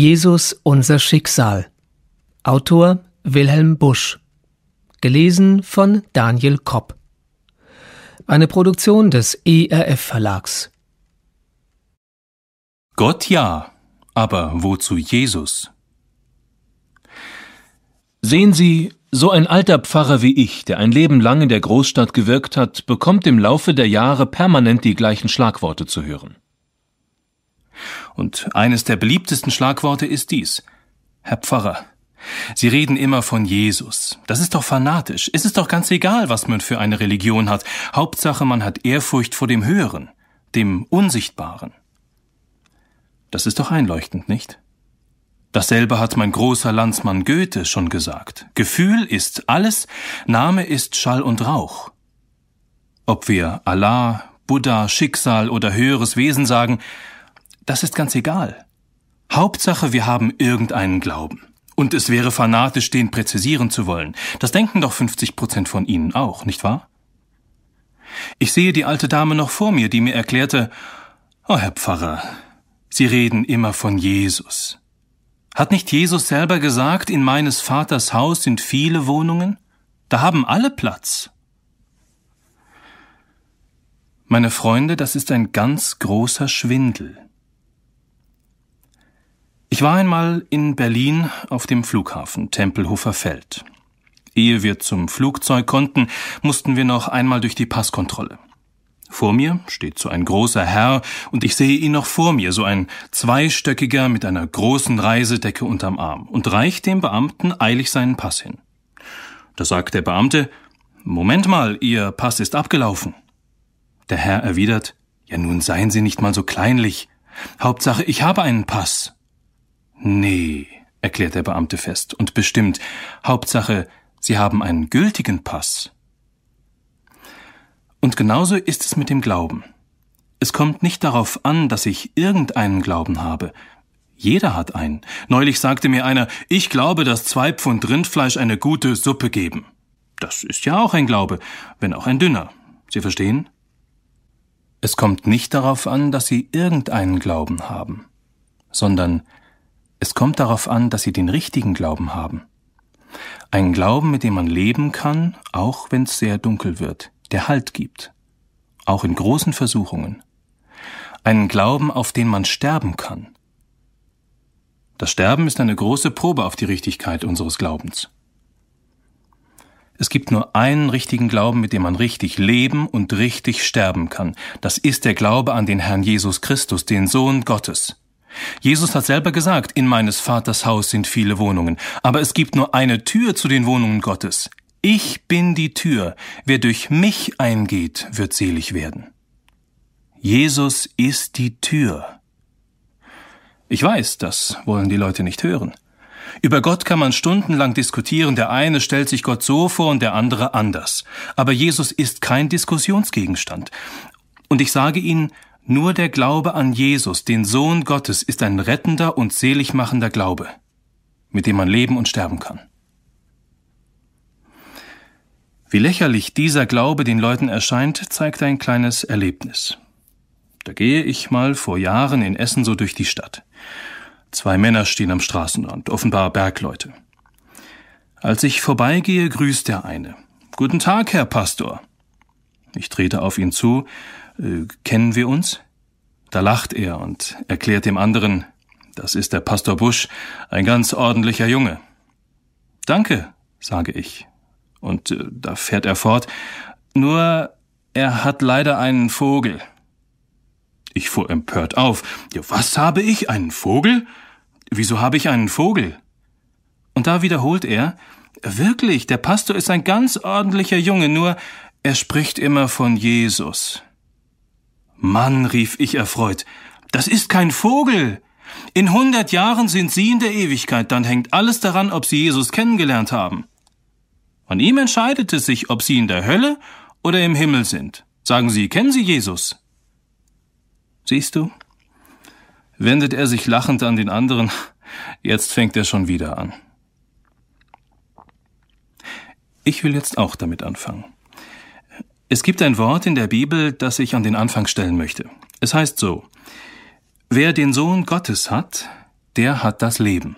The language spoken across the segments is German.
Jesus unser Schicksal. Autor Wilhelm Busch. Gelesen von Daniel Kopp. Eine Produktion des ERF Verlags. Gott ja, aber wozu Jesus? Sehen Sie, so ein alter Pfarrer wie ich, der ein Leben lang in der Großstadt gewirkt hat, bekommt im Laufe der Jahre permanent die gleichen Schlagworte zu hören. Und eines der beliebtesten Schlagworte ist dies. Herr Pfarrer, Sie reden immer von Jesus. Das ist doch fanatisch. Es ist doch ganz egal, was man für eine Religion hat. Hauptsache, man hat Ehrfurcht vor dem Höheren, dem Unsichtbaren. Das ist doch einleuchtend, nicht? Dasselbe hat mein großer Landsmann Goethe schon gesagt. Gefühl ist alles, Name ist Schall und Rauch. Ob wir Allah, Buddha, Schicksal oder höheres Wesen sagen, das ist ganz egal. Hauptsache, wir haben irgendeinen Glauben. Und es wäre fanatisch, den präzisieren zu wollen. Das denken doch 50 Prozent von Ihnen auch, nicht wahr? Ich sehe die alte Dame noch vor mir, die mir erklärte, Oh, Herr Pfarrer, Sie reden immer von Jesus. Hat nicht Jesus selber gesagt, in meines Vaters Haus sind viele Wohnungen? Da haben alle Platz. Meine Freunde, das ist ein ganz großer Schwindel. Ich war einmal in Berlin auf dem Flughafen Tempelhofer Feld. Ehe wir zum Flugzeug konnten, mussten wir noch einmal durch die Passkontrolle. Vor mir steht so ein großer Herr, und ich sehe ihn noch vor mir, so ein zweistöckiger mit einer großen Reisedecke unterm Arm, und reicht dem Beamten eilig seinen Pass hin. Da sagt der Beamte, Moment mal, Ihr Pass ist abgelaufen. Der Herr erwidert, Ja nun seien Sie nicht mal so kleinlich. Hauptsache, ich habe einen Pass. Nee, erklärt der Beamte fest und bestimmt. Hauptsache, Sie haben einen gültigen Pass. Und genauso ist es mit dem Glauben. Es kommt nicht darauf an, dass ich irgendeinen Glauben habe. Jeder hat einen. Neulich sagte mir einer, ich glaube, dass zwei Pfund Rindfleisch eine gute Suppe geben. Das ist ja auch ein Glaube, wenn auch ein dünner. Sie verstehen? Es kommt nicht darauf an, dass Sie irgendeinen Glauben haben, sondern es kommt darauf an, dass sie den richtigen Glauben haben. Einen Glauben, mit dem man leben kann, auch wenn es sehr dunkel wird, der Halt gibt, auch in großen Versuchungen. Einen Glauben, auf den man sterben kann. Das Sterben ist eine große Probe auf die Richtigkeit unseres Glaubens. Es gibt nur einen richtigen Glauben, mit dem man richtig leben und richtig sterben kann. Das ist der Glaube an den Herrn Jesus Christus, den Sohn Gottes. Jesus hat selber gesagt, in meines Vaters Haus sind viele Wohnungen, aber es gibt nur eine Tür zu den Wohnungen Gottes. Ich bin die Tür, wer durch mich eingeht, wird selig werden. Jesus ist die Tür. Ich weiß, das wollen die Leute nicht hören. Über Gott kann man stundenlang diskutieren, der eine stellt sich Gott so vor und der andere anders. Aber Jesus ist kein Diskussionsgegenstand. Und ich sage Ihnen, nur der Glaube an Jesus, den Sohn Gottes, ist ein rettender und seligmachender Glaube, mit dem man leben und sterben kann. Wie lächerlich dieser Glaube den Leuten erscheint, zeigt ein kleines Erlebnis. Da gehe ich mal vor Jahren in Essen so durch die Stadt. Zwei Männer stehen am Straßenrand, offenbar Bergleute. Als ich vorbeigehe, grüßt der eine. Guten Tag, Herr Pastor. Ich trete auf ihn zu, äh, kennen wir uns? Da lacht er und erklärt dem anderen, das ist der Pastor Busch, ein ganz ordentlicher Junge. Danke, sage ich. Und äh, da fährt er fort, nur er hat leider einen Vogel. Ich fuhr empört auf. Ja, was habe ich? Einen Vogel? Wieso habe ich einen Vogel? Und da wiederholt er, wirklich, der Pastor ist ein ganz ordentlicher Junge, nur er spricht immer von Jesus. Mann, rief ich erfreut, das ist kein Vogel. In hundert Jahren sind Sie in der Ewigkeit, dann hängt alles daran, ob Sie Jesus kennengelernt haben. An ihm entscheidet es sich, ob Sie in der Hölle oder im Himmel sind. Sagen Sie, kennen Sie Jesus? Siehst du? Wendet er sich lachend an den anderen, jetzt fängt er schon wieder an. Ich will jetzt auch damit anfangen. Es gibt ein Wort in der Bibel, das ich an den Anfang stellen möchte. Es heißt so, wer den Sohn Gottes hat, der hat das Leben.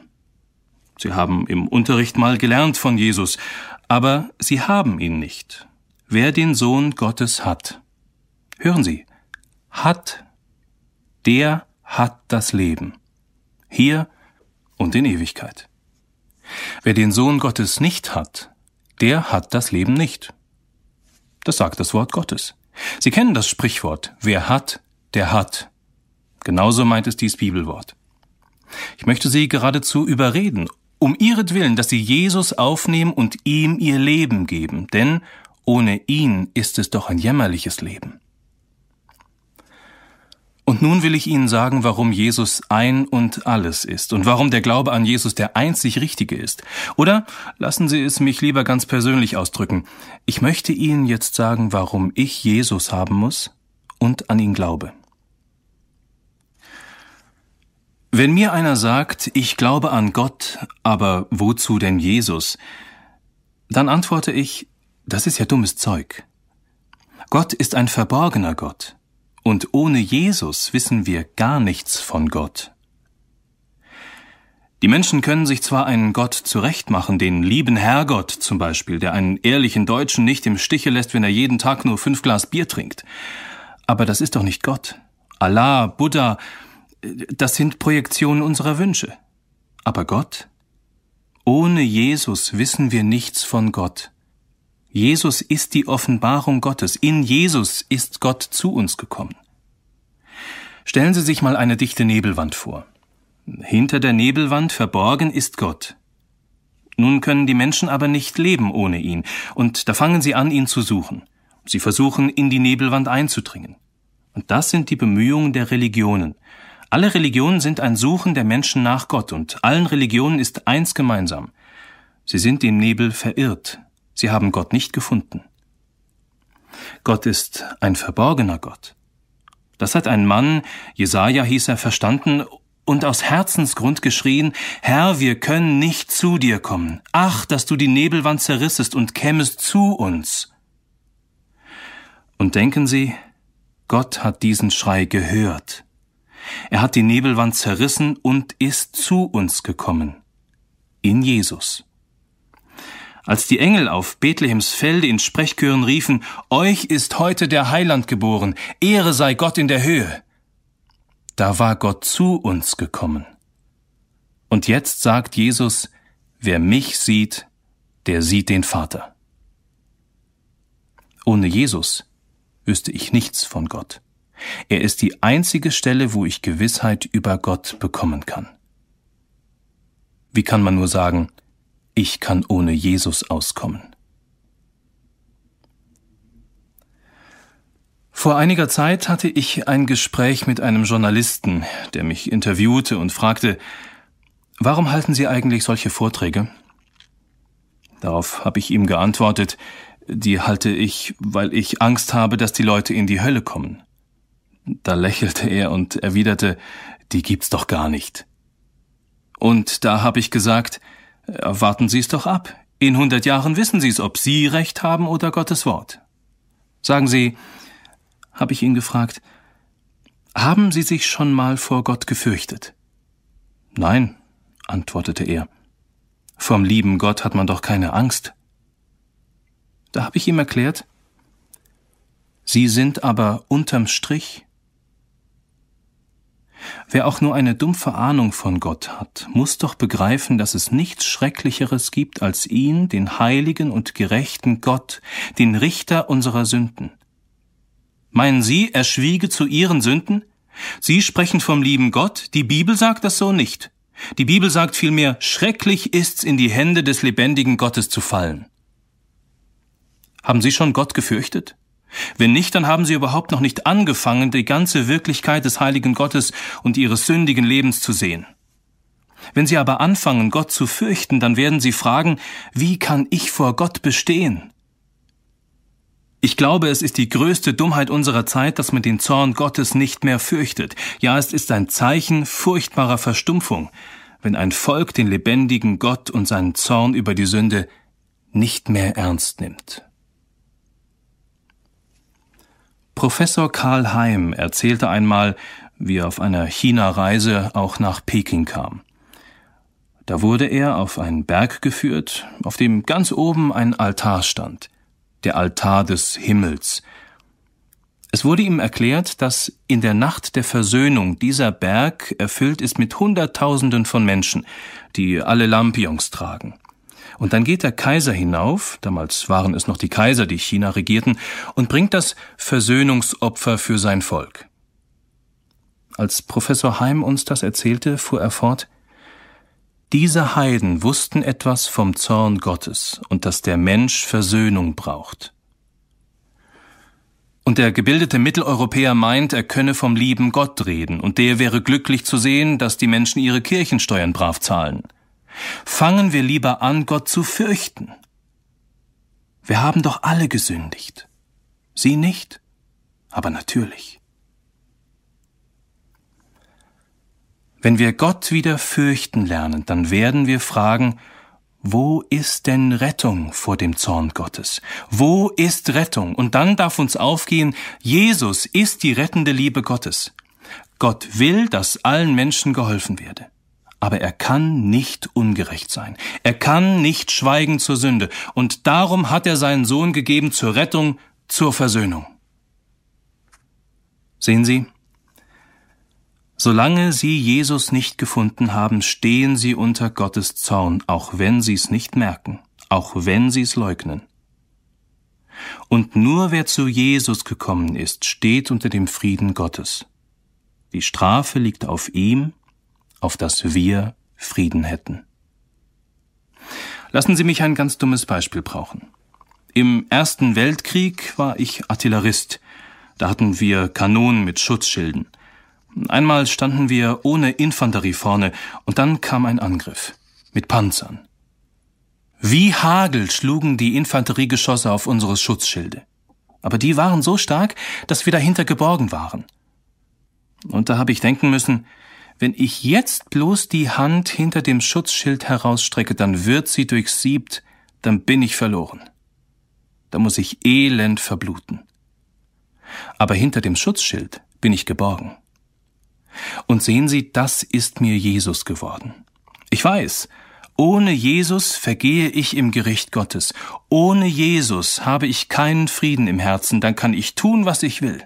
Sie haben im Unterricht mal gelernt von Jesus, aber Sie haben ihn nicht. Wer den Sohn Gottes hat, hören Sie, hat, der hat das Leben. Hier und in Ewigkeit. Wer den Sohn Gottes nicht hat, der hat das Leben nicht. Das sagt das Wort Gottes. Sie kennen das Sprichwort, wer hat, der hat. Genauso meint es dies Bibelwort. Ich möchte Sie geradezu überreden, um ihretwillen, dass sie Jesus aufnehmen und ihm ihr Leben geben, denn ohne ihn ist es doch ein jämmerliches Leben. Und nun will ich Ihnen sagen, warum Jesus ein und alles ist und warum der Glaube an Jesus der einzig richtige ist. Oder lassen Sie es mich lieber ganz persönlich ausdrücken. Ich möchte Ihnen jetzt sagen, warum ich Jesus haben muss und an ihn glaube. Wenn mir einer sagt, ich glaube an Gott, aber wozu denn Jesus? Dann antworte ich, das ist ja dummes Zeug. Gott ist ein verborgener Gott, und ohne Jesus wissen wir gar nichts von Gott. Die Menschen können sich zwar einen Gott zurechtmachen, den lieben Herrgott zum Beispiel, der einen ehrlichen Deutschen nicht im Stiche lässt, wenn er jeden Tag nur fünf Glas Bier trinkt. Aber das ist doch nicht Gott. Allah, Buddha, das sind Projektionen unserer Wünsche. Aber Gott? Ohne Jesus wissen wir nichts von Gott. Jesus ist die Offenbarung Gottes. In Jesus ist Gott zu uns gekommen. Stellen Sie sich mal eine dichte Nebelwand vor. Hinter der Nebelwand verborgen ist Gott. Nun können die Menschen aber nicht leben ohne ihn, und da fangen sie an, ihn zu suchen. Sie versuchen, in die Nebelwand einzudringen. Und das sind die Bemühungen der Religionen. Alle Religionen sind ein Suchen der Menschen nach Gott und allen Religionen ist eins gemeinsam. Sie sind im Nebel verirrt. Sie haben Gott nicht gefunden. Gott ist ein verborgener Gott. Das hat ein Mann, Jesaja hieß er, verstanden und aus Herzensgrund geschrien, Herr, wir können nicht zu dir kommen. Ach, dass du die Nebelwand zerrissest und kämest zu uns. Und denken Sie, Gott hat diesen Schrei gehört. Er hat die Nebelwand zerrissen und ist zu uns gekommen. In Jesus. Als die Engel auf Bethlehems Felde in Sprechchören riefen, Euch ist heute der Heiland geboren, Ehre sei Gott in der Höhe. Da war Gott zu uns gekommen. Und jetzt sagt Jesus, wer mich sieht, der sieht den Vater. Ohne Jesus wüsste ich nichts von Gott. Er ist die einzige Stelle, wo ich Gewissheit über Gott bekommen kann. Wie kann man nur sagen, ich kann ohne Jesus auskommen? Vor einiger Zeit hatte ich ein Gespräch mit einem Journalisten, der mich interviewte und fragte, Warum halten Sie eigentlich solche Vorträge? Darauf habe ich ihm geantwortet, die halte ich, weil ich Angst habe, dass die Leute in die Hölle kommen. Da lächelte er und erwiderte, die gibt's doch gar nicht. Und da habe ich gesagt, warten Sie es doch ab. In hundert Jahren wissen Sie es, ob Sie recht haben oder Gottes Wort. Sagen Sie, habe ich ihn gefragt, haben Sie sich schon mal vor Gott gefürchtet? Nein, antwortete er. Vom lieben Gott hat man doch keine Angst. Da habe ich ihm erklärt, Sie sind aber unterm Strich Wer auch nur eine dumpfe Ahnung von Gott hat, muss doch begreifen, dass es nichts Schrecklicheres gibt als ihn, den heiligen und gerechten Gott, den Richter unserer Sünden. Meinen Sie, er schwiege zu Ihren Sünden? Sie sprechen vom lieben Gott, die Bibel sagt das so nicht. Die Bibel sagt vielmehr, schrecklich ist's, in die Hände des lebendigen Gottes zu fallen. Haben Sie schon Gott gefürchtet? Wenn nicht, dann haben sie überhaupt noch nicht angefangen, die ganze Wirklichkeit des heiligen Gottes und ihres sündigen Lebens zu sehen. Wenn sie aber anfangen, Gott zu fürchten, dann werden sie fragen, wie kann ich vor Gott bestehen? Ich glaube, es ist die größte Dummheit unserer Zeit, dass man den Zorn Gottes nicht mehr fürchtet. Ja, es ist ein Zeichen furchtbarer Verstumpfung, wenn ein Volk den lebendigen Gott und seinen Zorn über die Sünde nicht mehr ernst nimmt. Professor Karl Heim erzählte einmal, wie er auf einer China-Reise auch nach Peking kam. Da wurde er auf einen Berg geführt, auf dem ganz oben ein Altar stand, der Altar des Himmels. Es wurde ihm erklärt, dass in der Nacht der Versöhnung dieser Berg erfüllt ist mit Hunderttausenden von Menschen, die alle Lampions tragen. Und dann geht der Kaiser hinauf, damals waren es noch die Kaiser, die China regierten, und bringt das Versöhnungsopfer für sein Volk. Als Professor Heim uns das erzählte, fuhr er fort, diese Heiden wussten etwas vom Zorn Gottes und dass der Mensch Versöhnung braucht. Und der gebildete Mitteleuropäer meint, er könne vom lieben Gott reden, und der wäre glücklich zu sehen, dass die Menschen ihre Kirchensteuern brav zahlen. Fangen wir lieber an, Gott zu fürchten. Wir haben doch alle gesündigt. Sie nicht, aber natürlich. Wenn wir Gott wieder fürchten lernen, dann werden wir fragen, wo ist denn Rettung vor dem Zorn Gottes? Wo ist Rettung? Und dann darf uns aufgehen, Jesus ist die rettende Liebe Gottes. Gott will, dass allen Menschen geholfen werde. Aber er kann nicht ungerecht sein. Er kann nicht schweigen zur Sünde. Und darum hat er seinen Sohn gegeben zur Rettung, zur Versöhnung. Sehen Sie, Solange sie Jesus nicht gefunden haben, stehen sie unter Gottes Zorn, auch wenn sie es nicht merken, auch wenn sie es leugnen. Und nur wer zu Jesus gekommen ist, steht unter dem Frieden Gottes. Die Strafe liegt auf ihm, auf dass wir Frieden hätten. Lassen Sie mich ein ganz dummes Beispiel brauchen. Im Ersten Weltkrieg war ich Artillerist. Da hatten wir Kanonen mit Schutzschilden. Einmal standen wir ohne Infanterie vorne, und dann kam ein Angriff mit Panzern. Wie Hagel schlugen die Infanteriegeschosse auf unsere Schutzschilde. Aber die waren so stark, dass wir dahinter geborgen waren. Und da habe ich denken müssen, wenn ich jetzt bloß die Hand hinter dem Schutzschild herausstrecke, dann wird sie durchsiebt, dann bin ich verloren. Da muss ich elend verbluten. Aber hinter dem Schutzschild bin ich geborgen. Und sehen Sie, das ist mir Jesus geworden. Ich weiß, ohne Jesus vergehe ich im Gericht Gottes. Ohne Jesus habe ich keinen Frieden im Herzen, dann kann ich tun, was ich will.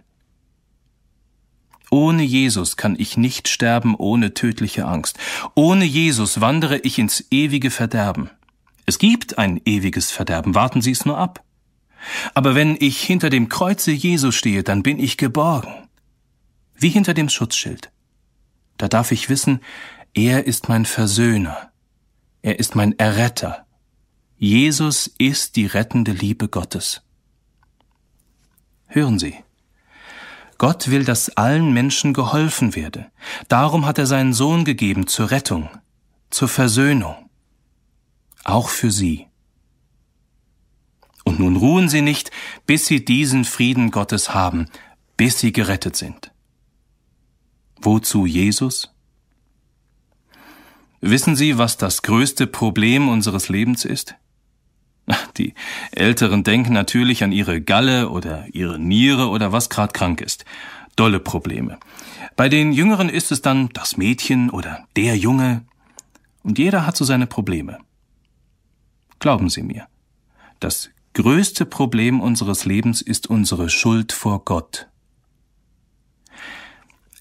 Ohne Jesus kann ich nicht sterben ohne tödliche Angst. Ohne Jesus wandere ich ins ewige Verderben. Es gibt ein ewiges Verderben, warten Sie es nur ab. Aber wenn ich hinter dem Kreuze Jesu stehe, dann bin ich geborgen. Wie hinter dem Schutzschild. Da darf ich wissen, er ist mein Versöhner. Er ist mein Erretter. Jesus ist die rettende Liebe Gottes. Hören Sie. Gott will, dass allen Menschen geholfen werde. Darum hat er seinen Sohn gegeben zur Rettung, zur Versöhnung. Auch für Sie. Und nun ruhen Sie nicht, bis Sie diesen Frieden Gottes haben, bis Sie gerettet sind. Wozu Jesus? Wissen Sie, was das größte Problem unseres Lebens ist? Die Älteren denken natürlich an ihre Galle oder ihre Niere oder was grad krank ist. Dolle Probleme. Bei den Jüngeren ist es dann das Mädchen oder der Junge. Und jeder hat so seine Probleme. Glauben Sie mir, das größte Problem unseres Lebens ist unsere Schuld vor Gott.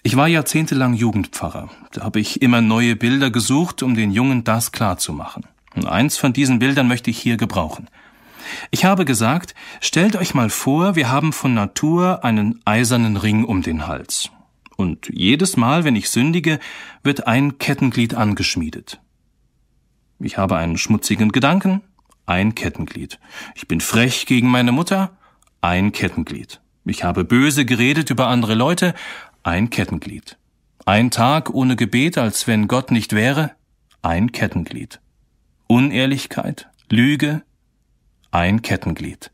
Ich war jahrzehntelang Jugendpfarrer. Da habe ich immer neue Bilder gesucht, um den Jungen das klarzumachen. Und eins von diesen Bildern möchte ich hier gebrauchen. Ich habe gesagt, stellt euch mal vor, wir haben von Natur einen eisernen Ring um den Hals. Und jedes Mal, wenn ich sündige, wird ein Kettenglied angeschmiedet. Ich habe einen schmutzigen Gedanken, ein Kettenglied. Ich bin frech gegen meine Mutter, ein Kettenglied. Ich habe böse geredet über andere Leute, ein Kettenglied. Ein Tag ohne Gebet, als wenn Gott nicht wäre, ein Kettenglied. Unehrlichkeit, Lüge, ein Kettenglied.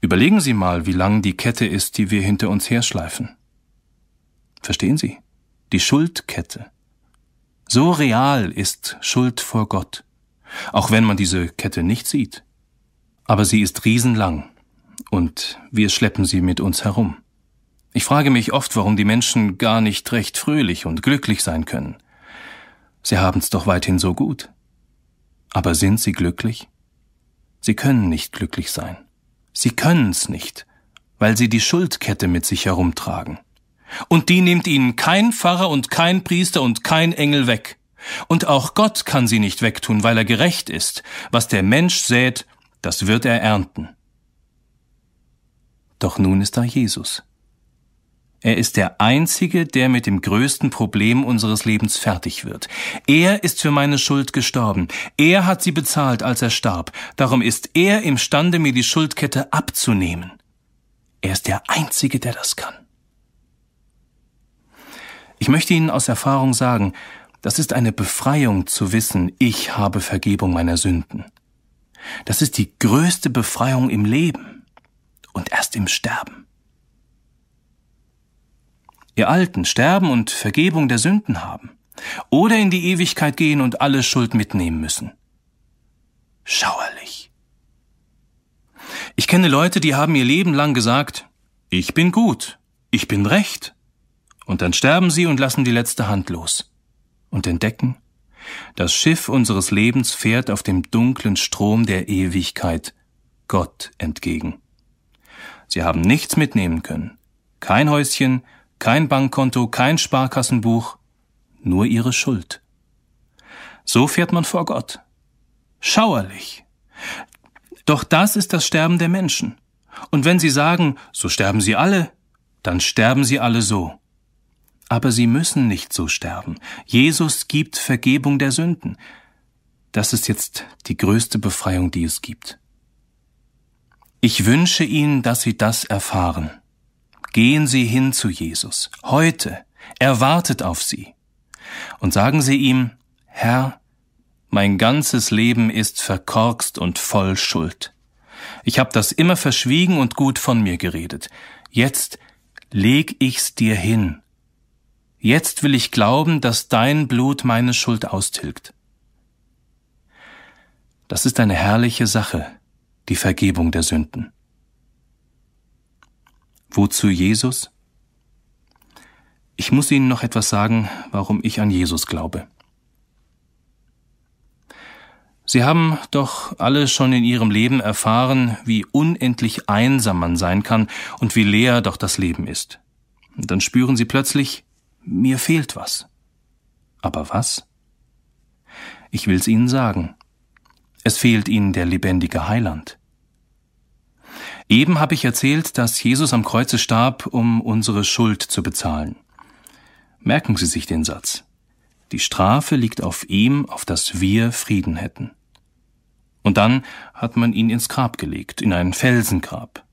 Überlegen Sie mal, wie lang die Kette ist, die wir hinter uns herschleifen. Verstehen Sie? Die Schuldkette. So real ist Schuld vor Gott, auch wenn man diese Kette nicht sieht. Aber sie ist riesenlang und wir schleppen sie mit uns herum. Ich frage mich oft, warum die Menschen gar nicht recht fröhlich und glücklich sein können. Sie haben's doch weithin so gut. Aber sind Sie glücklich? Sie können nicht glücklich sein. Sie können's nicht, weil Sie die Schuldkette mit sich herumtragen. Und die nimmt Ihnen kein Pfarrer und kein Priester und kein Engel weg. Und auch Gott kann sie nicht wegtun, weil er gerecht ist. Was der Mensch sät, das wird er ernten. Doch nun ist da Jesus. Er ist der Einzige, der mit dem größten Problem unseres Lebens fertig wird. Er ist für meine Schuld gestorben. Er hat sie bezahlt, als er starb. Darum ist er imstande, mir die Schuldkette abzunehmen. Er ist der Einzige, der das kann. Ich möchte Ihnen aus Erfahrung sagen, das ist eine Befreiung zu wissen, ich habe Vergebung meiner Sünden. Das ist die größte Befreiung im Leben und erst im Sterben. Ihr Alten sterben und Vergebung der Sünden haben oder in die Ewigkeit gehen und alle Schuld mitnehmen müssen. Schauerlich. Ich kenne Leute, die haben ihr Leben lang gesagt, ich bin gut, ich bin recht. Und dann sterben sie und lassen die letzte Hand los und entdecken, das Schiff unseres Lebens fährt auf dem dunklen Strom der Ewigkeit Gott entgegen. Sie haben nichts mitnehmen können. Kein Häuschen, kein Bankkonto, kein Sparkassenbuch, nur ihre Schuld. So fährt man vor Gott. Schauerlich. Doch das ist das Sterben der Menschen. Und wenn sie sagen, so sterben sie alle, dann sterben sie alle so. Aber sie müssen nicht so sterben. Jesus gibt Vergebung der Sünden. Das ist jetzt die größte Befreiung, die es gibt. Ich wünsche Ihnen, dass Sie das erfahren. Gehen Sie hin zu Jesus. Heute. Er wartet auf Sie. Und sagen Sie ihm, Herr, mein ganzes Leben ist verkorkst und voll Schuld. Ich habe das immer verschwiegen und gut von mir geredet. Jetzt leg ich's dir hin Jetzt will ich glauben, dass dein Blut meine Schuld austilgt. Das ist eine herrliche Sache, die Vergebung der Sünden. Wozu Jesus? Ich muss Ihnen noch etwas sagen, warum ich an Jesus glaube. Sie haben doch alle schon in Ihrem Leben erfahren, wie unendlich einsam man sein kann und wie leer doch das Leben ist. Und dann spüren Sie plötzlich, mir fehlt was. Aber was? Ich will's Ihnen sagen. Es fehlt Ihnen der lebendige Heiland. Eben habe ich erzählt, dass Jesus am Kreuze starb, um unsere Schuld zu bezahlen. Merken Sie sich den Satz. Die Strafe liegt auf ihm, auf das wir Frieden hätten. Und dann hat man ihn ins Grab gelegt, in ein Felsengrab.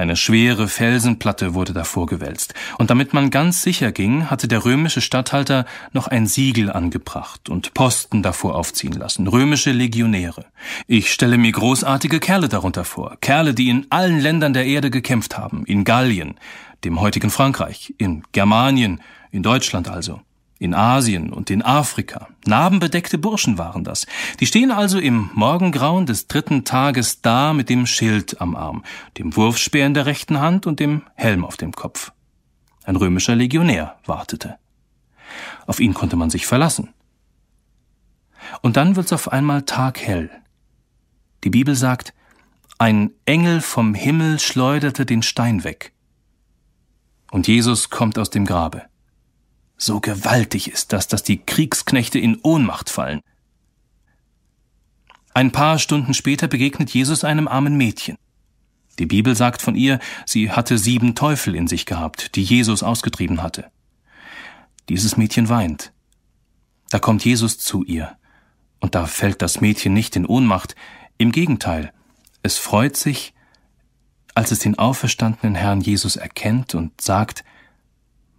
Eine schwere Felsenplatte wurde davor gewälzt, und damit man ganz sicher ging, hatte der römische Statthalter noch ein Siegel angebracht und Posten davor aufziehen lassen, römische Legionäre. Ich stelle mir großartige Kerle darunter vor, Kerle, die in allen Ländern der Erde gekämpft haben, in Gallien, dem heutigen Frankreich, in Germanien, in Deutschland also in Asien und in Afrika. Narbenbedeckte Burschen waren das. Die stehen also im Morgengrauen des dritten Tages da mit dem Schild am Arm, dem Wurfspeer in der rechten Hand und dem Helm auf dem Kopf. Ein römischer Legionär wartete. Auf ihn konnte man sich verlassen. Und dann wird's auf einmal taghell. Die Bibel sagt, ein Engel vom Himmel schleuderte den Stein weg. Und Jesus kommt aus dem Grabe. So gewaltig ist das, dass die Kriegsknechte in Ohnmacht fallen. Ein paar Stunden später begegnet Jesus einem armen Mädchen. Die Bibel sagt von ihr, sie hatte sieben Teufel in sich gehabt, die Jesus ausgetrieben hatte. Dieses Mädchen weint. Da kommt Jesus zu ihr. Und da fällt das Mädchen nicht in Ohnmacht. Im Gegenteil, es freut sich, als es den auferstandenen Herrn Jesus erkennt und sagt,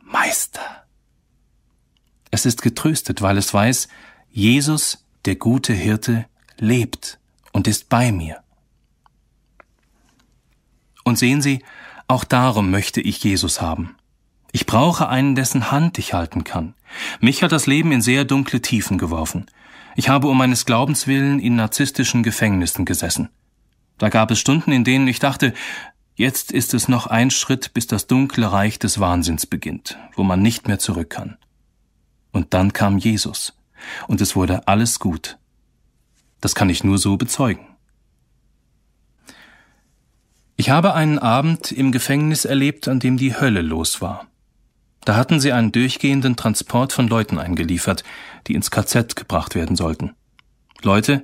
Meister. Es ist getröstet, weil es weiß, Jesus, der gute Hirte, lebt und ist bei mir. Und sehen Sie, auch darum möchte ich Jesus haben. Ich brauche einen, dessen Hand ich halten kann. Mich hat das Leben in sehr dunkle Tiefen geworfen. Ich habe um meines Glaubens willen in narzisstischen Gefängnissen gesessen. Da gab es Stunden, in denen ich dachte, jetzt ist es noch ein Schritt, bis das dunkle Reich des Wahnsinns beginnt, wo man nicht mehr zurück kann. Und dann kam Jesus. und es wurde alles gut. Das kann ich nur so bezeugen. Ich habe einen Abend im Gefängnis erlebt, an dem die Hölle los war. Da hatten sie einen durchgehenden Transport von Leuten eingeliefert, die ins KZ gebracht werden sollten. Leute,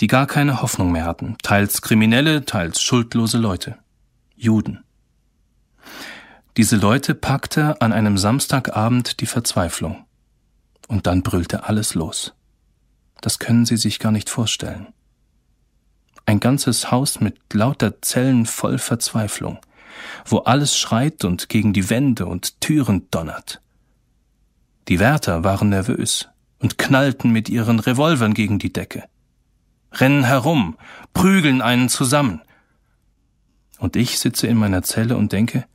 die gar keine Hoffnung mehr hatten, teils kriminelle, teils schuldlose Leute. Juden. Diese Leute packte an einem Samstagabend die Verzweiflung. Und dann brüllte alles los. Das können Sie sich gar nicht vorstellen. Ein ganzes Haus mit lauter Zellen voll Verzweiflung, wo alles schreit und gegen die Wände und Türen donnert. Die Wärter waren nervös und knallten mit ihren Revolvern gegen die Decke, rennen herum, prügeln einen zusammen. Und ich sitze in meiner Zelle und denke,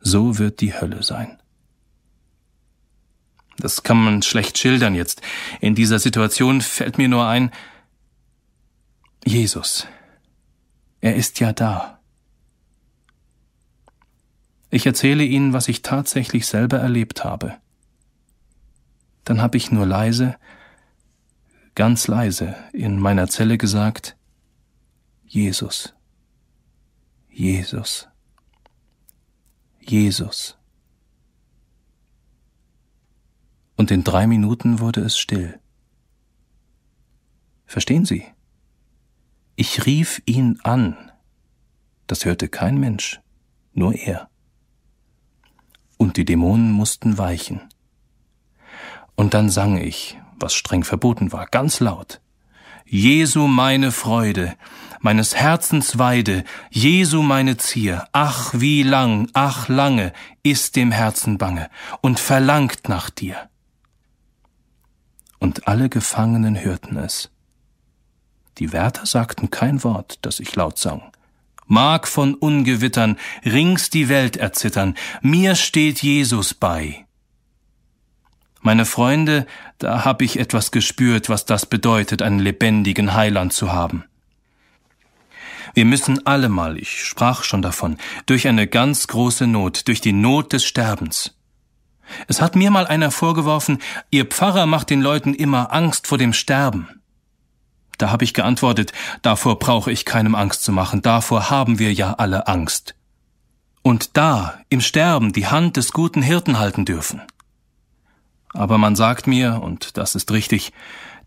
so wird die Hölle sein. Das kann man schlecht schildern jetzt. In dieser Situation fällt mir nur ein, Jesus, er ist ja da. Ich erzähle Ihnen, was ich tatsächlich selber erlebt habe. Dann habe ich nur leise, ganz leise in meiner Zelle gesagt, Jesus, Jesus, Jesus. Und in drei Minuten wurde es still. Verstehen Sie? Ich rief ihn an. Das hörte kein Mensch, nur er. Und die Dämonen mussten weichen. Und dann sang ich, was streng verboten war, ganz laut. Jesu meine Freude, meines Herzens Weide, Jesu meine Zier, ach wie lang, ach lange ist dem Herzen bange und verlangt nach dir. Und alle Gefangenen hörten es. Die Wärter sagten kein Wort, das ich laut sang. Mag von Ungewittern rings die Welt erzittern, mir steht Jesus bei. Meine Freunde, da hab ich etwas gespürt, was das bedeutet, einen lebendigen Heiland zu haben. Wir müssen allemal, ich sprach schon davon, durch eine ganz große Not, durch die Not des Sterbens. Es hat mir mal einer vorgeworfen, Ihr Pfarrer macht den Leuten immer Angst vor dem Sterben. Da habe ich geantwortet, davor brauche ich keinem Angst zu machen, davor haben wir ja alle Angst. Und da, im Sterben, die Hand des guten Hirten halten dürfen. Aber man sagt mir, und das ist richtig,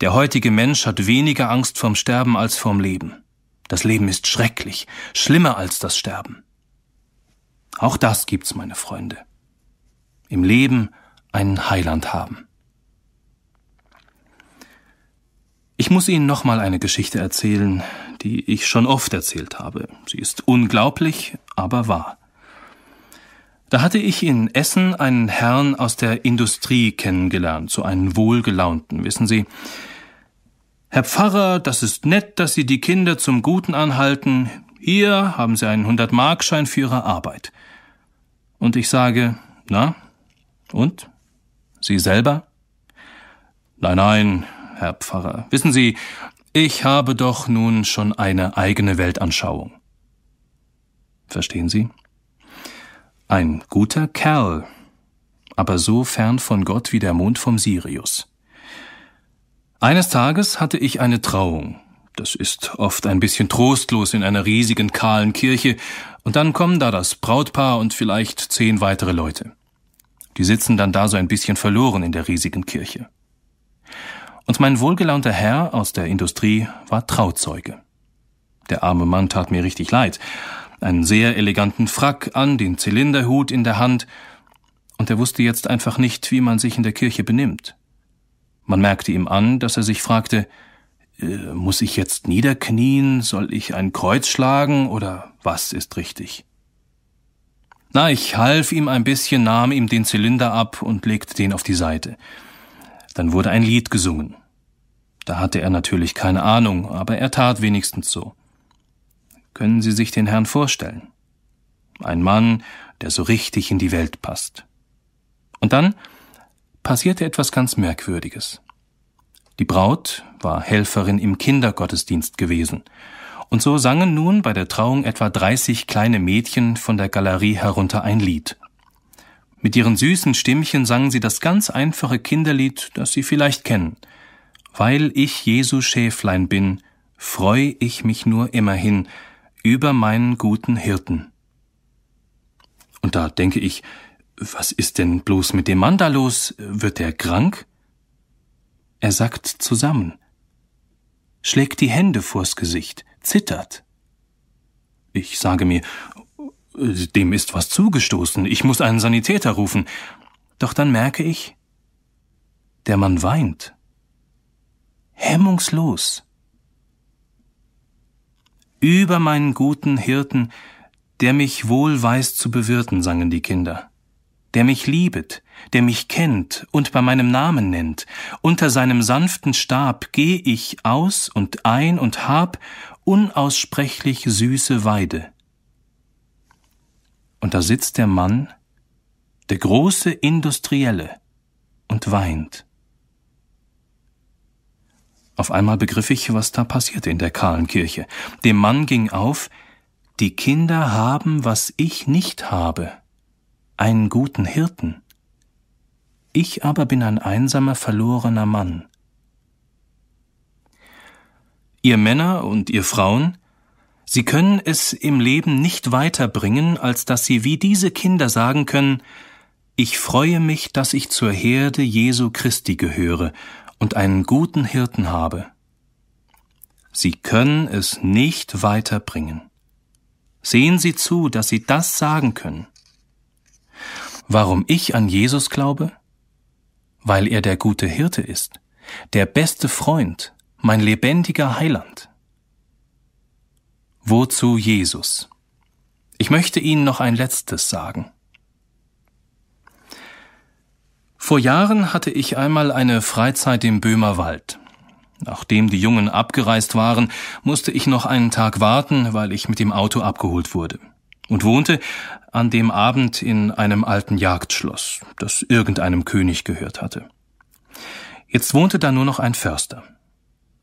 der heutige Mensch hat weniger Angst vorm Sterben als vorm Leben. Das Leben ist schrecklich, schlimmer als das Sterben. Auch das gibt's, meine Freunde. Im Leben einen Heiland haben. Ich muss Ihnen nochmal eine Geschichte erzählen, die ich schon oft erzählt habe. Sie ist unglaublich, aber wahr. Da hatte ich in Essen einen Herrn aus der Industrie kennengelernt, so einen wohlgelaunten, wissen Sie. Herr Pfarrer, das ist nett, dass Sie die Kinder zum Guten anhalten. Hier haben Sie einen 100-Markschein für Ihre Arbeit. Und ich sage, na, und? Sie selber? Nein, nein, Herr Pfarrer. Wissen Sie, ich habe doch nun schon eine eigene Weltanschauung. Verstehen Sie? Ein guter Kerl, aber so fern von Gott wie der Mond vom Sirius. Eines Tages hatte ich eine Trauung. Das ist oft ein bisschen trostlos in einer riesigen kahlen Kirche, und dann kommen da das Brautpaar und vielleicht zehn weitere Leute. Die sitzen dann da so ein bisschen verloren in der riesigen Kirche. Und mein wohlgelaunter Herr aus der Industrie war Trauzeuge. Der arme Mann tat mir richtig leid, einen sehr eleganten Frack an, den Zylinderhut in der Hand, und er wusste jetzt einfach nicht, wie man sich in der Kirche benimmt. Man merkte ihm an, dass er sich fragte, äh, muss ich jetzt niederknien, soll ich ein Kreuz schlagen oder was ist richtig? Na, ich half ihm ein bisschen, nahm ihm den Zylinder ab und legte den auf die Seite. Dann wurde ein Lied gesungen. Da hatte er natürlich keine Ahnung, aber er tat wenigstens so. Können Sie sich den Herrn vorstellen? Ein Mann, der so richtig in die Welt passt. Und dann passierte etwas ganz Merkwürdiges. Die Braut war Helferin im Kindergottesdienst gewesen, und so sangen nun bei der Trauung etwa 30 kleine Mädchen von der Galerie herunter ein Lied. Mit ihren süßen Stimmchen sangen sie das ganz einfache Kinderlied, das Sie vielleicht kennen. Weil ich Jesu Schäflein bin, freu ich mich nur immerhin über meinen guten Hirten. Und da denke ich, was ist denn bloß mit dem Mann da los? Wird er krank? Er sackt zusammen, schlägt die Hände vors Gesicht, zittert. Ich sage mir, dem ist was zugestoßen, ich muss einen Sanitäter rufen. Doch dann merke ich, der Mann weint. Hemmungslos. Über meinen guten Hirten, der mich wohl weiß zu bewirten, sangen die Kinder. Der mich liebet, der mich kennt und bei meinem Namen nennt. Unter seinem sanften Stab geh ich aus und ein und hab unaussprechlich süße Weide. Und da sitzt der Mann, der große Industrielle, und weint. Auf einmal begriff ich, was da passierte in der kahlen Kirche. Dem Mann ging auf, die Kinder haben, was ich nicht habe, einen guten Hirten. Ich aber bin ein einsamer, verlorener Mann. Ihr Männer und ihr Frauen, Sie können es im Leben nicht weiterbringen, als dass Sie wie diese Kinder sagen können, ich freue mich, dass ich zur Herde Jesu Christi gehöre und einen guten Hirten habe. Sie können es nicht weiterbringen. Sehen Sie zu, dass Sie das sagen können. Warum ich an Jesus glaube? Weil er der gute Hirte ist, der beste Freund, mein lebendiger Heiland. Wozu Jesus? Ich möchte Ihnen noch ein letztes sagen. Vor Jahren hatte ich einmal eine Freizeit im Böhmerwald. Nachdem die Jungen abgereist waren, musste ich noch einen Tag warten, weil ich mit dem Auto abgeholt wurde und wohnte an dem Abend in einem alten Jagdschloss, das irgendeinem König gehört hatte. Jetzt wohnte da nur noch ein Förster.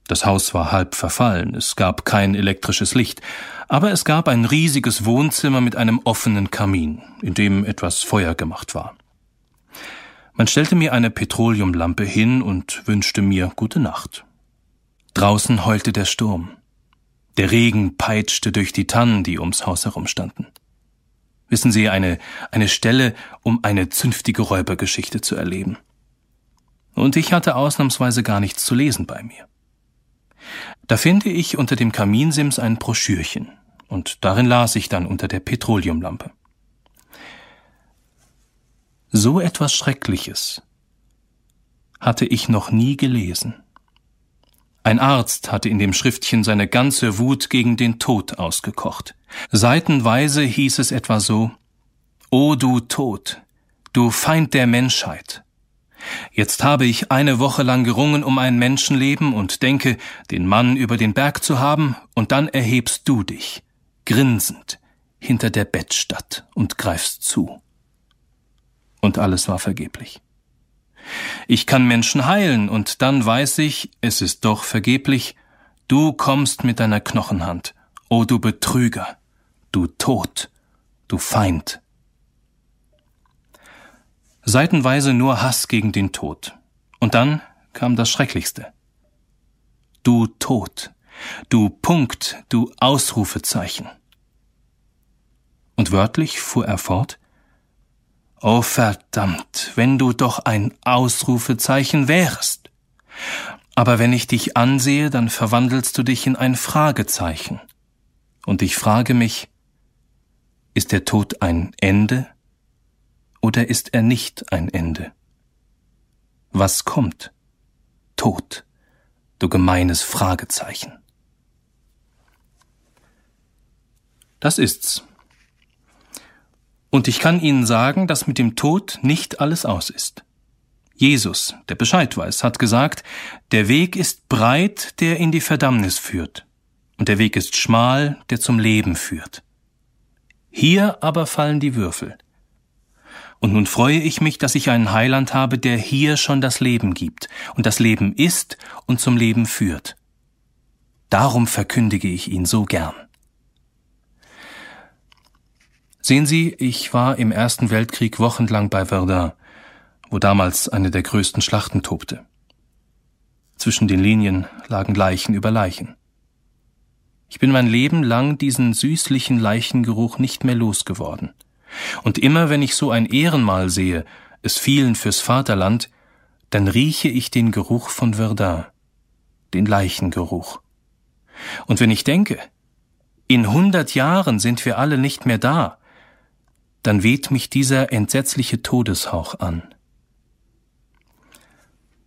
Das Haus war halb verfallen, es gab kein elektrisches Licht, aber es gab ein riesiges Wohnzimmer mit einem offenen Kamin, in dem etwas Feuer gemacht war. Man stellte mir eine Petroleumlampe hin und wünschte mir gute Nacht. Draußen heulte der Sturm. Der Regen peitschte durch die Tannen, die ums Haus herumstanden. Wissen Sie, eine, eine Stelle, um eine zünftige Räubergeschichte zu erleben. Und ich hatte ausnahmsweise gar nichts zu lesen bei mir. Da finde ich unter dem Kaminsims ein Broschürchen, und darin las ich dann unter der Petroleumlampe. So etwas Schreckliches hatte ich noch nie gelesen. Ein Arzt hatte in dem Schriftchen seine ganze Wut gegen den Tod ausgekocht. Seitenweise hieß es etwa so O du Tod, du Feind der Menschheit. Jetzt habe ich eine Woche lang gerungen um ein Menschenleben und denke, den Mann über den Berg zu haben, und dann erhebst du dich, grinsend, hinter der Bettstatt und greifst zu und alles war vergeblich. Ich kann Menschen heilen, und dann weiß ich, es ist doch vergeblich, du kommst mit deiner Knochenhand, o du Betrüger, du Tod, du Feind. Seitenweise nur Hass gegen den Tod. Und dann kam das Schrecklichste. Du Tod, du Punkt, du Ausrufezeichen. Und wörtlich fuhr er fort, Oh verdammt, wenn du doch ein Ausrufezeichen wärst. Aber wenn ich dich ansehe, dann verwandelst du dich in ein Fragezeichen. Und ich frage mich, ist der Tod ein Ende oder ist er nicht ein Ende? Was kommt? Tod, du gemeines Fragezeichen. Das ist's. Und ich kann Ihnen sagen, dass mit dem Tod nicht alles aus ist. Jesus, der Bescheid weiß, hat gesagt, der Weg ist breit, der in die Verdammnis führt, und der Weg ist schmal, der zum Leben führt. Hier aber fallen die Würfel. Und nun freue ich mich, dass ich einen Heiland habe, der hier schon das Leben gibt, und das Leben ist und zum Leben führt. Darum verkündige ich ihn so gern. Sehen Sie, ich war im Ersten Weltkrieg wochenlang bei Verdun, wo damals eine der größten Schlachten tobte. Zwischen den Linien lagen Leichen über Leichen. Ich bin mein Leben lang diesen süßlichen Leichengeruch nicht mehr losgeworden. Und immer wenn ich so ein Ehrenmal sehe, es fielen fürs Vaterland, dann rieche ich den Geruch von Verdun, den Leichengeruch. Und wenn ich denke, in hundert Jahren sind wir alle nicht mehr da, dann weht mich dieser entsetzliche Todeshauch an.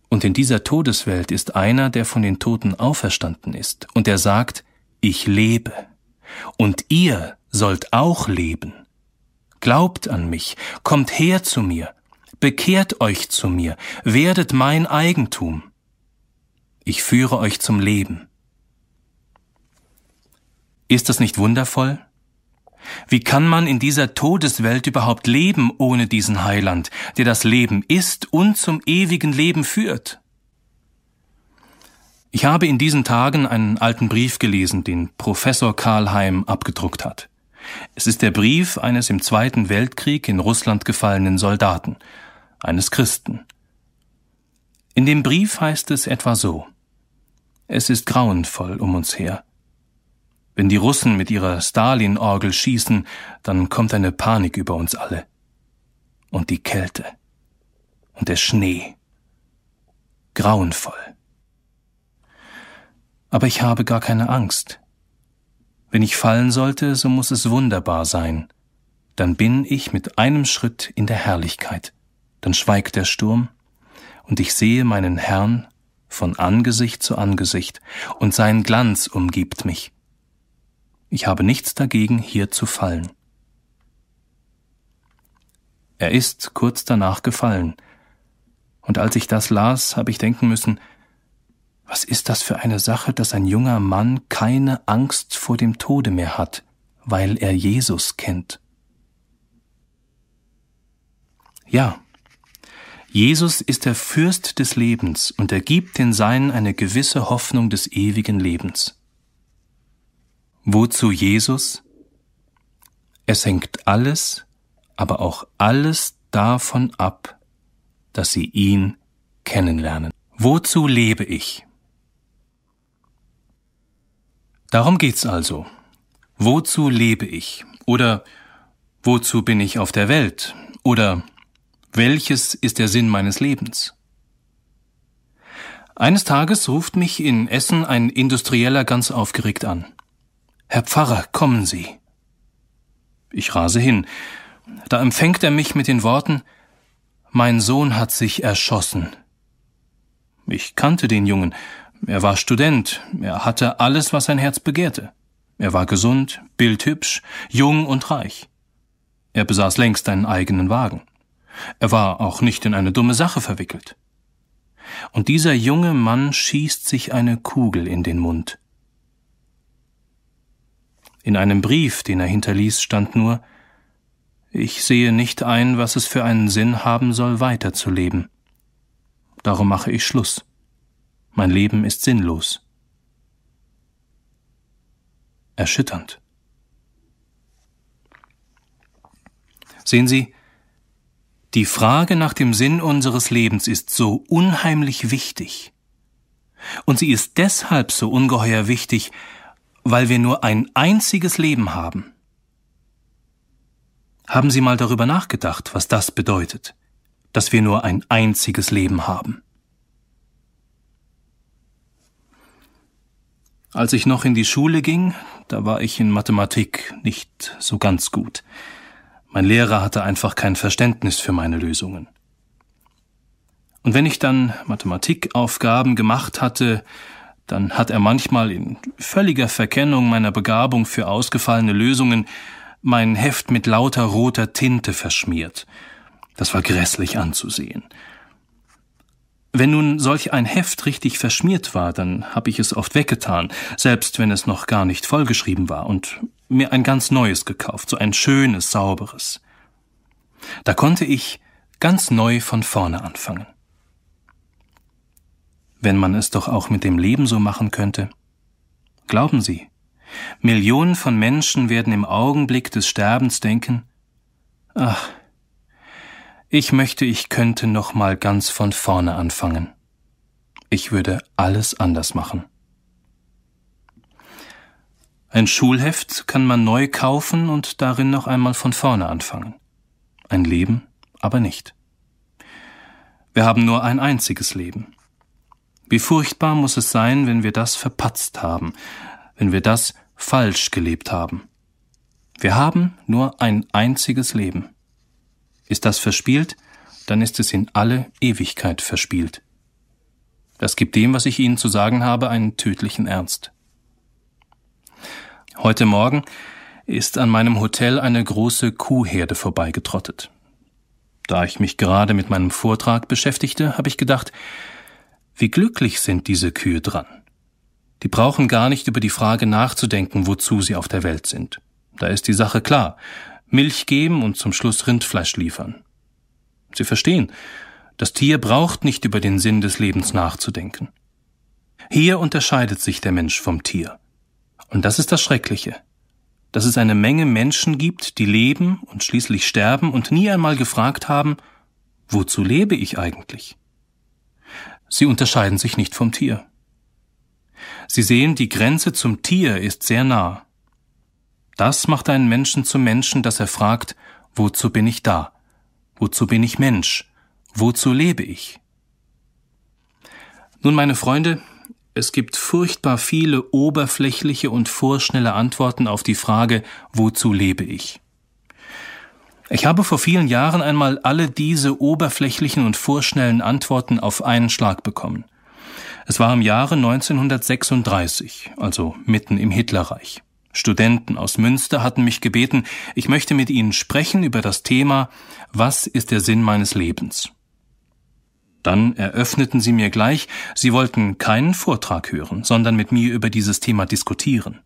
Und in dieser Todeswelt ist einer, der von den Toten auferstanden ist, und der sagt, ich lebe, und ihr sollt auch leben. Glaubt an mich, kommt her zu mir, bekehrt euch zu mir, werdet mein Eigentum. Ich führe euch zum Leben. Ist das nicht wundervoll? Wie kann man in dieser Todeswelt überhaupt leben ohne diesen Heiland, der das Leben ist und zum ewigen Leben führt? Ich habe in diesen Tagen einen alten Brief gelesen, den Professor Karlheim abgedruckt hat. Es ist der Brief eines im Zweiten Weltkrieg in Russland gefallenen Soldaten, eines Christen. In dem Brief heißt es etwa so Es ist grauenvoll um uns her. Wenn die Russen mit ihrer Stalin-Orgel schießen, dann kommt eine Panik über uns alle. Und die Kälte. Und der Schnee. Grauenvoll. Aber ich habe gar keine Angst. Wenn ich fallen sollte, so muss es wunderbar sein. Dann bin ich mit einem Schritt in der Herrlichkeit. Dann schweigt der Sturm, und ich sehe meinen Herrn von Angesicht zu Angesicht, und sein Glanz umgibt mich. Ich habe nichts dagegen, hier zu fallen. Er ist kurz danach gefallen, und als ich das las, habe ich denken müssen, was ist das für eine Sache, dass ein junger Mann keine Angst vor dem Tode mehr hat, weil er Jesus kennt? Ja, Jesus ist der Fürst des Lebens und er gibt den Seinen eine gewisse Hoffnung des ewigen Lebens. Wozu Jesus? Es hängt alles, aber auch alles davon ab, dass sie ihn kennenlernen. Wozu lebe ich? Darum geht's also. Wozu lebe ich? Oder wozu bin ich auf der Welt? Oder welches ist der Sinn meines Lebens? Eines Tages ruft mich in Essen ein Industrieller ganz aufgeregt an. Herr Pfarrer, kommen Sie. Ich rase hin. Da empfängt er mich mit den Worten Mein Sohn hat sich erschossen. Ich kannte den Jungen. Er war Student. Er hatte alles, was sein Herz begehrte. Er war gesund, bildhübsch, jung und reich. Er besaß längst einen eigenen Wagen. Er war auch nicht in eine dumme Sache verwickelt. Und dieser junge Mann schießt sich eine Kugel in den Mund. In einem Brief, den er hinterließ, stand nur Ich sehe nicht ein, was es für einen Sinn haben soll, weiterzuleben. Darum mache ich Schluss. Mein Leben ist sinnlos. Erschütternd. Sehen Sie, die Frage nach dem Sinn unseres Lebens ist so unheimlich wichtig. Und sie ist deshalb so ungeheuer wichtig, weil wir nur ein einziges Leben haben. Haben Sie mal darüber nachgedacht, was das bedeutet, dass wir nur ein einziges Leben haben? Als ich noch in die Schule ging, da war ich in Mathematik nicht so ganz gut. Mein Lehrer hatte einfach kein Verständnis für meine Lösungen. Und wenn ich dann Mathematikaufgaben gemacht hatte, dann hat er manchmal in völliger Verkennung meiner Begabung für ausgefallene Lösungen mein Heft mit lauter roter Tinte verschmiert. Das war grässlich anzusehen. Wenn nun solch ein Heft richtig verschmiert war, dann habe ich es oft weggetan, selbst wenn es noch gar nicht vollgeschrieben war, und mir ein ganz neues gekauft, so ein schönes, sauberes. Da konnte ich ganz neu von vorne anfangen wenn man es doch auch mit dem Leben so machen könnte? Glauben Sie, Millionen von Menschen werden im Augenblick des Sterbens denken, ach, ich möchte, ich könnte noch mal ganz von vorne anfangen. Ich würde alles anders machen. Ein Schulheft kann man neu kaufen und darin noch einmal von vorne anfangen. Ein Leben aber nicht. Wir haben nur ein einziges Leben. Wie furchtbar muss es sein, wenn wir das verpatzt haben, wenn wir das falsch gelebt haben. Wir haben nur ein einziges Leben. Ist das verspielt, dann ist es in alle Ewigkeit verspielt. Das gibt dem, was ich Ihnen zu sagen habe, einen tödlichen Ernst. Heute Morgen ist an meinem Hotel eine große Kuhherde vorbeigetrottet. Da ich mich gerade mit meinem Vortrag beschäftigte, habe ich gedacht, wie glücklich sind diese Kühe dran. Die brauchen gar nicht über die Frage nachzudenken, wozu sie auf der Welt sind. Da ist die Sache klar. Milch geben und zum Schluss Rindfleisch liefern. Sie verstehen, das Tier braucht nicht über den Sinn des Lebens nachzudenken. Hier unterscheidet sich der Mensch vom Tier. Und das ist das Schreckliche dass es eine Menge Menschen gibt, die leben und schließlich sterben und nie einmal gefragt haben, wozu lebe ich eigentlich? Sie unterscheiden sich nicht vom Tier. Sie sehen, die Grenze zum Tier ist sehr nah. Das macht einen Menschen zum Menschen, dass er fragt, wozu bin ich da? Wozu bin ich Mensch? Wozu lebe ich? Nun, meine Freunde, es gibt furchtbar viele oberflächliche und vorschnelle Antworten auf die Frage, wozu lebe ich? Ich habe vor vielen Jahren einmal alle diese oberflächlichen und vorschnellen Antworten auf einen Schlag bekommen. Es war im Jahre 1936, also mitten im Hitlerreich. Studenten aus Münster hatten mich gebeten, ich möchte mit ihnen sprechen über das Thema Was ist der Sinn meines Lebens? Dann eröffneten sie mir gleich, sie wollten keinen Vortrag hören, sondern mit mir über dieses Thema diskutieren.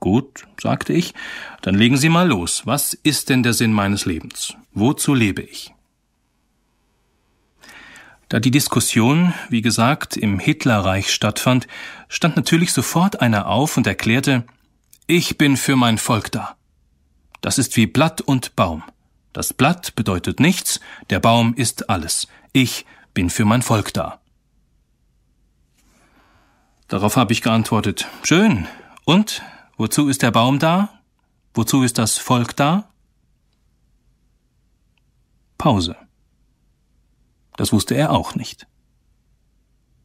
Gut, sagte ich, dann legen Sie mal los. Was ist denn der Sinn meines Lebens? Wozu lebe ich? Da die Diskussion, wie gesagt, im Hitlerreich stattfand, stand natürlich sofort einer auf und erklärte, ich bin für mein Volk da. Das ist wie Blatt und Baum. Das Blatt bedeutet nichts, der Baum ist alles. Ich bin für mein Volk da. Darauf habe ich geantwortet, schön. Und? Wozu ist der Baum da? Wozu ist das Volk da? Pause. Das wusste er auch nicht.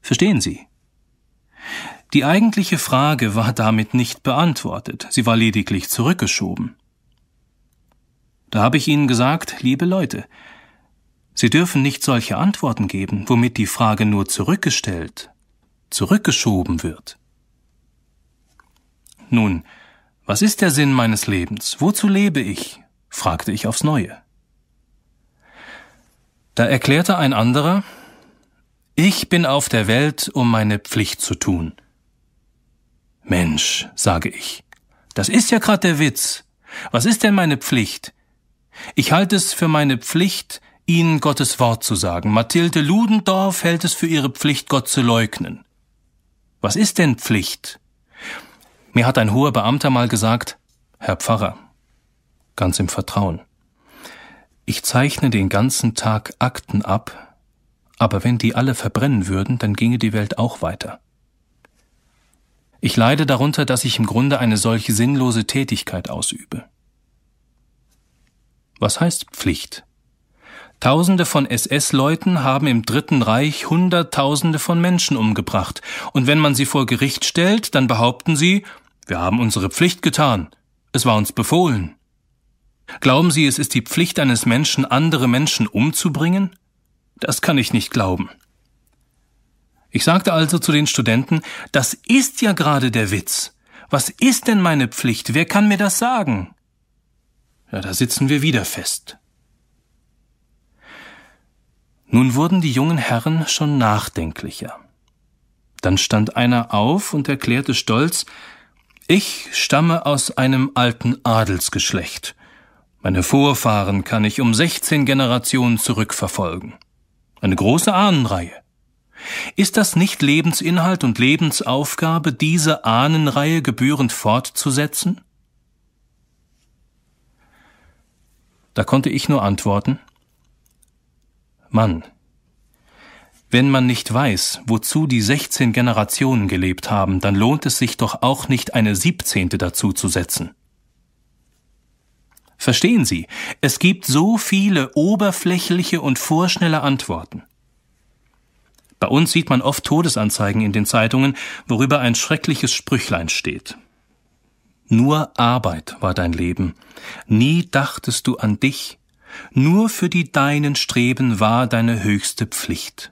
Verstehen Sie? Die eigentliche Frage war damit nicht beantwortet, sie war lediglich zurückgeschoben. Da habe ich Ihnen gesagt, liebe Leute, Sie dürfen nicht solche Antworten geben, womit die Frage nur zurückgestellt, zurückgeschoben wird. Nun, was ist der Sinn meines Lebens? Wozu lebe ich? fragte ich aufs neue. Da erklärte ein anderer, ich bin auf der Welt, um meine Pflicht zu tun. Mensch, sage ich, das ist ja grad der Witz. Was ist denn meine Pflicht? Ich halte es für meine Pflicht, ihnen Gottes Wort zu sagen. Mathilde Ludendorff hält es für ihre Pflicht, Gott zu leugnen. Was ist denn Pflicht? Mir hat ein hoher Beamter mal gesagt, Herr Pfarrer, ganz im Vertrauen, ich zeichne den ganzen Tag Akten ab, aber wenn die alle verbrennen würden, dann ginge die Welt auch weiter. Ich leide darunter, dass ich im Grunde eine solche sinnlose Tätigkeit ausübe. Was heißt Pflicht? Tausende von SS-Leuten haben im Dritten Reich Hunderttausende von Menschen umgebracht, und wenn man sie vor Gericht stellt, dann behaupten sie, wir haben unsere Pflicht getan, es war uns befohlen. Glauben Sie, es ist die Pflicht eines Menschen, andere Menschen umzubringen? Das kann ich nicht glauben. Ich sagte also zu den Studenten, das ist ja gerade der Witz. Was ist denn meine Pflicht? Wer kann mir das sagen? Ja, da sitzen wir wieder fest. Nun wurden die jungen Herren schon nachdenklicher. Dann stand einer auf und erklärte stolz, ich stamme aus einem alten Adelsgeschlecht. Meine Vorfahren kann ich um 16 Generationen zurückverfolgen. Eine große Ahnenreihe. Ist das nicht Lebensinhalt und Lebensaufgabe, diese Ahnenreihe gebührend fortzusetzen? Da konnte ich nur antworten Mann, wenn man nicht weiß, wozu die 16 Generationen gelebt haben, dann lohnt es sich doch auch nicht eine siebzehnte dazu zu setzen. Verstehen Sie, es gibt so viele oberflächliche und vorschnelle Antworten. Bei uns sieht man oft Todesanzeigen in den Zeitungen, worüber ein schreckliches Sprüchlein steht. Nur Arbeit war dein Leben, nie dachtest du an dich, nur für die Deinen streben war deine höchste Pflicht.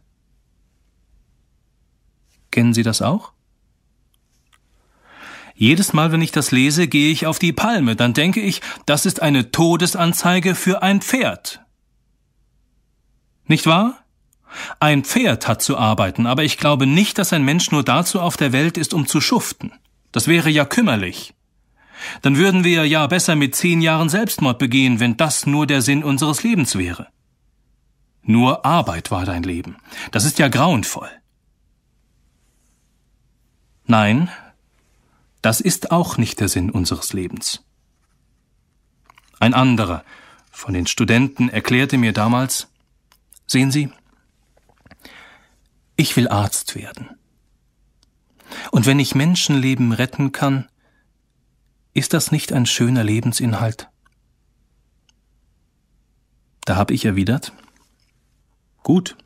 Kennen Sie das auch? Jedes Mal, wenn ich das lese, gehe ich auf die Palme, dann denke ich, das ist eine Todesanzeige für ein Pferd. Nicht wahr? Ein Pferd hat zu arbeiten, aber ich glaube nicht, dass ein Mensch nur dazu auf der Welt ist, um zu schuften. Das wäre ja kümmerlich. Dann würden wir ja besser mit zehn Jahren Selbstmord begehen, wenn das nur der Sinn unseres Lebens wäre. Nur Arbeit war dein Leben. Das ist ja grauenvoll. Nein, das ist auch nicht der Sinn unseres Lebens. Ein anderer von den Studenten erklärte mir damals, sehen Sie, ich will Arzt werden. Und wenn ich Menschenleben retten kann, ist das nicht ein schöner Lebensinhalt? Da habe ich erwidert, gut.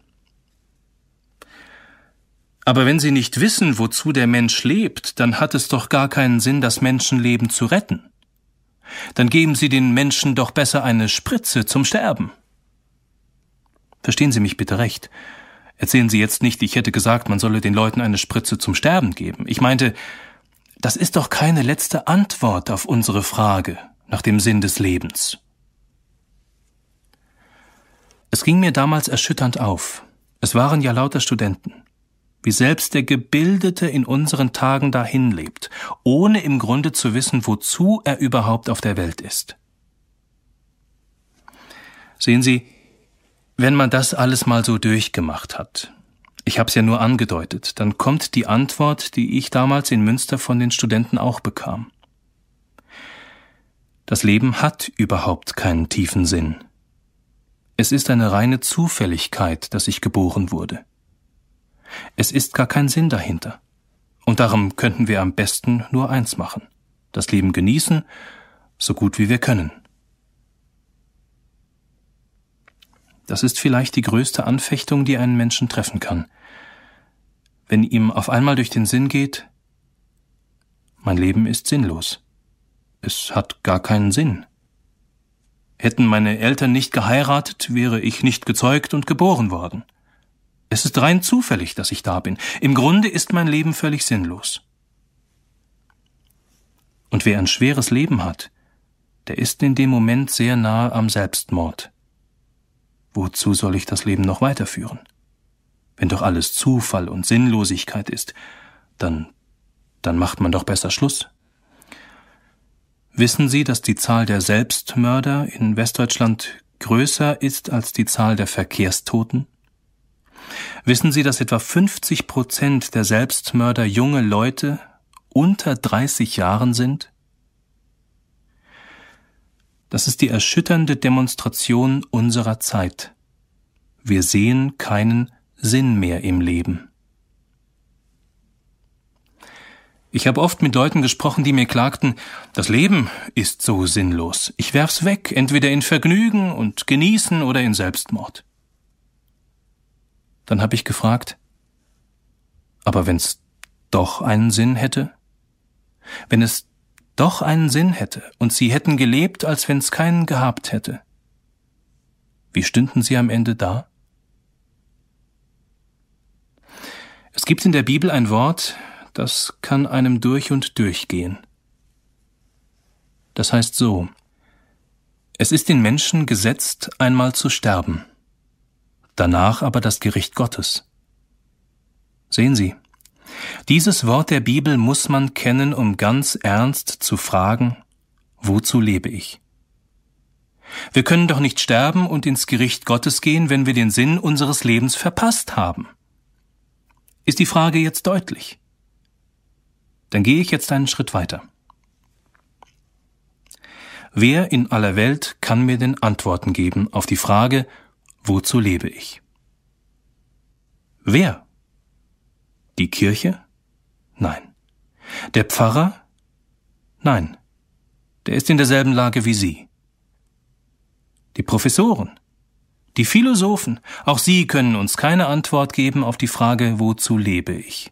Aber wenn Sie nicht wissen, wozu der Mensch lebt, dann hat es doch gar keinen Sinn, das Menschenleben zu retten. Dann geben Sie den Menschen doch besser eine Spritze zum Sterben. Verstehen Sie mich bitte recht. Erzählen Sie jetzt nicht, ich hätte gesagt, man solle den Leuten eine Spritze zum Sterben geben. Ich meinte, das ist doch keine letzte Antwort auf unsere Frage nach dem Sinn des Lebens. Es ging mir damals erschütternd auf. Es waren ja lauter Studenten. Wie selbst der Gebildete in unseren Tagen dahin lebt, ohne im Grunde zu wissen, wozu er überhaupt auf der Welt ist. Sehen Sie, wenn man das alles mal so durchgemacht hat, ich habe es ja nur angedeutet, dann kommt die Antwort, die ich damals in Münster von den Studenten auch bekam. Das Leben hat überhaupt keinen tiefen Sinn. Es ist eine reine Zufälligkeit, dass ich geboren wurde. Es ist gar kein Sinn dahinter. Und darum könnten wir am besten nur eins machen. Das Leben genießen, so gut wie wir können. Das ist vielleicht die größte Anfechtung, die einen Menschen treffen kann. Wenn ihm auf einmal durch den Sinn geht, mein Leben ist sinnlos. Es hat gar keinen Sinn. Hätten meine Eltern nicht geheiratet, wäre ich nicht gezeugt und geboren worden. Es ist rein zufällig, dass ich da bin. Im Grunde ist mein Leben völlig sinnlos. Und wer ein schweres Leben hat, der ist in dem Moment sehr nahe am Selbstmord. Wozu soll ich das Leben noch weiterführen? Wenn doch alles Zufall und Sinnlosigkeit ist, dann, dann macht man doch besser Schluss. Wissen Sie, dass die Zahl der Selbstmörder in Westdeutschland größer ist als die Zahl der Verkehrstoten? Wissen Sie, dass etwa 50 Prozent der Selbstmörder junge Leute unter 30 Jahren sind? Das ist die erschütternde Demonstration unserer Zeit. Wir sehen keinen Sinn mehr im Leben. Ich habe oft mit Leuten gesprochen, die mir klagten, das Leben ist so sinnlos. Ich werf's weg, entweder in Vergnügen und Genießen oder in Selbstmord. Dann habe ich gefragt, aber wenn's doch einen Sinn hätte? Wenn es doch einen Sinn hätte und sie hätten gelebt, als wenn's keinen gehabt hätte. Wie stünden sie am Ende da? Es gibt in der Bibel ein Wort, das kann einem durch und durch gehen. Das heißt so, es ist den Menschen gesetzt, einmal zu sterben danach aber das Gericht Gottes. Sehen Sie, dieses Wort der Bibel muss man kennen, um ganz ernst zu fragen, wozu lebe ich? Wir können doch nicht sterben und ins Gericht Gottes gehen, wenn wir den Sinn unseres Lebens verpasst haben. Ist die Frage jetzt deutlich? Dann gehe ich jetzt einen Schritt weiter. Wer in aller Welt kann mir denn Antworten geben auf die Frage, wozu lebe ich? Wer? Die Kirche? Nein. Der Pfarrer? Nein. Der ist in derselben Lage wie Sie. Die Professoren? Die Philosophen, auch sie können uns keine Antwort geben auf die Frage, wozu lebe ich.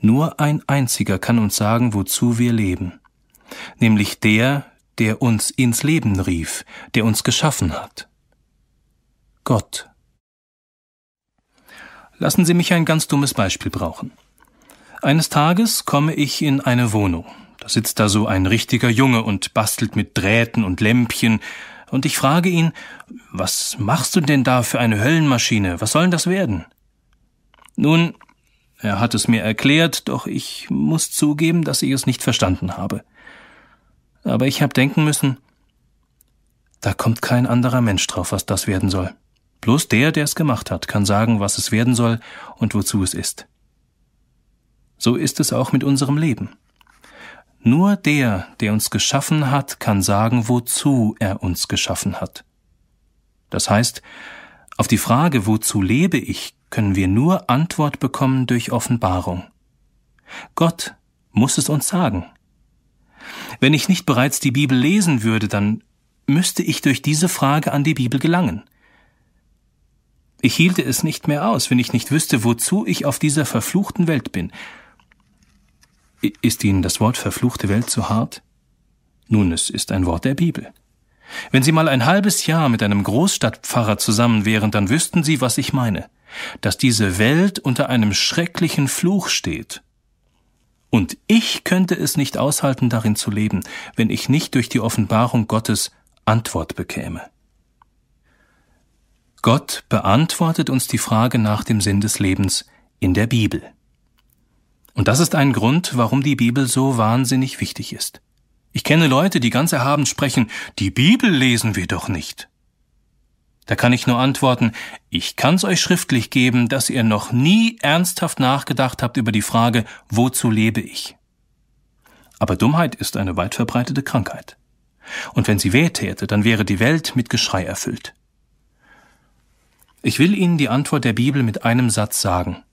Nur ein einziger kann uns sagen, wozu wir leben, nämlich der, der uns ins Leben rief, der uns geschaffen hat. Gott. Lassen Sie mich ein ganz dummes Beispiel brauchen. Eines Tages komme ich in eine Wohnung. Da sitzt da so ein richtiger Junge und bastelt mit Drähten und Lämpchen, und ich frage ihn, was machst du denn da für eine Höllenmaschine? Was soll denn das werden? Nun, er hat es mir erklärt, doch ich muss zugeben, dass ich es nicht verstanden habe. Aber ich habe denken müssen, da kommt kein anderer Mensch drauf, was das werden soll. Bloß der, der es gemacht hat, kann sagen, was es werden soll und wozu es ist. So ist es auch mit unserem Leben. Nur der, der uns geschaffen hat, kann sagen, wozu er uns geschaffen hat. Das heißt, auf die Frage, wozu lebe ich, können wir nur Antwort bekommen durch Offenbarung. Gott muss es uns sagen. Wenn ich nicht bereits die Bibel lesen würde, dann müsste ich durch diese Frage an die Bibel gelangen. Ich hielte es nicht mehr aus, wenn ich nicht wüsste, wozu ich auf dieser verfluchten Welt bin, ist Ihnen das Wort verfluchte Welt zu hart? Nun, es ist ein Wort der Bibel. Wenn Sie mal ein halbes Jahr mit einem Großstadtpfarrer zusammen wären, dann wüssten Sie, was ich meine, dass diese Welt unter einem schrecklichen Fluch steht. Und ich könnte es nicht aushalten, darin zu leben, wenn ich nicht durch die Offenbarung Gottes Antwort bekäme. Gott beantwortet uns die Frage nach dem Sinn des Lebens in der Bibel. Und das ist ein Grund, warum die Bibel so wahnsinnig wichtig ist. Ich kenne Leute, die ganz erhabend sprechen, die Bibel lesen wir doch nicht. Da kann ich nur antworten, ich kann's euch schriftlich geben, dass ihr noch nie ernsthaft nachgedacht habt über die Frage, wozu lebe ich? Aber Dummheit ist eine weit verbreitete Krankheit. Und wenn sie weh täte, dann wäre die Welt mit Geschrei erfüllt. Ich will Ihnen die Antwort der Bibel mit einem Satz sagen.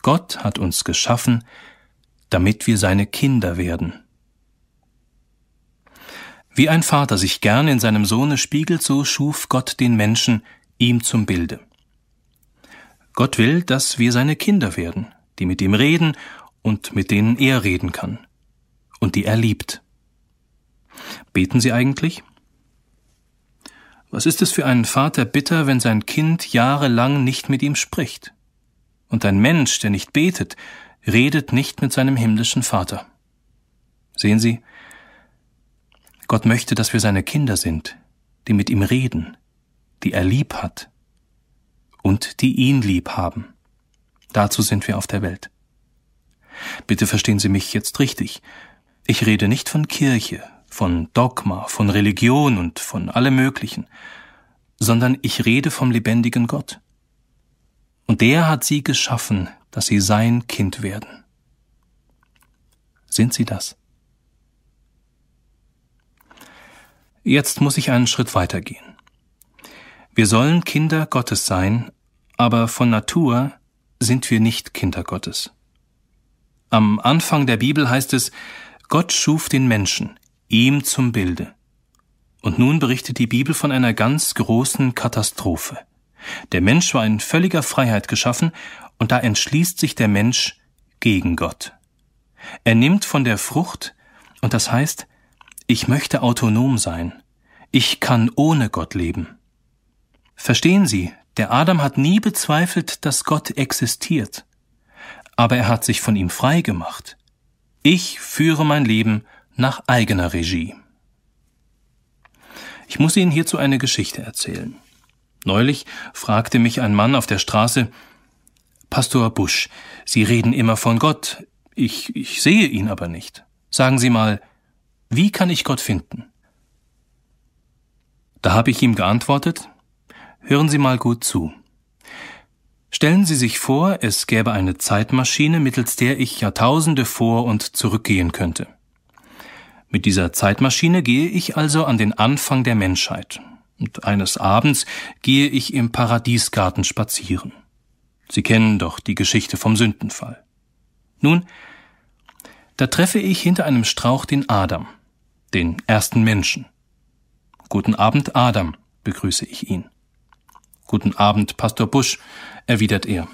Gott hat uns geschaffen, damit wir seine Kinder werden. Wie ein Vater sich gern in seinem Sohne spiegelt, so schuf Gott den Menschen ihm zum Bilde. Gott will, dass wir seine Kinder werden, die mit ihm reden und mit denen er reden kann und die er liebt. Beten Sie eigentlich? Was ist es für einen Vater bitter, wenn sein Kind jahrelang nicht mit ihm spricht? Und ein Mensch, der nicht betet, redet nicht mit seinem himmlischen Vater. Sehen Sie, Gott möchte, dass wir seine Kinder sind, die mit ihm reden, die er lieb hat und die ihn lieb haben. Dazu sind wir auf der Welt. Bitte verstehen Sie mich jetzt richtig. Ich rede nicht von Kirche, von Dogma, von Religion und von allem Möglichen, sondern ich rede vom lebendigen Gott. Und der hat sie geschaffen, dass sie sein Kind werden. Sind sie das? Jetzt muss ich einen Schritt weitergehen. Wir sollen Kinder Gottes sein, aber von Natur sind wir nicht Kinder Gottes. Am Anfang der Bibel heißt es, Gott schuf den Menschen, ihm zum Bilde. Und nun berichtet die Bibel von einer ganz großen Katastrophe. Der Mensch war in völliger Freiheit geschaffen, und da entschließt sich der Mensch gegen Gott. Er nimmt von der Frucht, und das heißt, ich möchte autonom sein. Ich kann ohne Gott leben. Verstehen Sie, der Adam hat nie bezweifelt, dass Gott existiert. Aber er hat sich von ihm frei gemacht. Ich führe mein Leben nach eigener Regie. Ich muss Ihnen hierzu eine Geschichte erzählen. Neulich fragte mich ein Mann auf der Straße Pastor Busch, Sie reden immer von Gott, ich, ich sehe ihn aber nicht. Sagen Sie mal, wie kann ich Gott finden? Da habe ich ihm geantwortet Hören Sie mal gut zu. Stellen Sie sich vor, es gäbe eine Zeitmaschine, mittels der ich Jahrtausende vor und zurückgehen könnte. Mit dieser Zeitmaschine gehe ich also an den Anfang der Menschheit. Und eines Abends gehe ich im Paradiesgarten spazieren. Sie kennen doch die Geschichte vom Sündenfall. Nun, da treffe ich hinter einem Strauch den Adam, den ersten Menschen. Guten Abend, Adam, begrüße ich ihn. Guten Abend, Pastor Busch, erwidert er.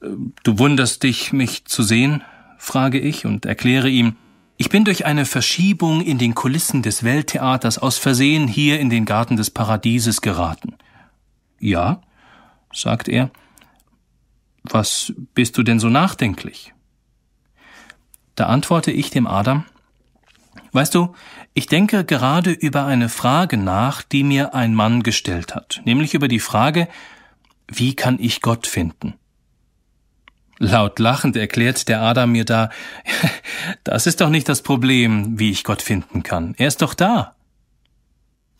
Du wunderst dich, mich zu sehen? frage ich und erkläre ihm, ich bin durch eine Verschiebung in den Kulissen des Welttheaters aus Versehen hier in den Garten des Paradieses geraten. Ja, sagt er. Was bist du denn so nachdenklich? Da antworte ich dem Adam, Weißt du, ich denke gerade über eine Frage nach, die mir ein Mann gestellt hat, nämlich über die Frage, wie kann ich Gott finden? Laut lachend erklärt der Adam mir da, das ist doch nicht das Problem, wie ich Gott finden kann. Er ist doch da.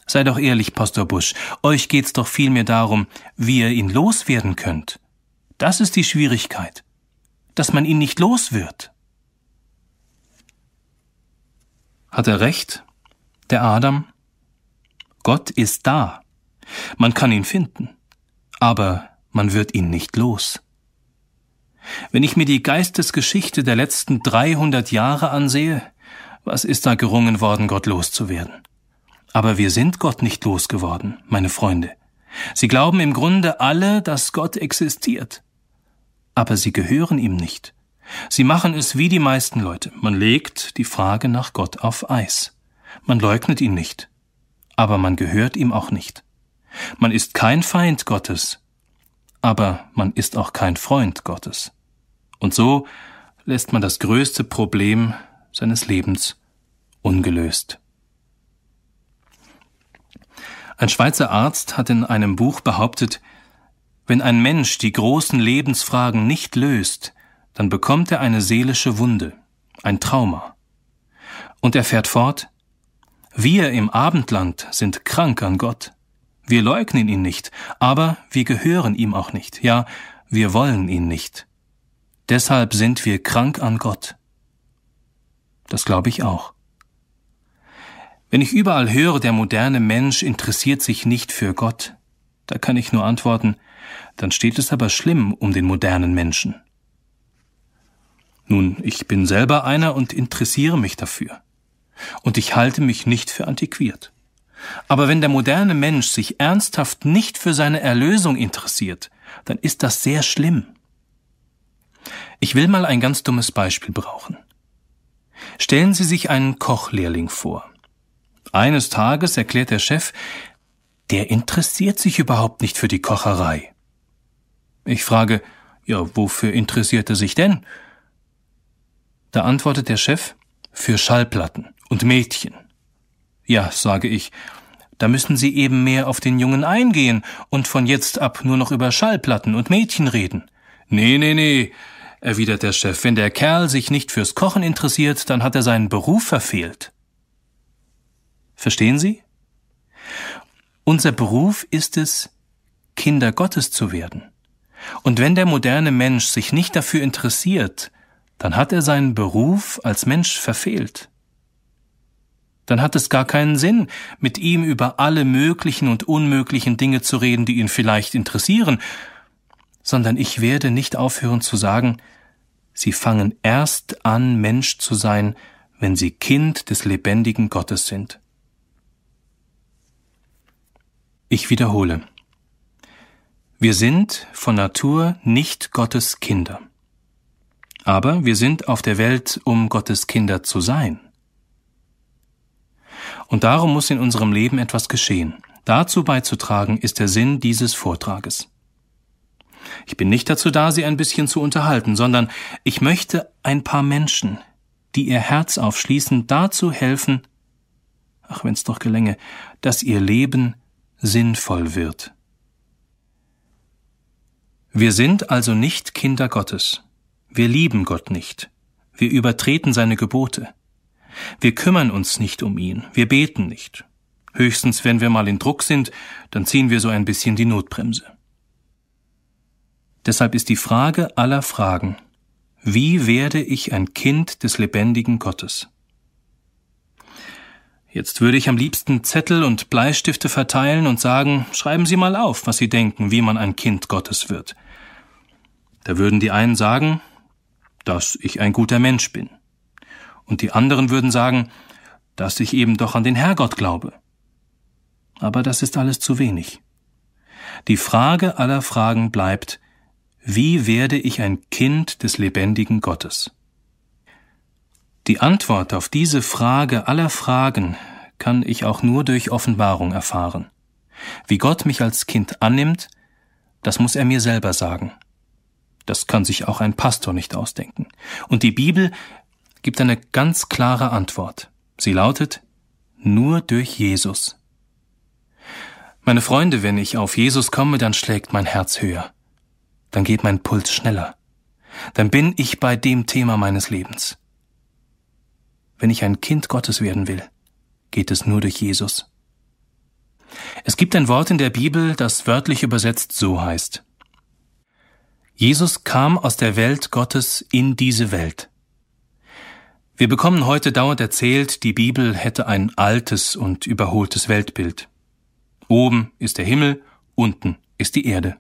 Sei doch ehrlich, Pastor Busch, euch geht's doch vielmehr darum, wie ihr ihn loswerden könnt. Das ist die Schwierigkeit, dass man ihn nicht los wird. Hat er recht? Der Adam? Gott ist da. Man kann ihn finden. Aber man wird ihn nicht los. Wenn ich mir die Geistesgeschichte der letzten 300 Jahre ansehe, was ist da gerungen worden, Gott loszuwerden? Aber wir sind Gott nicht losgeworden, meine Freunde. Sie glauben im Grunde alle, dass Gott existiert. Aber sie gehören ihm nicht. Sie machen es wie die meisten Leute. Man legt die Frage nach Gott auf Eis. Man leugnet ihn nicht. Aber man gehört ihm auch nicht. Man ist kein Feind Gottes, aber man ist auch kein Freund Gottes. Und so lässt man das größte Problem seines Lebens ungelöst. Ein Schweizer Arzt hat in einem Buch behauptet, wenn ein Mensch die großen Lebensfragen nicht löst, dann bekommt er eine seelische Wunde, ein Trauma. Und er fährt fort, wir im Abendland sind krank an Gott. Wir leugnen ihn nicht, aber wir gehören ihm auch nicht, ja, wir wollen ihn nicht. Deshalb sind wir krank an Gott. Das glaube ich auch. Wenn ich überall höre, der moderne Mensch interessiert sich nicht für Gott, da kann ich nur antworten, dann steht es aber schlimm um den modernen Menschen. Nun, ich bin selber einer und interessiere mich dafür. Und ich halte mich nicht für antiquiert. Aber wenn der moderne Mensch sich ernsthaft nicht für seine Erlösung interessiert, dann ist das sehr schlimm. Ich will mal ein ganz dummes Beispiel brauchen. Stellen Sie sich einen Kochlehrling vor. Eines Tages erklärt der Chef, der interessiert sich überhaupt nicht für die Kocherei. Ich frage, ja, wofür interessiert er sich denn? Da antwortet der Chef, für Schallplatten und Mädchen. Ja, sage ich, da müssen Sie eben mehr auf den Jungen eingehen und von jetzt ab nur noch über Schallplatten und Mädchen reden. Nee, nee, nee, erwidert der Chef, wenn der Kerl sich nicht fürs Kochen interessiert, dann hat er seinen Beruf verfehlt. Verstehen Sie? Unser Beruf ist es, Kinder Gottes zu werden. Und wenn der moderne Mensch sich nicht dafür interessiert, dann hat er seinen Beruf als Mensch verfehlt. Dann hat es gar keinen Sinn, mit ihm über alle möglichen und unmöglichen Dinge zu reden, die ihn vielleicht interessieren, sondern ich werde nicht aufhören zu sagen, Sie fangen erst an, Mensch zu sein, wenn Sie Kind des lebendigen Gottes sind. Ich wiederhole. Wir sind von Natur nicht Gottes Kinder. Aber wir sind auf der Welt, um Gottes Kinder zu sein. Und darum muss in unserem Leben etwas geschehen. Dazu beizutragen ist der Sinn dieses Vortrages. Ich bin nicht dazu da, Sie ein bisschen zu unterhalten, sondern ich möchte ein paar Menschen, die ihr Herz aufschließen, dazu helfen, ach wenn's doch gelänge, dass ihr Leben sinnvoll wird. Wir sind also nicht Kinder Gottes. Wir lieben Gott nicht. Wir übertreten seine Gebote. Wir kümmern uns nicht um ihn. Wir beten nicht. Höchstens, wenn wir mal in Druck sind, dann ziehen wir so ein bisschen die Notbremse. Deshalb ist die Frage aller Fragen, wie werde ich ein Kind des lebendigen Gottes? Jetzt würde ich am liebsten Zettel und Bleistifte verteilen und sagen, schreiben Sie mal auf, was Sie denken, wie man ein Kind Gottes wird. Da würden die einen sagen, dass ich ein guter Mensch bin. Und die anderen würden sagen, dass ich eben doch an den Herrgott glaube. Aber das ist alles zu wenig. Die Frage aller Fragen bleibt, wie werde ich ein Kind des lebendigen Gottes? Die Antwort auf diese Frage aller Fragen kann ich auch nur durch Offenbarung erfahren. Wie Gott mich als Kind annimmt, das muss er mir selber sagen. Das kann sich auch ein Pastor nicht ausdenken. Und die Bibel gibt eine ganz klare Antwort. Sie lautet, nur durch Jesus. Meine Freunde, wenn ich auf Jesus komme, dann schlägt mein Herz höher dann geht mein Puls schneller. Dann bin ich bei dem Thema meines Lebens. Wenn ich ein Kind Gottes werden will, geht es nur durch Jesus. Es gibt ein Wort in der Bibel, das wörtlich übersetzt so heißt. Jesus kam aus der Welt Gottes in diese Welt. Wir bekommen heute dauernd erzählt, die Bibel hätte ein altes und überholtes Weltbild. Oben ist der Himmel, unten ist die Erde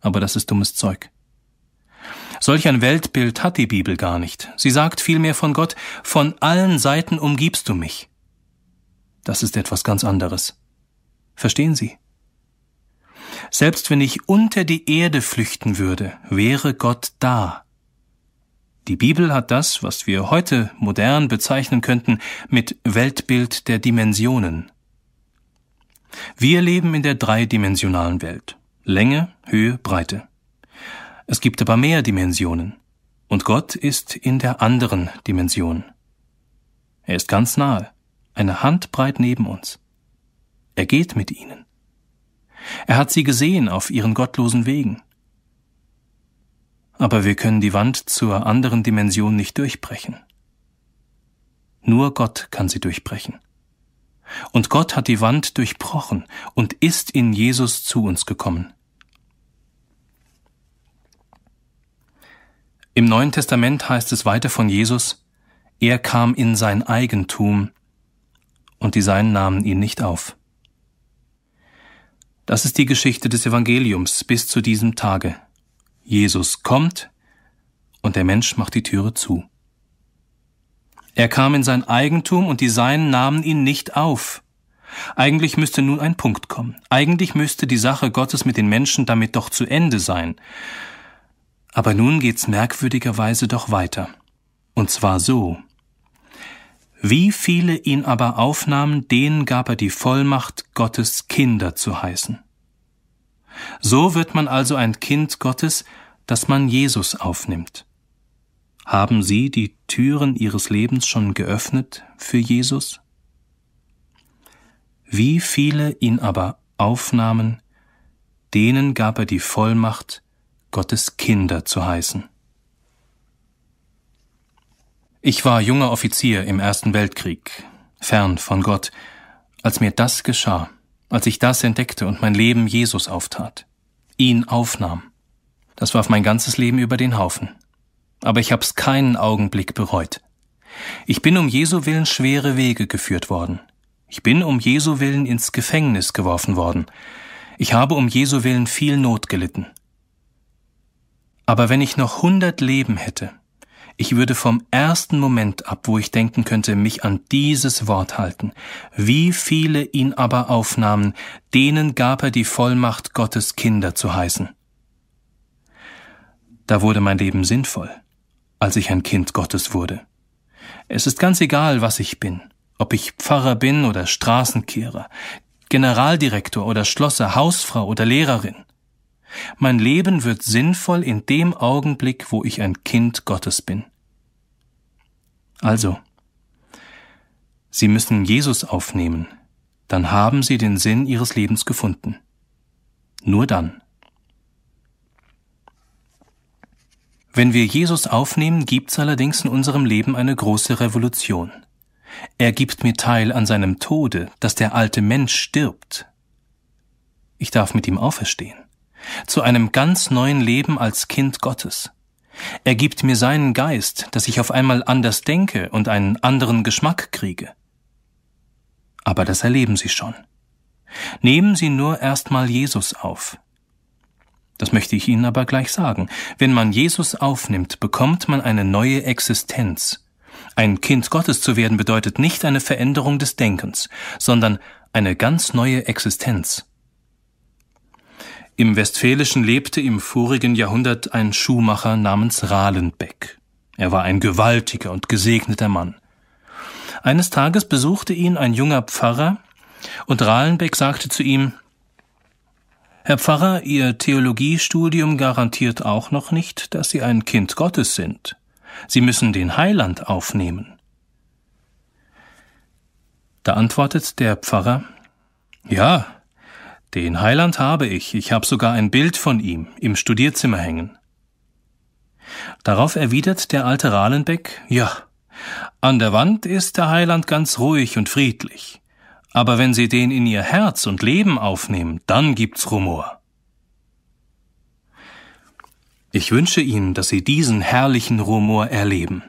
aber das ist dummes Zeug. Solch ein Weltbild hat die Bibel gar nicht. Sie sagt vielmehr von Gott, von allen Seiten umgibst du mich. Das ist etwas ganz anderes. Verstehen Sie? Selbst wenn ich unter die Erde flüchten würde, wäre Gott da. Die Bibel hat das, was wir heute modern bezeichnen könnten, mit Weltbild der Dimensionen. Wir leben in der dreidimensionalen Welt. Länge, Höhe, Breite. Es gibt aber mehr Dimensionen. Und Gott ist in der anderen Dimension. Er ist ganz nahe, eine Handbreit neben uns. Er geht mit ihnen. Er hat sie gesehen auf ihren gottlosen Wegen. Aber wir können die Wand zur anderen Dimension nicht durchbrechen. Nur Gott kann sie durchbrechen. Und Gott hat die Wand durchbrochen und ist in Jesus zu uns gekommen. Im Neuen Testament heißt es weiter von Jesus, er kam in sein Eigentum und die Seinen nahmen ihn nicht auf. Das ist die Geschichte des Evangeliums bis zu diesem Tage. Jesus kommt und der Mensch macht die Türe zu. Er kam in sein Eigentum und die Seinen nahmen ihn nicht auf. Eigentlich müsste nun ein Punkt kommen. Eigentlich müsste die Sache Gottes mit den Menschen damit doch zu Ende sein. Aber nun geht's merkwürdigerweise doch weiter. Und zwar so. Wie viele ihn aber aufnahmen, denen gab er die Vollmacht, Gottes Kinder zu heißen. So wird man also ein Kind Gottes, das man Jesus aufnimmt. Haben Sie die Türen Ihres Lebens schon geöffnet für Jesus? Wie viele ihn aber aufnahmen, denen gab er die Vollmacht, Gottes Kinder zu heißen. Ich war junger Offizier im Ersten Weltkrieg, fern von Gott, als mir das geschah, als ich das entdeckte und mein Leben Jesus auftat, ihn aufnahm. Das warf mein ganzes Leben über den Haufen aber ich hab's keinen Augenblick bereut. Ich bin um Jesu willen schwere Wege geführt worden. Ich bin um Jesu willen ins Gefängnis geworfen worden. Ich habe um Jesu willen viel Not gelitten. Aber wenn ich noch hundert Leben hätte, ich würde vom ersten Moment ab, wo ich denken könnte, mich an dieses Wort halten. Wie viele ihn aber aufnahmen, denen gab er die Vollmacht, Gottes Kinder zu heißen. Da wurde mein Leben sinnvoll als ich ein Kind Gottes wurde. Es ist ganz egal, was ich bin, ob ich Pfarrer bin oder Straßenkehrer, Generaldirektor oder Schlosser, Hausfrau oder Lehrerin. Mein Leben wird sinnvoll in dem Augenblick, wo ich ein Kind Gottes bin. Also, Sie müssen Jesus aufnehmen, dann haben Sie den Sinn Ihres Lebens gefunden. Nur dann. Wenn wir Jesus aufnehmen, gibt's allerdings in unserem Leben eine große Revolution. Er gibt mir teil an seinem Tode, dass der alte Mensch stirbt. Ich darf mit ihm auferstehen. zu einem ganz neuen Leben als Kind Gottes. Er gibt mir seinen Geist, dass ich auf einmal anders denke und einen anderen Geschmack kriege. Aber das erleben Sie schon. Nehmen Sie nur erstmal Jesus auf. Das möchte ich Ihnen aber gleich sagen. Wenn man Jesus aufnimmt, bekommt man eine neue Existenz. Ein Kind Gottes zu werden bedeutet nicht eine Veränderung des Denkens, sondern eine ganz neue Existenz. Im Westfälischen lebte im vorigen Jahrhundert ein Schuhmacher namens Rahlenbeck. Er war ein gewaltiger und gesegneter Mann. Eines Tages besuchte ihn ein junger Pfarrer, und Rahlenbeck sagte zu ihm Herr Pfarrer, Ihr Theologiestudium garantiert auch noch nicht, dass Sie ein Kind Gottes sind. Sie müssen den Heiland aufnehmen. Da antwortet der Pfarrer Ja, den Heiland habe ich, ich habe sogar ein Bild von ihm im Studierzimmer hängen. Darauf erwidert der alte Rahlenbeck Ja, an der Wand ist der Heiland ganz ruhig und friedlich, aber wenn Sie den in Ihr Herz und Leben aufnehmen, dann gibt's Rumor. Ich wünsche Ihnen, dass Sie diesen herrlichen Rumor erleben,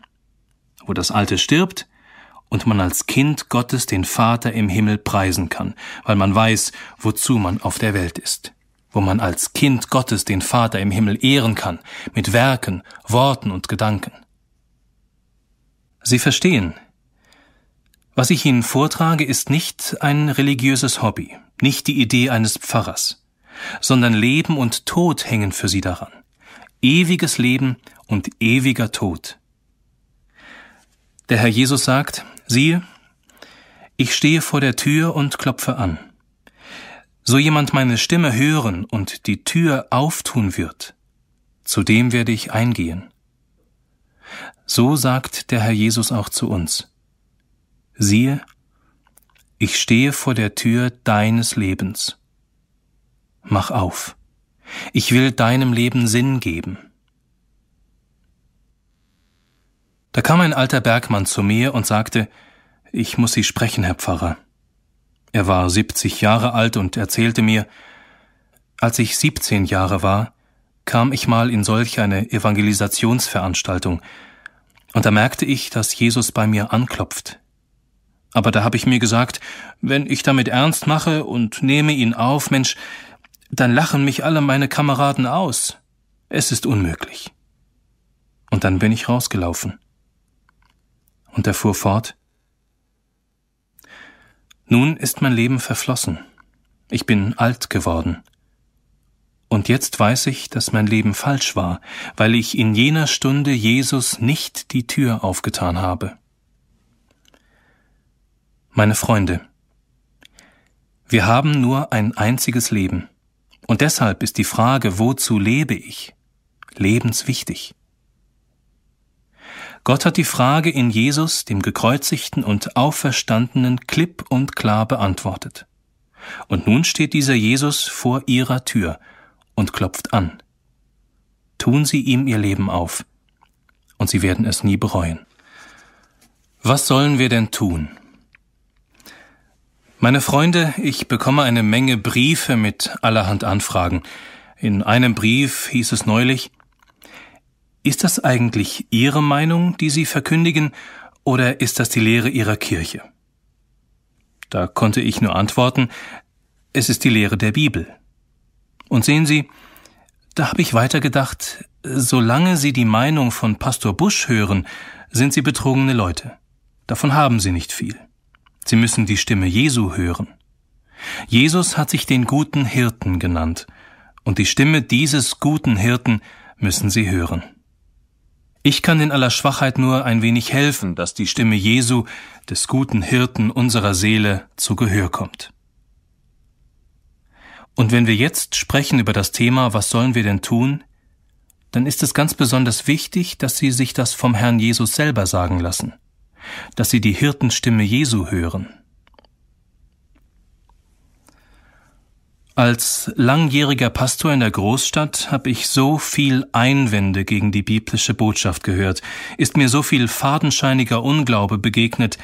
wo das Alte stirbt und man als Kind Gottes den Vater im Himmel preisen kann, weil man weiß, wozu man auf der Welt ist, wo man als Kind Gottes den Vater im Himmel ehren kann, mit Werken, Worten und Gedanken. Sie verstehen, was ich Ihnen vortrage, ist nicht ein religiöses Hobby, nicht die Idee eines Pfarrers, sondern Leben und Tod hängen für Sie daran ewiges Leben und ewiger Tod. Der Herr Jesus sagt, siehe, ich stehe vor der Tür und klopfe an. So jemand meine Stimme hören und die Tür auftun wird, zu dem werde ich eingehen. So sagt der Herr Jesus auch zu uns. Siehe, ich stehe vor der Tür deines Lebens. Mach auf. Ich will deinem Leben Sinn geben. Da kam ein alter Bergmann zu mir und sagte, ich muss Sie sprechen, Herr Pfarrer. Er war siebzig Jahre alt und erzählte mir, als ich siebzehn Jahre war, kam ich mal in solch eine Evangelisationsveranstaltung, und da merkte ich, dass Jesus bei mir anklopft. Aber da habe ich mir gesagt, wenn ich damit ernst mache und nehme ihn auf, Mensch, dann lachen mich alle meine Kameraden aus. Es ist unmöglich. Und dann bin ich rausgelaufen. Und er fuhr fort. Nun ist mein Leben verflossen. Ich bin alt geworden. Und jetzt weiß ich, dass mein Leben falsch war, weil ich in jener Stunde Jesus nicht die Tür aufgetan habe. Meine Freunde, wir haben nur ein einziges Leben. Und deshalb ist die Frage, wozu lebe ich, lebenswichtig. Gott hat die Frage in Jesus, dem gekreuzigten und auferstandenen, klipp und klar beantwortet. Und nun steht dieser Jesus vor ihrer Tür und klopft an. Tun Sie ihm Ihr Leben auf, und Sie werden es nie bereuen. Was sollen wir denn tun? Meine Freunde, ich bekomme eine Menge Briefe mit allerhand Anfragen. In einem Brief hieß es neulich, ist das eigentlich Ihre Meinung, die Sie verkündigen, oder ist das die Lehre Ihrer Kirche? Da konnte ich nur antworten, es ist die Lehre der Bibel. Und sehen Sie, da habe ich weitergedacht, solange Sie die Meinung von Pastor Busch hören, sind Sie betrogene Leute. Davon haben Sie nicht viel. Sie müssen die Stimme Jesu hören. Jesus hat sich den guten Hirten genannt, und die Stimme dieses guten Hirten müssen Sie hören. Ich kann in aller Schwachheit nur ein wenig helfen, dass die Stimme Jesu, des guten Hirten unserer Seele, zu Gehör kommt. Und wenn wir jetzt sprechen über das Thema, was sollen wir denn tun, dann ist es ganz besonders wichtig, dass Sie sich das vom Herrn Jesus selber sagen lassen dass sie die Hirtenstimme Jesu hören. Als langjähriger Pastor in der Großstadt habe ich so viel Einwände gegen die biblische Botschaft gehört, ist mir so viel fadenscheiniger Unglaube begegnet,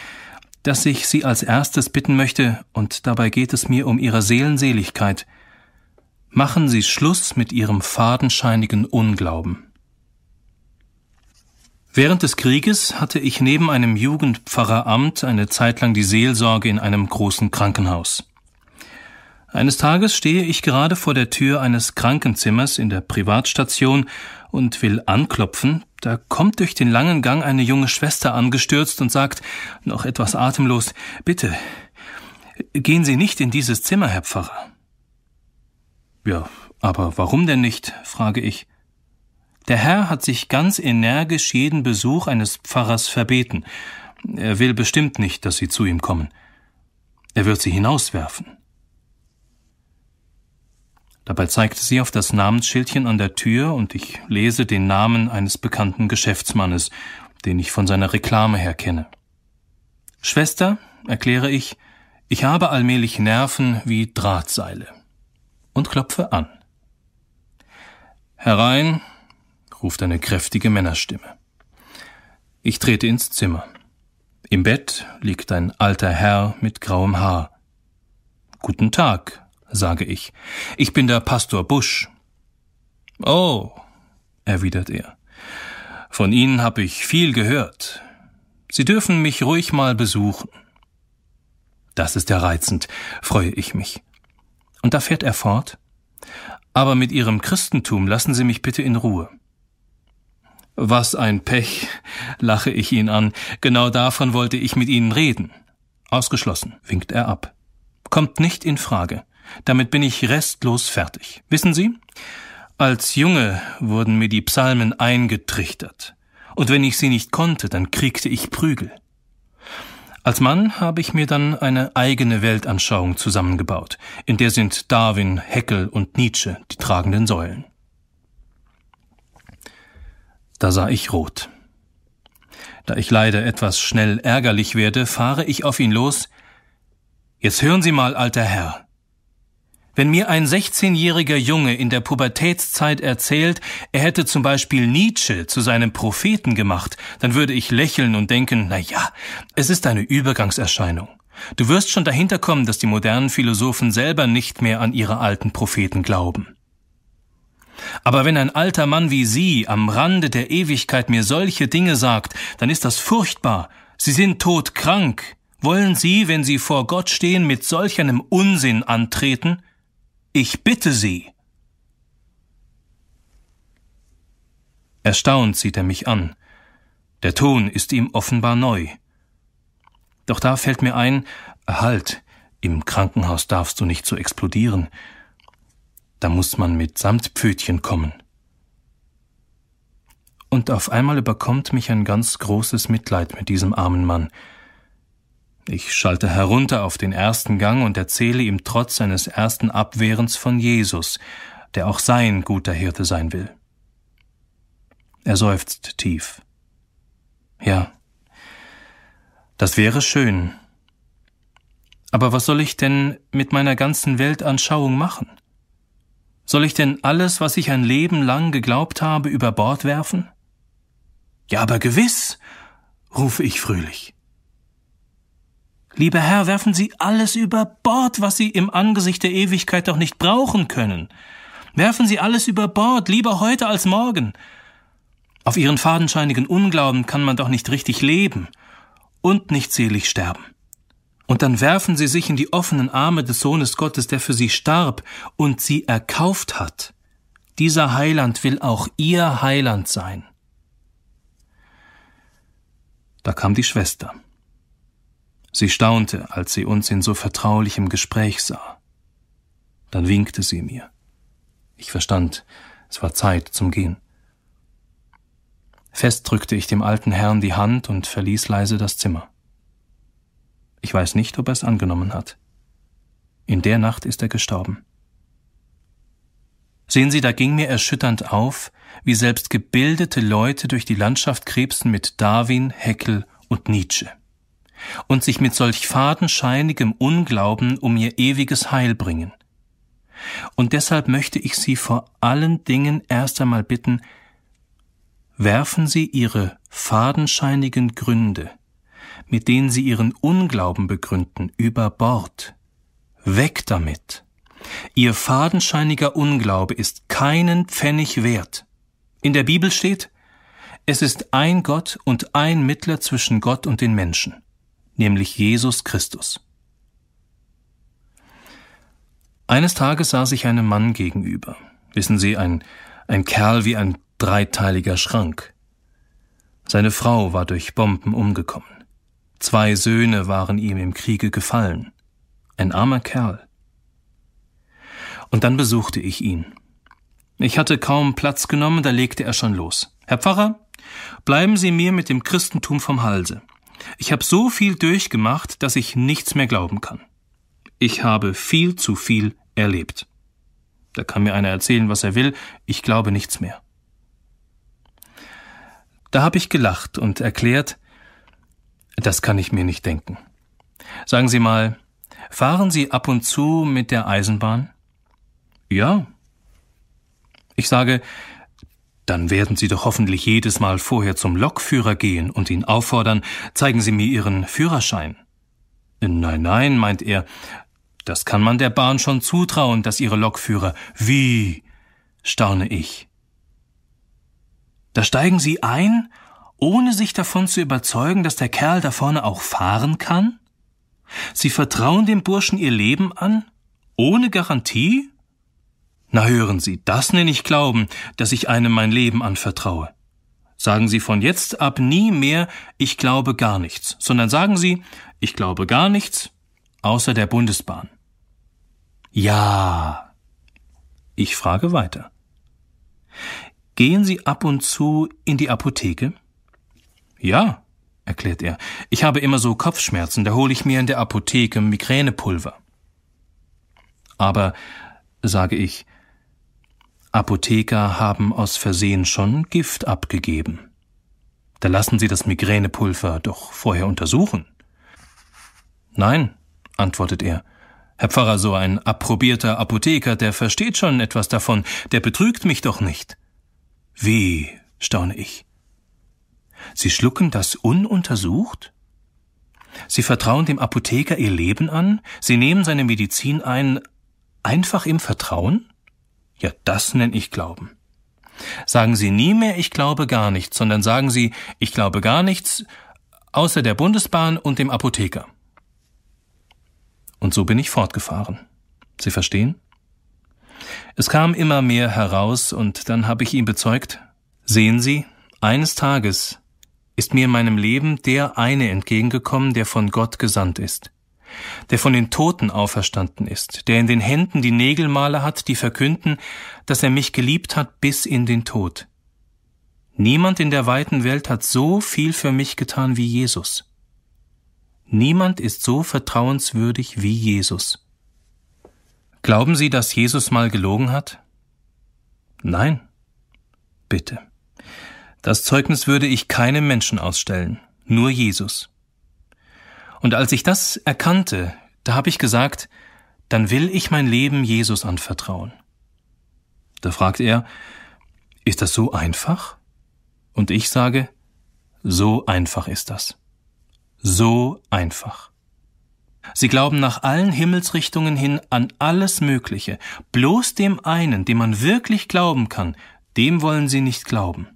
dass ich Sie als erstes bitten möchte, und dabei geht es mir um Ihre Seelenseligkeit, Machen Sie Schluss mit Ihrem fadenscheinigen Unglauben. Während des Krieges hatte ich neben einem Jugendpfarreramt eine Zeit lang die Seelsorge in einem großen Krankenhaus. Eines Tages stehe ich gerade vor der Tür eines Krankenzimmers in der Privatstation und will anklopfen, da kommt durch den langen Gang eine junge Schwester angestürzt und sagt, noch etwas atemlos, Bitte, gehen Sie nicht in dieses Zimmer, Herr Pfarrer. Ja, aber warum denn nicht? frage ich. Der Herr hat sich ganz energisch jeden Besuch eines Pfarrers verbeten. Er will bestimmt nicht, dass Sie zu ihm kommen. Er wird Sie hinauswerfen. Dabei zeigte sie auf das Namensschildchen an der Tür und ich lese den Namen eines bekannten Geschäftsmannes, den ich von seiner Reklame her kenne. Schwester, erkläre ich, ich habe allmählich Nerven wie Drahtseile und klopfe an. Herein, ruft eine kräftige Männerstimme. Ich trete ins Zimmer. Im Bett liegt ein alter Herr mit grauem Haar. Guten Tag, sage ich. Ich bin der Pastor Busch. Oh, erwidert er. Von Ihnen habe ich viel gehört. Sie dürfen mich ruhig mal besuchen. Das ist ja reizend, freue ich mich. Und da fährt er fort. Aber mit Ihrem Christentum lassen Sie mich bitte in Ruhe. Was ein Pech, lache ich ihn an. Genau davon wollte ich mit Ihnen reden. Ausgeschlossen, winkt er ab. Kommt nicht in Frage. Damit bin ich restlos fertig. Wissen Sie? Als Junge wurden mir die Psalmen eingetrichtert. Und wenn ich sie nicht konnte, dann kriegte ich Prügel. Als Mann habe ich mir dann eine eigene Weltanschauung zusammengebaut, in der sind Darwin, Heckel und Nietzsche die tragenden Säulen. Da sah ich rot. Da ich leider etwas schnell ärgerlich werde, fahre ich auf ihn los. Jetzt hören Sie mal, alter Herr. Wenn mir ein 16-jähriger Junge in der Pubertätszeit erzählt, er hätte zum Beispiel Nietzsche zu seinem Propheten gemacht, dann würde ich lächeln und denken, na ja, es ist eine Übergangserscheinung. Du wirst schon dahinter kommen, dass die modernen Philosophen selber nicht mehr an ihre alten Propheten glauben. Aber wenn ein alter Mann wie Sie am Rande der Ewigkeit mir solche Dinge sagt, dann ist das furchtbar. Sie sind todkrank. Wollen Sie, wenn Sie vor Gott stehen, mit solch einem Unsinn antreten? Ich bitte Sie. Erstaunt sieht er mich an. Der Ton ist ihm offenbar neu. Doch da fällt mir ein, halt, im Krankenhaus darfst du nicht so explodieren. Da muss man mit Samtpfötchen kommen. Und auf einmal überkommt mich ein ganz großes Mitleid mit diesem armen Mann, ich schalte herunter auf den ersten Gang und erzähle ihm trotz seines ersten Abwehrens von Jesus, der auch sein guter Hirte sein will. Er seufzt tief. Ja, das wäre schön. Aber was soll ich denn mit meiner ganzen Weltanschauung machen? Soll ich denn alles, was ich ein Leben lang geglaubt habe, über Bord werfen? Ja, aber gewiss, rufe ich fröhlich. Lieber Herr, werfen Sie alles über Bord, was Sie im Angesicht der Ewigkeit doch nicht brauchen können. Werfen Sie alles über Bord, lieber heute als morgen. Auf Ihren fadenscheinigen Unglauben kann man doch nicht richtig leben und nicht selig sterben. Und dann werfen Sie sich in die offenen Arme des Sohnes Gottes, der für Sie starb und Sie erkauft hat. Dieser Heiland will auch Ihr Heiland sein. Da kam die Schwester. Sie staunte, als sie uns in so vertraulichem Gespräch sah. Dann winkte sie mir. Ich verstand, es war Zeit zum Gehen. Fest drückte ich dem alten Herrn die Hand und verließ leise das Zimmer. Ich weiß nicht, ob er es angenommen hat. In der Nacht ist er gestorben. Sehen Sie, da ging mir erschütternd auf, wie selbst gebildete Leute durch die Landschaft krebsen mit Darwin, Heckel und Nietzsche und sich mit solch fadenscheinigem Unglauben um ihr ewiges Heil bringen. Und deshalb möchte ich Sie vor allen Dingen erst einmal bitten, werfen Sie Ihre fadenscheinigen Gründe, mit denen Sie Ihren Unglauben begründen, über Bord. Weg damit Ihr fadenscheiniger Unglaube ist keinen Pfennig wert. In der Bibel steht, es ist ein Gott und ein Mittler zwischen Gott und den Menschen, nämlich Jesus Christus. Eines Tages saß ich einem Mann gegenüber. Wissen Sie, ein, ein Kerl wie ein dreiteiliger Schrank. Seine Frau war durch Bomben umgekommen. Zwei Söhne waren ihm im Kriege gefallen. Ein armer Kerl. Und dann besuchte ich ihn. Ich hatte kaum Platz genommen, da legte er schon los. Herr Pfarrer, bleiben Sie mir mit dem Christentum vom Halse. Ich habe so viel durchgemacht, dass ich nichts mehr glauben kann. Ich habe viel zu viel erlebt. Da kann mir einer erzählen, was er will, ich glaube nichts mehr. Da habe ich gelacht und erklärt, das kann ich mir nicht denken. Sagen Sie mal, fahren Sie ab und zu mit der Eisenbahn? Ja. Ich sage, dann werden Sie doch hoffentlich jedes Mal vorher zum Lokführer gehen und ihn auffordern, zeigen Sie mir Ihren Führerschein. Nein, nein, meint er, das kann man der Bahn schon zutrauen, dass ihre Lokführer. Wie? staune ich. Da steigen sie ein, ohne sich davon zu überzeugen, dass der Kerl da vorne auch fahren kann? Sie vertrauen dem Burschen ihr Leben an? Ohne Garantie? Na hören Sie, das nenne ich Glauben, dass ich einem mein Leben anvertraue. Sagen Sie von jetzt ab nie mehr, ich glaube gar nichts, sondern sagen Sie, ich glaube gar nichts, außer der Bundesbahn. Ja. Ich frage weiter. Gehen Sie ab und zu in die Apotheke? Ja, erklärt er. Ich habe immer so Kopfschmerzen, da hole ich mir in der Apotheke Migränepulver. Aber, sage ich, Apotheker haben aus Versehen schon Gift abgegeben. Da lassen Sie das Migränepulver doch vorher untersuchen. Nein, antwortet er, Herr Pfarrer, so ein approbierter Apotheker, der versteht schon etwas davon, der betrügt mich doch nicht. Wie, staune ich. Sie schlucken das ununtersucht? Sie vertrauen dem Apotheker ihr Leben an? Sie nehmen seine Medizin ein, einfach im Vertrauen? Ja, das nenne ich Glauben. Sagen Sie nie mehr, ich glaube gar nichts, sondern sagen Sie, ich glaube gar nichts, außer der Bundesbahn und dem Apotheker. Und so bin ich fortgefahren. Sie verstehen? Es kam immer mehr heraus, und dann habe ich ihm bezeugt, sehen Sie, eines Tages ist mir in meinem Leben der eine entgegengekommen, der von Gott gesandt ist, der von den Toten auferstanden ist, der in den Händen die Nägelmale hat, die verkünden, dass er mich geliebt hat bis in den Tod. Niemand in der weiten Welt hat so viel für mich getan wie Jesus. Niemand ist so vertrauenswürdig wie Jesus. Glauben Sie, dass Jesus mal gelogen hat? Nein. Bitte. Das Zeugnis würde ich keinem Menschen ausstellen, nur Jesus. Und als ich das erkannte, da habe ich gesagt, dann will ich mein Leben Jesus anvertrauen. Da fragt er, ist das so einfach? Und ich sage, so einfach ist das. So einfach. Sie glauben nach allen Himmelsrichtungen hin an alles Mögliche, bloß dem einen, dem man wirklich glauben kann, dem wollen Sie nicht glauben.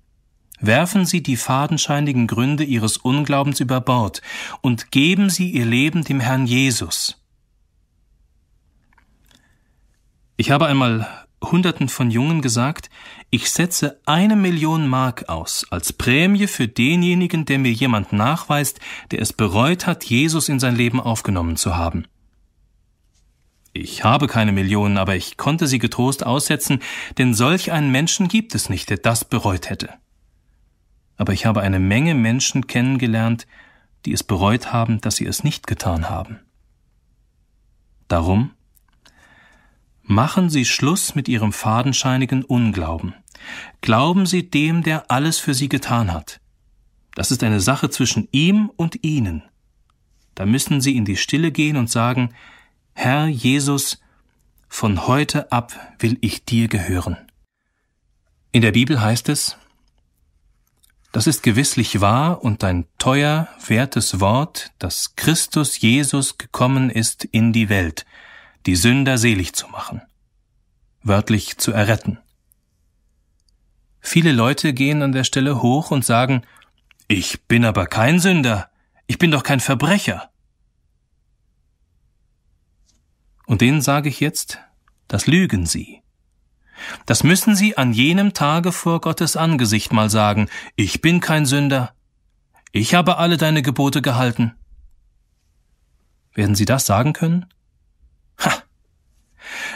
Werfen Sie die fadenscheinigen Gründe Ihres Unglaubens über Bord und geben Sie Ihr Leben dem Herrn Jesus. Ich habe einmal Hunderten von Jungen gesagt, ich setze eine Million Mark aus als Prämie für denjenigen, der mir jemand nachweist, der es bereut hat, Jesus in sein Leben aufgenommen zu haben. Ich habe keine Millionen, aber ich konnte sie getrost aussetzen, denn solch einen Menschen gibt es nicht, der das bereut hätte. Aber ich habe eine Menge Menschen kennengelernt, die es bereut haben, dass sie es nicht getan haben. Darum Machen Sie Schluss mit Ihrem fadenscheinigen Unglauben. Glauben Sie dem, der alles für Sie getan hat. Das ist eine Sache zwischen ihm und Ihnen. Da müssen Sie in die Stille gehen und sagen, Herr Jesus, von heute ab will ich dir gehören. In der Bibel heißt es, das ist gewisslich wahr und ein teuer, wertes Wort, dass Christus Jesus gekommen ist in die Welt, die Sünder selig zu machen, wörtlich zu erretten. Viele Leute gehen an der Stelle hoch und sagen, ich bin aber kein Sünder, ich bin doch kein Verbrecher. Und denen sage ich jetzt, das lügen sie. Das müssen sie an jenem Tage vor Gottes Angesicht mal sagen, ich bin kein Sünder, ich habe alle deine Gebote gehalten. Werden Sie das sagen können? Ha!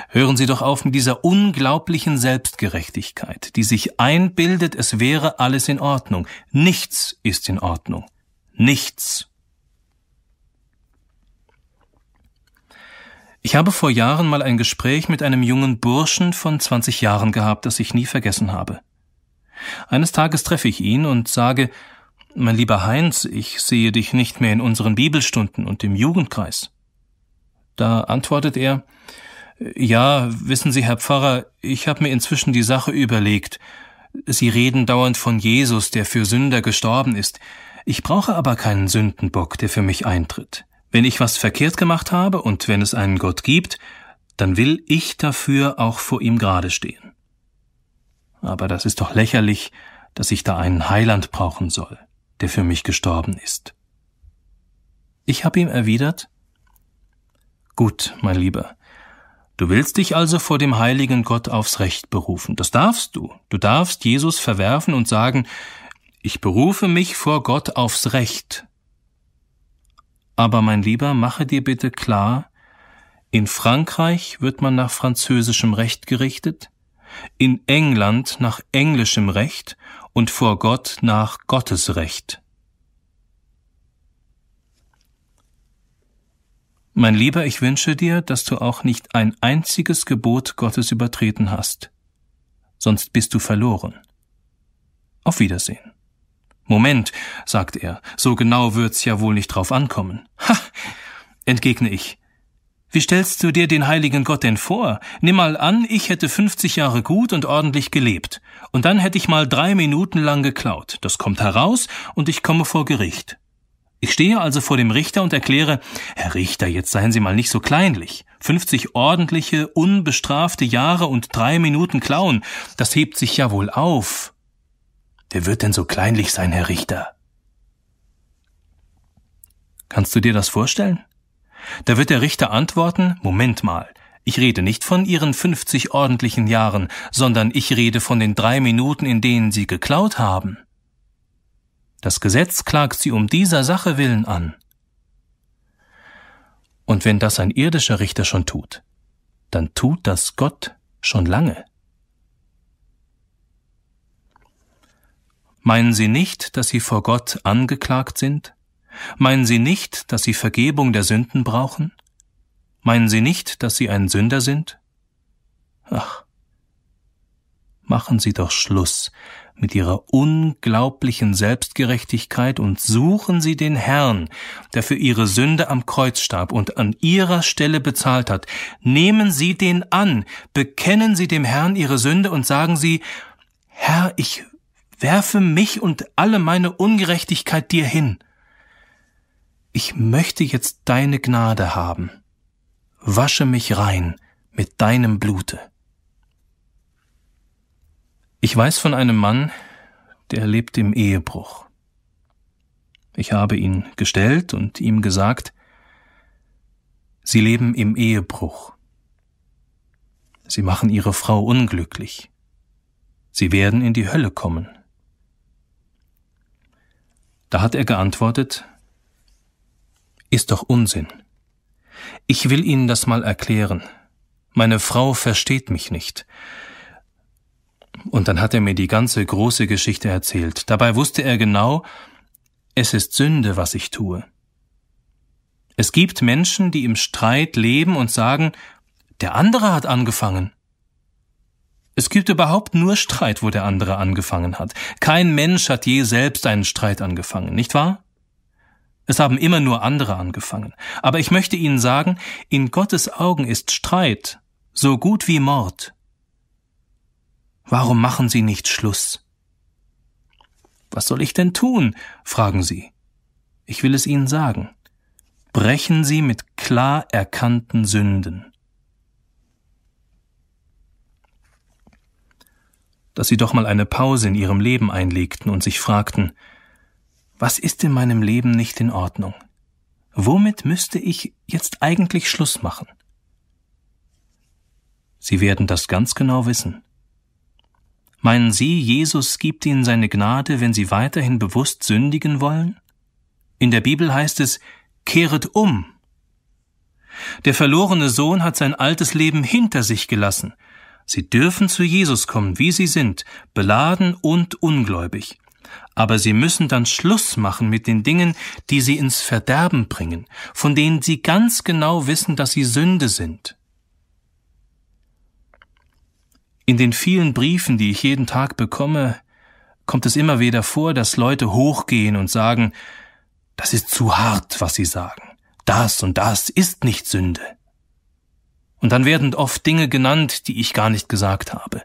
Hören Sie doch auf mit dieser unglaublichen Selbstgerechtigkeit, die sich einbildet, es wäre alles in Ordnung. Nichts ist in Ordnung. Nichts. Ich habe vor Jahren mal ein Gespräch mit einem jungen Burschen von 20 Jahren gehabt, das ich nie vergessen habe. Eines Tages treffe ich ihn und sage, mein lieber Heinz, ich sehe dich nicht mehr in unseren Bibelstunden und im Jugendkreis. Da antwortet er, ja, wissen Sie, Herr Pfarrer, ich habe mir inzwischen die Sache überlegt. Sie reden dauernd von Jesus, der für Sünder gestorben ist. Ich brauche aber keinen Sündenbock, der für mich eintritt. Wenn ich was verkehrt gemacht habe und wenn es einen Gott gibt, dann will ich dafür auch vor ihm gerade stehen. Aber das ist doch lächerlich, dass ich da einen Heiland brauchen soll, der für mich gestorben ist. Ich habe ihm erwidert, Gut, mein Lieber, Du willst dich also vor dem heiligen Gott aufs Recht berufen. Das darfst du. Du darfst Jesus verwerfen und sagen, ich berufe mich vor Gott aufs Recht. Aber mein Lieber, mache dir bitte klar, in Frankreich wird man nach französischem Recht gerichtet, in England nach englischem Recht und vor Gott nach Gottes Recht. Mein Lieber, ich wünsche dir, dass du auch nicht ein einziges Gebot Gottes übertreten hast. Sonst bist du verloren. Auf Wiedersehen. Moment, sagt er, so genau wird's ja wohl nicht drauf ankommen. Ha, entgegne ich. Wie stellst du dir den heiligen Gott denn vor? Nimm mal an, ich hätte 50 Jahre gut und ordentlich gelebt. Und dann hätte ich mal drei Minuten lang geklaut. Das kommt heraus und ich komme vor Gericht. Ich stehe also vor dem Richter und erkläre, Herr Richter, jetzt seien Sie mal nicht so kleinlich. 50 ordentliche, unbestrafte Jahre und drei Minuten klauen, das hebt sich ja wohl auf. Wer wird denn so kleinlich sein, Herr Richter? Kannst du dir das vorstellen? Da wird der Richter antworten, Moment mal, ich rede nicht von Ihren 50 ordentlichen Jahren, sondern ich rede von den drei Minuten, in denen Sie geklaut haben. Das Gesetz klagt sie um dieser Sache willen an. Und wenn das ein irdischer Richter schon tut, dann tut das Gott schon lange. Meinen Sie nicht, dass Sie vor Gott angeklagt sind? Meinen Sie nicht, dass Sie Vergebung der Sünden brauchen? Meinen Sie nicht, dass Sie ein Sünder sind? Ach, machen Sie doch Schluss mit ihrer unglaublichen Selbstgerechtigkeit und suchen sie den Herrn, der für ihre Sünde am Kreuz starb und an ihrer Stelle bezahlt hat. Nehmen Sie den an, bekennen Sie dem Herrn Ihre Sünde und sagen Sie, Herr, ich werfe mich und alle meine Ungerechtigkeit dir hin. Ich möchte jetzt deine Gnade haben. Wasche mich rein mit deinem Blute. Ich weiß von einem Mann, der lebt im Ehebruch. Ich habe ihn gestellt und ihm gesagt, Sie leben im Ehebruch. Sie machen Ihre Frau unglücklich. Sie werden in die Hölle kommen. Da hat er geantwortet, ist doch Unsinn. Ich will Ihnen das mal erklären. Meine Frau versteht mich nicht. Und dann hat er mir die ganze große Geschichte erzählt. Dabei wusste er genau, es ist Sünde, was ich tue. Es gibt Menschen, die im Streit leben und sagen, der andere hat angefangen. Es gibt überhaupt nur Streit, wo der andere angefangen hat. Kein Mensch hat je selbst einen Streit angefangen, nicht wahr? Es haben immer nur andere angefangen. Aber ich möchte Ihnen sagen, in Gottes Augen ist Streit so gut wie Mord. Warum machen Sie nicht Schluss? Was soll ich denn tun? fragen Sie. Ich will es Ihnen sagen. Brechen Sie mit klar erkannten Sünden. Dass sie doch mal eine Pause in ihrem Leben einlegten und sich fragten, was ist in meinem Leben nicht in Ordnung? Womit müsste ich jetzt eigentlich Schluss machen? Sie werden das ganz genau wissen. Meinen Sie, Jesus gibt Ihnen seine Gnade, wenn Sie weiterhin bewusst sündigen wollen? In der Bibel heißt es, kehret um. Der verlorene Sohn hat sein altes Leben hinter sich gelassen. Sie dürfen zu Jesus kommen, wie sie sind, beladen und ungläubig. Aber sie müssen dann Schluss machen mit den Dingen, die sie ins Verderben bringen, von denen sie ganz genau wissen, dass sie Sünde sind. In den vielen Briefen, die ich jeden Tag bekomme, kommt es immer wieder vor, dass Leute hochgehen und sagen, das ist zu hart, was sie sagen. Das und das ist nicht Sünde. Und dann werden oft Dinge genannt, die ich gar nicht gesagt habe.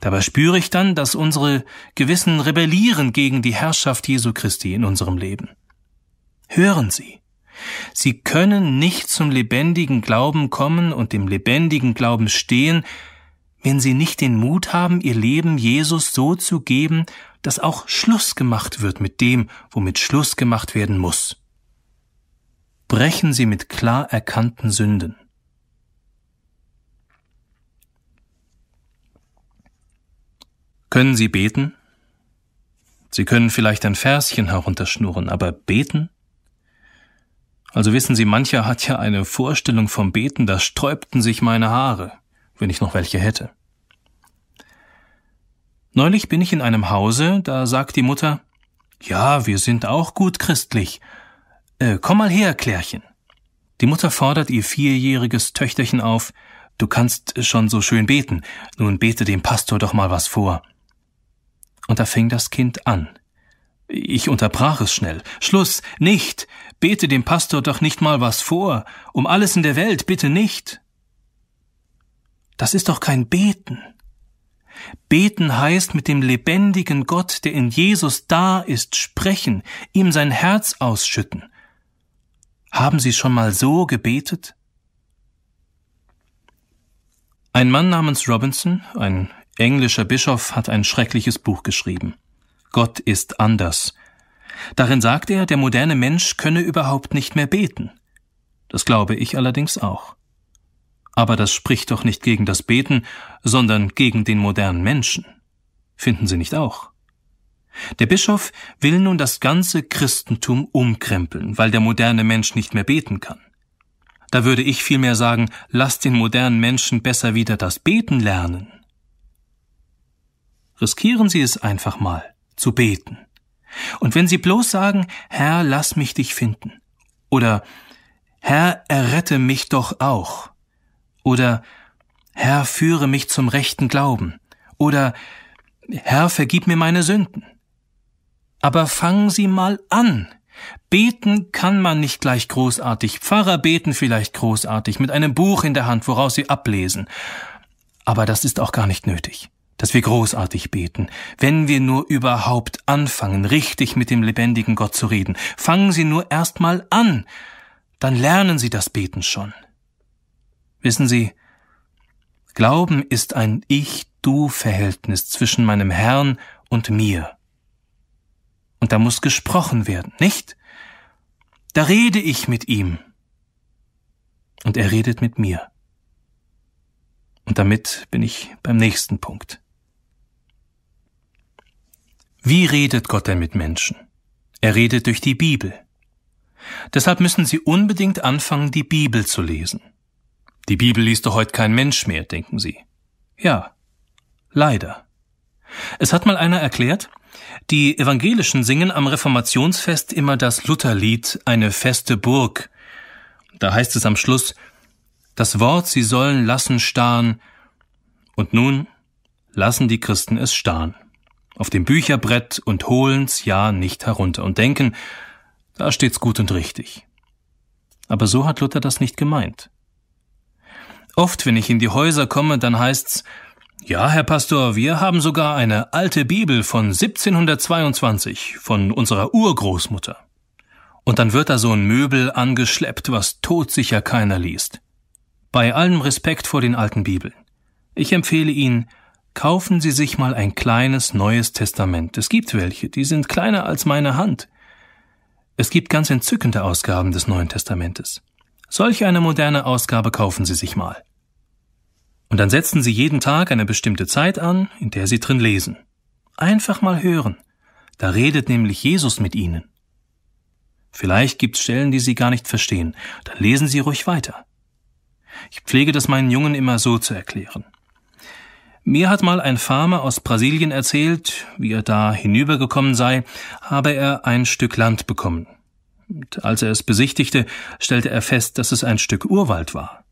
Dabei spüre ich dann, dass unsere Gewissen rebellieren gegen die Herrschaft Jesu Christi in unserem Leben. Hören Sie, Sie können nicht zum lebendigen Glauben kommen und dem lebendigen Glauben stehen, wenn Sie nicht den Mut haben, Ihr Leben Jesus so zu geben, dass auch Schluss gemacht wird mit dem, womit Schluss gemacht werden muss. Brechen Sie mit klar erkannten Sünden. Können Sie beten? Sie können vielleicht ein Verschen herunterschnurren, aber beten? Also wissen Sie, mancher hat ja eine Vorstellung vom Beten, da sträubten sich meine Haare, wenn ich noch welche hätte. Neulich bin ich in einem Hause, da sagt die Mutter, ja, wir sind auch gut christlich. Äh, komm mal her, Klärchen. Die Mutter fordert ihr vierjähriges Töchterchen auf, du kannst schon so schön beten, nun bete dem Pastor doch mal was vor. Und da fing das Kind an. Ich unterbrach es schnell. Schluss, nicht. Bete dem Pastor doch nicht mal was vor. Um alles in der Welt, bitte nicht. Das ist doch kein Beten. Beten heißt mit dem lebendigen Gott, der in Jesus da ist, sprechen, ihm sein Herz ausschütten. Haben Sie schon mal so gebetet? Ein Mann namens Robinson, ein englischer Bischof hat ein schreckliches Buch geschrieben. Gott ist anders. Darin sagt er, der moderne Mensch könne überhaupt nicht mehr beten. Das glaube ich allerdings auch. Aber das spricht doch nicht gegen das Beten, sondern gegen den modernen Menschen. Finden Sie nicht auch? Der Bischof will nun das ganze Christentum umkrempeln, weil der moderne Mensch nicht mehr beten kann. Da würde ich vielmehr sagen, lasst den modernen Menschen besser wieder das Beten lernen. Riskieren Sie es einfach mal, zu beten. Und wenn Sie bloß sagen, Herr, lass mich dich finden, oder Herr, errette mich doch auch, oder Herr, führe mich zum rechten Glauben, oder Herr, vergib mir meine Sünden. Aber fangen Sie mal an. Beten kann man nicht gleich großartig, Pfarrer beten vielleicht großartig, mit einem Buch in der Hand, woraus sie ablesen. Aber das ist auch gar nicht nötig dass wir großartig beten, wenn wir nur überhaupt anfangen, richtig mit dem lebendigen Gott zu reden. Fangen Sie nur erst mal an, dann lernen Sie das Beten schon. Wissen Sie, Glauben ist ein Ich-Du-Verhältnis zwischen meinem Herrn und mir. Und da muss gesprochen werden, nicht? Da rede ich mit ihm. Und er redet mit mir. Und damit bin ich beim nächsten Punkt. Wie redet Gott denn mit Menschen? Er redet durch die Bibel. Deshalb müssen Sie unbedingt anfangen, die Bibel zu lesen. Die Bibel liest doch heute kein Mensch mehr, denken Sie. Ja, leider. Es hat mal einer erklärt, die Evangelischen singen am Reformationsfest immer das Lutherlied Eine feste Burg. Da heißt es am Schluss, das Wort sie sollen lassen starren, und nun lassen die Christen es starren auf dem Bücherbrett und holen's ja nicht herunter und denken, da steht's gut und richtig. Aber so hat Luther das nicht gemeint. Oft, wenn ich in die Häuser komme, dann heißt's, ja, Herr Pastor, wir haben sogar eine alte Bibel von 1722 von unserer Urgroßmutter. Und dann wird da so ein Möbel angeschleppt, was todsicher keiner liest. Bei allem Respekt vor den alten Bibeln. Ich empfehle Ihnen, Kaufen Sie sich mal ein kleines neues Testament. Es gibt welche, die sind kleiner als meine Hand. Es gibt ganz entzückende Ausgaben des Neuen Testamentes. Solch eine moderne Ausgabe kaufen Sie sich mal. Und dann setzen Sie jeden Tag eine bestimmte Zeit an, in der Sie drin lesen. Einfach mal hören. Da redet nämlich Jesus mit Ihnen. Vielleicht gibt's Stellen, die Sie gar nicht verstehen. Dann lesen Sie ruhig weiter. Ich pflege das meinen Jungen immer so zu erklären. Mir hat mal ein Farmer aus Brasilien erzählt, wie er da hinübergekommen sei, habe er ein Stück Land bekommen. Und als er es besichtigte, stellte er fest, dass es ein Stück Urwald war.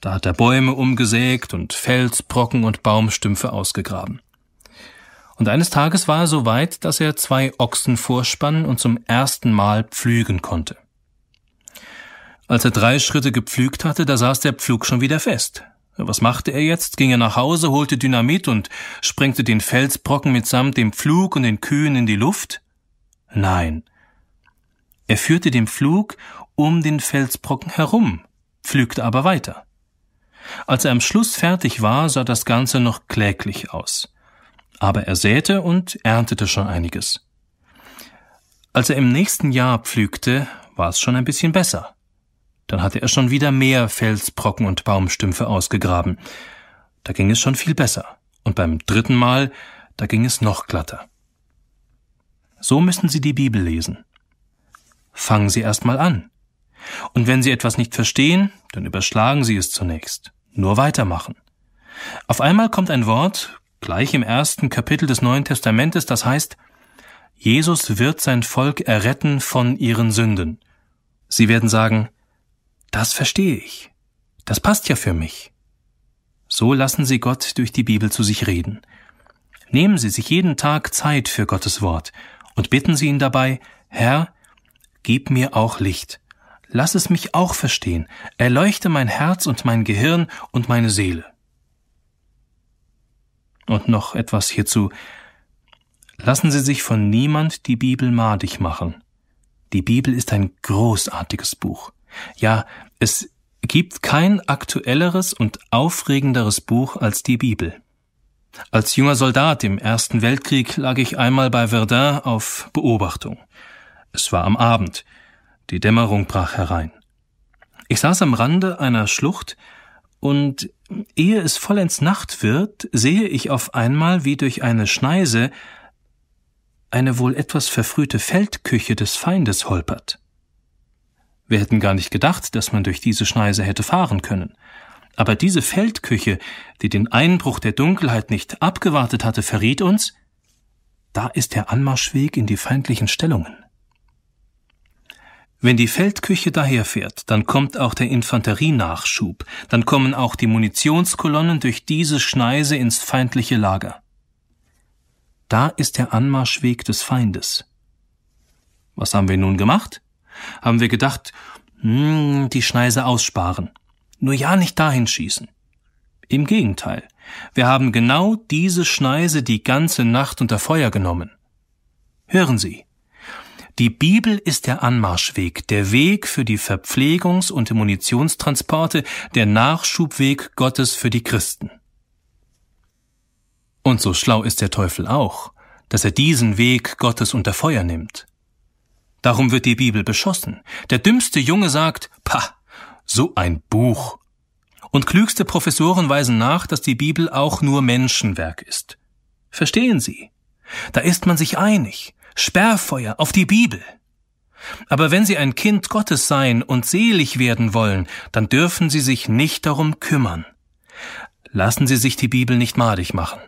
Da hat er Bäume umgesägt und Felsbrocken und Baumstümpfe ausgegraben. Und eines Tages war er so weit, dass er zwei Ochsen vorspannen und zum ersten Mal pflügen konnte. Als er drei Schritte gepflügt hatte, da saß der Pflug schon wieder fest. Was machte er jetzt? Ging er nach Hause, holte Dynamit und sprengte den Felsbrocken mitsamt dem Pflug und den Kühen in die Luft? Nein. Er führte den Pflug um den Felsbrocken herum, pflügte aber weiter. Als er am Schluss fertig war, sah das Ganze noch kläglich aus. Aber er säte und erntete schon einiges. Als er im nächsten Jahr pflügte, war es schon ein bisschen besser. Dann hatte er schon wieder mehr Felsbrocken und Baumstümpfe ausgegraben. Da ging es schon viel besser. Und beim dritten Mal, da ging es noch glatter. So müssen Sie die Bibel lesen. Fangen Sie erst mal an. Und wenn Sie etwas nicht verstehen, dann überschlagen Sie es zunächst. Nur weitermachen. Auf einmal kommt ein Wort, gleich im ersten Kapitel des Neuen Testamentes, das heißt, Jesus wird sein Volk erretten von ihren Sünden. Sie werden sagen, das verstehe ich. Das passt ja für mich. So lassen Sie Gott durch die Bibel zu sich reden. Nehmen Sie sich jeden Tag Zeit für Gottes Wort und bitten Sie ihn dabei, Herr, gib mir auch Licht. Lass es mich auch verstehen. Erleuchte mein Herz und mein Gehirn und meine Seele. Und noch etwas hierzu. Lassen Sie sich von niemand die Bibel madig machen. Die Bibel ist ein großartiges Buch. Ja, es gibt kein aktuelleres und aufregenderes Buch als die Bibel. Als junger Soldat im Ersten Weltkrieg lag ich einmal bei Verdun auf Beobachtung. Es war am Abend. Die Dämmerung brach herein. Ich saß am Rande einer Schlucht und ehe es vollends Nacht wird, sehe ich auf einmal, wie durch eine Schneise eine wohl etwas verfrühte Feldküche des Feindes holpert. Wir hätten gar nicht gedacht, dass man durch diese Schneise hätte fahren können. Aber diese Feldküche, die den Einbruch der Dunkelheit nicht abgewartet hatte, verriet uns, da ist der Anmarschweg in die feindlichen Stellungen. Wenn die Feldküche daherfährt, dann kommt auch der Infanterienachschub, dann kommen auch die Munitionskolonnen durch diese Schneise ins feindliche Lager. Da ist der Anmarschweg des Feindes. Was haben wir nun gemacht? Haben wir gedacht, hm, die Schneise aussparen. Nur ja nicht dahin schießen. Im Gegenteil, wir haben genau diese Schneise die ganze Nacht unter Feuer genommen. Hören Sie, die Bibel ist der Anmarschweg, der Weg für die Verpflegungs- und Munitionstransporte, der Nachschubweg Gottes für die Christen. Und so schlau ist der Teufel auch, dass er diesen Weg Gottes unter Feuer nimmt. Darum wird die Bibel beschossen. Der dümmste Junge sagt, pah, so ein Buch. Und klügste Professoren weisen nach, dass die Bibel auch nur Menschenwerk ist. Verstehen Sie? Da ist man sich einig. Sperrfeuer auf die Bibel. Aber wenn Sie ein Kind Gottes sein und selig werden wollen, dann dürfen Sie sich nicht darum kümmern. Lassen Sie sich die Bibel nicht madig machen.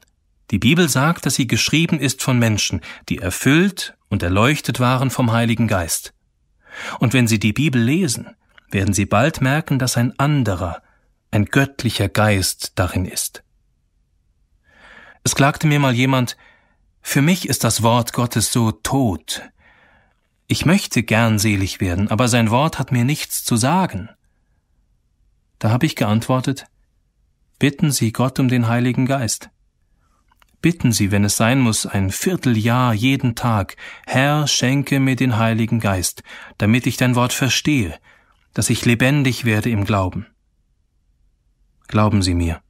Die Bibel sagt, dass sie geschrieben ist von Menschen, die erfüllt und erleuchtet waren vom Heiligen Geist. Und wenn Sie die Bibel lesen, werden Sie bald merken, dass ein anderer, ein göttlicher Geist darin ist. Es klagte mir mal jemand, für mich ist das Wort Gottes so tot. Ich möchte gern selig werden, aber sein Wort hat mir nichts zu sagen. Da habe ich geantwortet, bitten Sie Gott um den Heiligen Geist bitten Sie, wenn es sein muss, ein Vierteljahr jeden Tag, Herr, schenke mir den Heiligen Geist, damit ich dein Wort verstehe, dass ich lebendig werde im Glauben. Glauben Sie mir,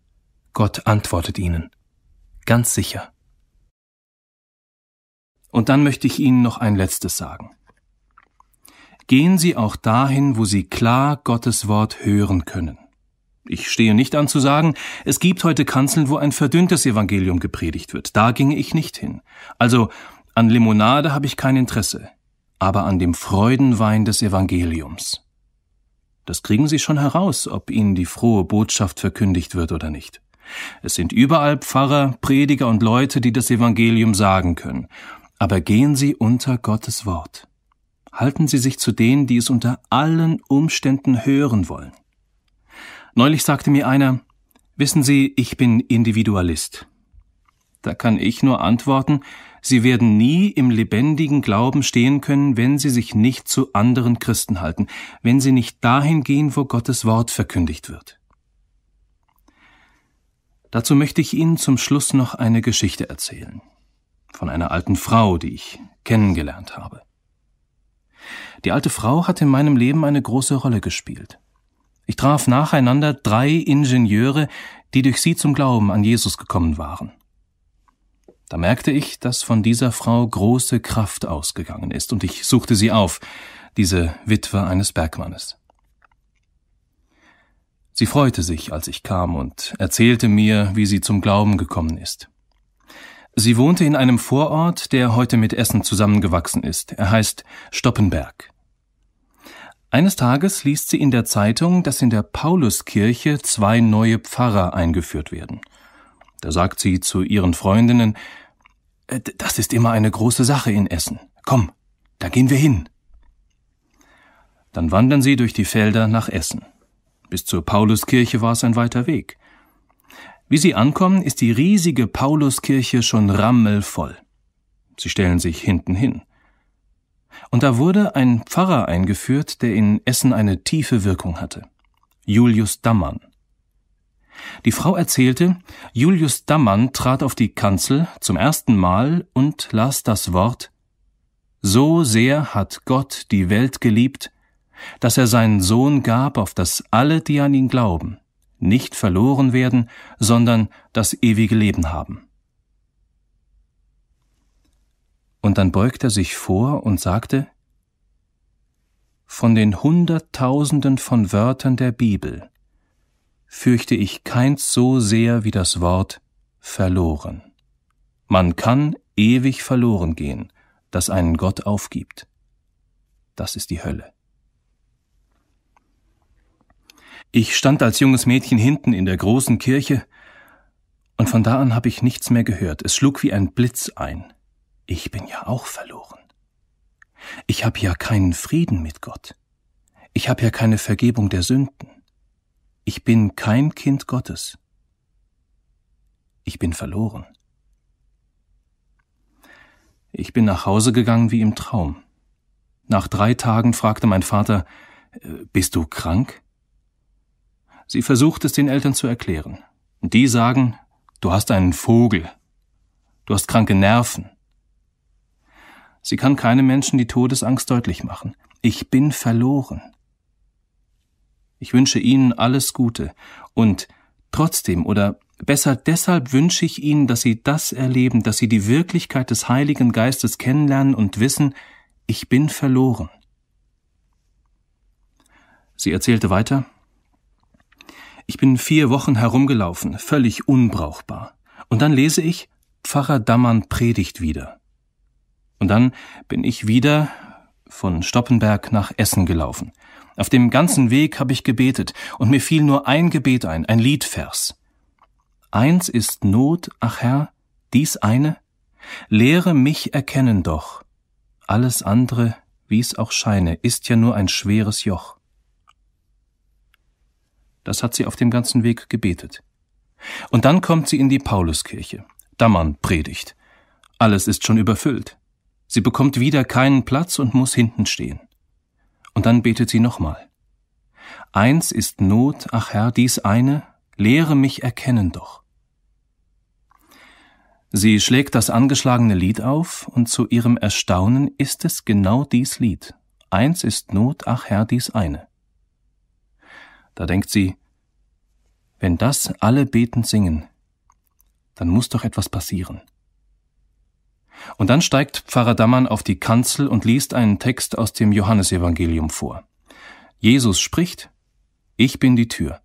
Gott antwortet Ihnen. ganz sicher. Und dann möchte ich Ihnen noch ein letztes sagen. Gehen Sie auch dahin, wo Sie klar Gottes Wort hören können. Ich stehe nicht an zu sagen, es gibt heute Kanzeln, wo ein verdünntes Evangelium gepredigt wird. Da ginge ich nicht hin. Also an Limonade habe ich kein Interesse, aber an dem Freudenwein des Evangeliums. Das kriegen Sie schon heraus, ob Ihnen die frohe Botschaft verkündigt wird oder nicht. Es sind überall Pfarrer, Prediger und Leute, die das Evangelium sagen können. Aber gehen Sie unter Gottes Wort. Halten Sie sich zu denen, die es unter allen Umständen hören wollen. Neulich sagte mir einer, wissen Sie, ich bin Individualist. Da kann ich nur antworten, Sie werden nie im lebendigen Glauben stehen können, wenn Sie sich nicht zu anderen Christen halten, wenn Sie nicht dahin gehen, wo Gottes Wort verkündigt wird. Dazu möchte ich Ihnen zum Schluss noch eine Geschichte erzählen. Von einer alten Frau, die ich kennengelernt habe. Die alte Frau hat in meinem Leben eine große Rolle gespielt. Ich traf nacheinander drei Ingenieure, die durch sie zum Glauben an Jesus gekommen waren. Da merkte ich, dass von dieser Frau große Kraft ausgegangen ist, und ich suchte sie auf, diese Witwe eines Bergmannes. Sie freute sich, als ich kam, und erzählte mir, wie sie zum Glauben gekommen ist. Sie wohnte in einem Vorort, der heute mit Essen zusammengewachsen ist. Er heißt Stoppenberg. Eines Tages liest sie in der Zeitung, dass in der Pauluskirche zwei neue Pfarrer eingeführt werden – da sagt sie zu ihren Freundinnen, äh, das ist immer eine große Sache in Essen. Komm, da gehen wir hin. Dann wandern sie durch die Felder nach Essen. Bis zur Pauluskirche war es ein weiter Weg. Wie sie ankommen, ist die riesige Pauluskirche schon rammelvoll. Sie stellen sich hinten hin. Und da wurde ein Pfarrer eingeführt, der in Essen eine tiefe Wirkung hatte. Julius Dammann. Die Frau erzählte, Julius Dammann trat auf die Kanzel zum ersten Mal und las das Wort So sehr hat Gott die Welt geliebt, dass er seinen Sohn gab, auf dass alle, die an ihn glauben, nicht verloren werden, sondern das ewige Leben haben. Und dann beugt er sich vor und sagte, Von den Hunderttausenden von Wörtern der Bibel fürchte ich keins so sehr wie das Wort verloren. Man kann ewig verloren gehen, das einen Gott aufgibt. Das ist die Hölle. Ich stand als junges Mädchen hinten in der großen Kirche, und von da an habe ich nichts mehr gehört. Es schlug wie ein Blitz ein. Ich bin ja auch verloren. Ich habe ja keinen Frieden mit Gott. Ich habe ja keine Vergebung der Sünden. Ich bin kein Kind Gottes. Ich bin verloren. Ich bin nach Hause gegangen wie im Traum. Nach drei Tagen fragte mein Vater, äh, bist du krank? Sie versucht es den Eltern zu erklären. Die sagen, du hast einen Vogel. Du hast kranke Nerven. Sie kann keinem Menschen die Todesangst deutlich machen. Ich bin verloren. Ich wünsche Ihnen alles Gute und trotzdem oder besser deshalb wünsche ich Ihnen, dass Sie das erleben, dass Sie die Wirklichkeit des Heiligen Geistes kennenlernen und wissen, ich bin verloren. Sie erzählte weiter, ich bin vier Wochen herumgelaufen, völlig unbrauchbar. Und dann lese ich, Pfarrer Dammann predigt wieder. Und dann bin ich wieder von Stoppenberg nach Essen gelaufen. Auf dem ganzen Weg habe ich gebetet, und mir fiel nur ein Gebet ein, ein Liedvers. Eins ist Not, ach Herr, dies eine, lehre mich erkennen doch. Alles andere, wie's auch scheine, ist ja nur ein schweres Joch. Das hat sie auf dem ganzen Weg gebetet. Und dann kommt sie in die Pauluskirche. Dammann predigt. Alles ist schon überfüllt. Sie bekommt wieder keinen Platz und muss hinten stehen. Und dann betet sie nochmal. Eins ist Not, ach Herr, dies eine, lehre mich erkennen doch. Sie schlägt das angeschlagene Lied auf, und zu ihrem Erstaunen ist es genau dies Lied. Eins ist Not, ach Herr, dies eine. Da denkt sie, wenn das alle betend singen, dann muss doch etwas passieren. Und dann steigt Pfarrer Dammann auf die Kanzel und liest einen Text aus dem Johannesevangelium vor. Jesus spricht, Ich bin die Tür.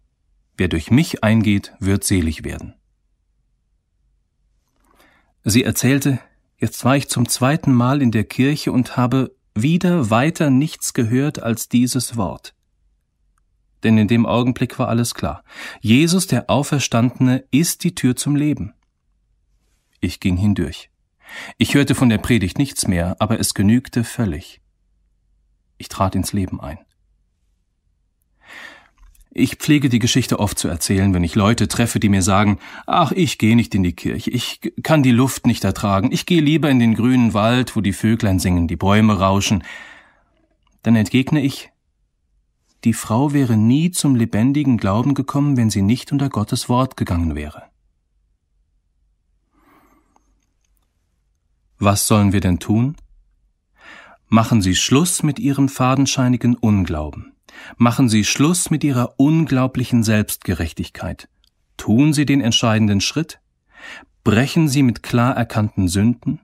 Wer durch mich eingeht, wird selig werden. Sie erzählte, jetzt war ich zum zweiten Mal in der Kirche und habe wieder weiter nichts gehört als dieses Wort. Denn in dem Augenblick war alles klar. Jesus, der Auferstandene, ist die Tür zum Leben. Ich ging hindurch. Ich hörte von der Predigt nichts mehr, aber es genügte völlig. Ich trat ins Leben ein. Ich pflege die Geschichte oft zu erzählen, wenn ich Leute treffe, die mir sagen, ach, ich gehe nicht in die Kirche, ich kann die Luft nicht ertragen, ich gehe lieber in den grünen Wald, wo die Vöglein singen, die Bäume rauschen. Dann entgegne ich, die Frau wäre nie zum lebendigen Glauben gekommen, wenn sie nicht unter Gottes Wort gegangen wäre. Was sollen wir denn tun? Machen Sie Schluss mit Ihrem fadenscheinigen Unglauben. Machen Sie Schluss mit Ihrer unglaublichen Selbstgerechtigkeit. Tun Sie den entscheidenden Schritt. Brechen Sie mit klar erkannten Sünden.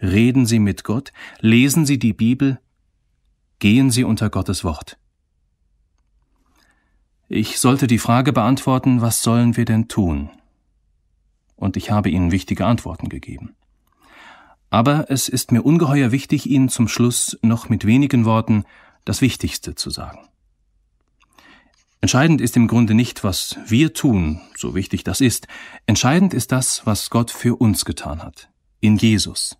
Reden Sie mit Gott. Lesen Sie die Bibel. Gehen Sie unter Gottes Wort. Ich sollte die Frage beantworten, was sollen wir denn tun? Und ich habe Ihnen wichtige Antworten gegeben. Aber es ist mir ungeheuer wichtig, Ihnen zum Schluss noch mit wenigen Worten das Wichtigste zu sagen. Entscheidend ist im Grunde nicht, was wir tun, so wichtig das ist. Entscheidend ist das, was Gott für uns getan hat. In Jesus.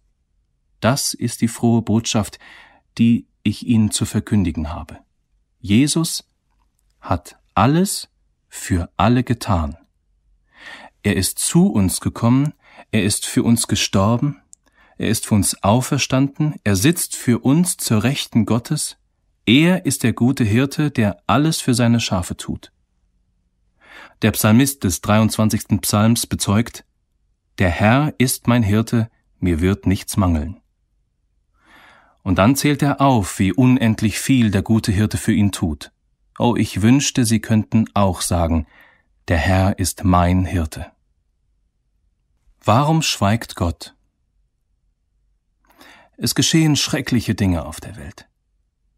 Das ist die frohe Botschaft, die ich Ihnen zu verkündigen habe. Jesus hat alles für alle getan. Er ist zu uns gekommen, er ist für uns gestorben, er ist für uns auferstanden, er sitzt für uns zur Rechten Gottes, er ist der gute Hirte, der alles für seine Schafe tut. Der Psalmist des 23. Psalms bezeugt, Der Herr ist mein Hirte, mir wird nichts mangeln. Und dann zählt er auf, wie unendlich viel der gute Hirte für ihn tut. Oh, ich wünschte, Sie könnten auch sagen, der Herr ist mein Hirte. Warum schweigt Gott? Es geschehen schreckliche Dinge auf der Welt.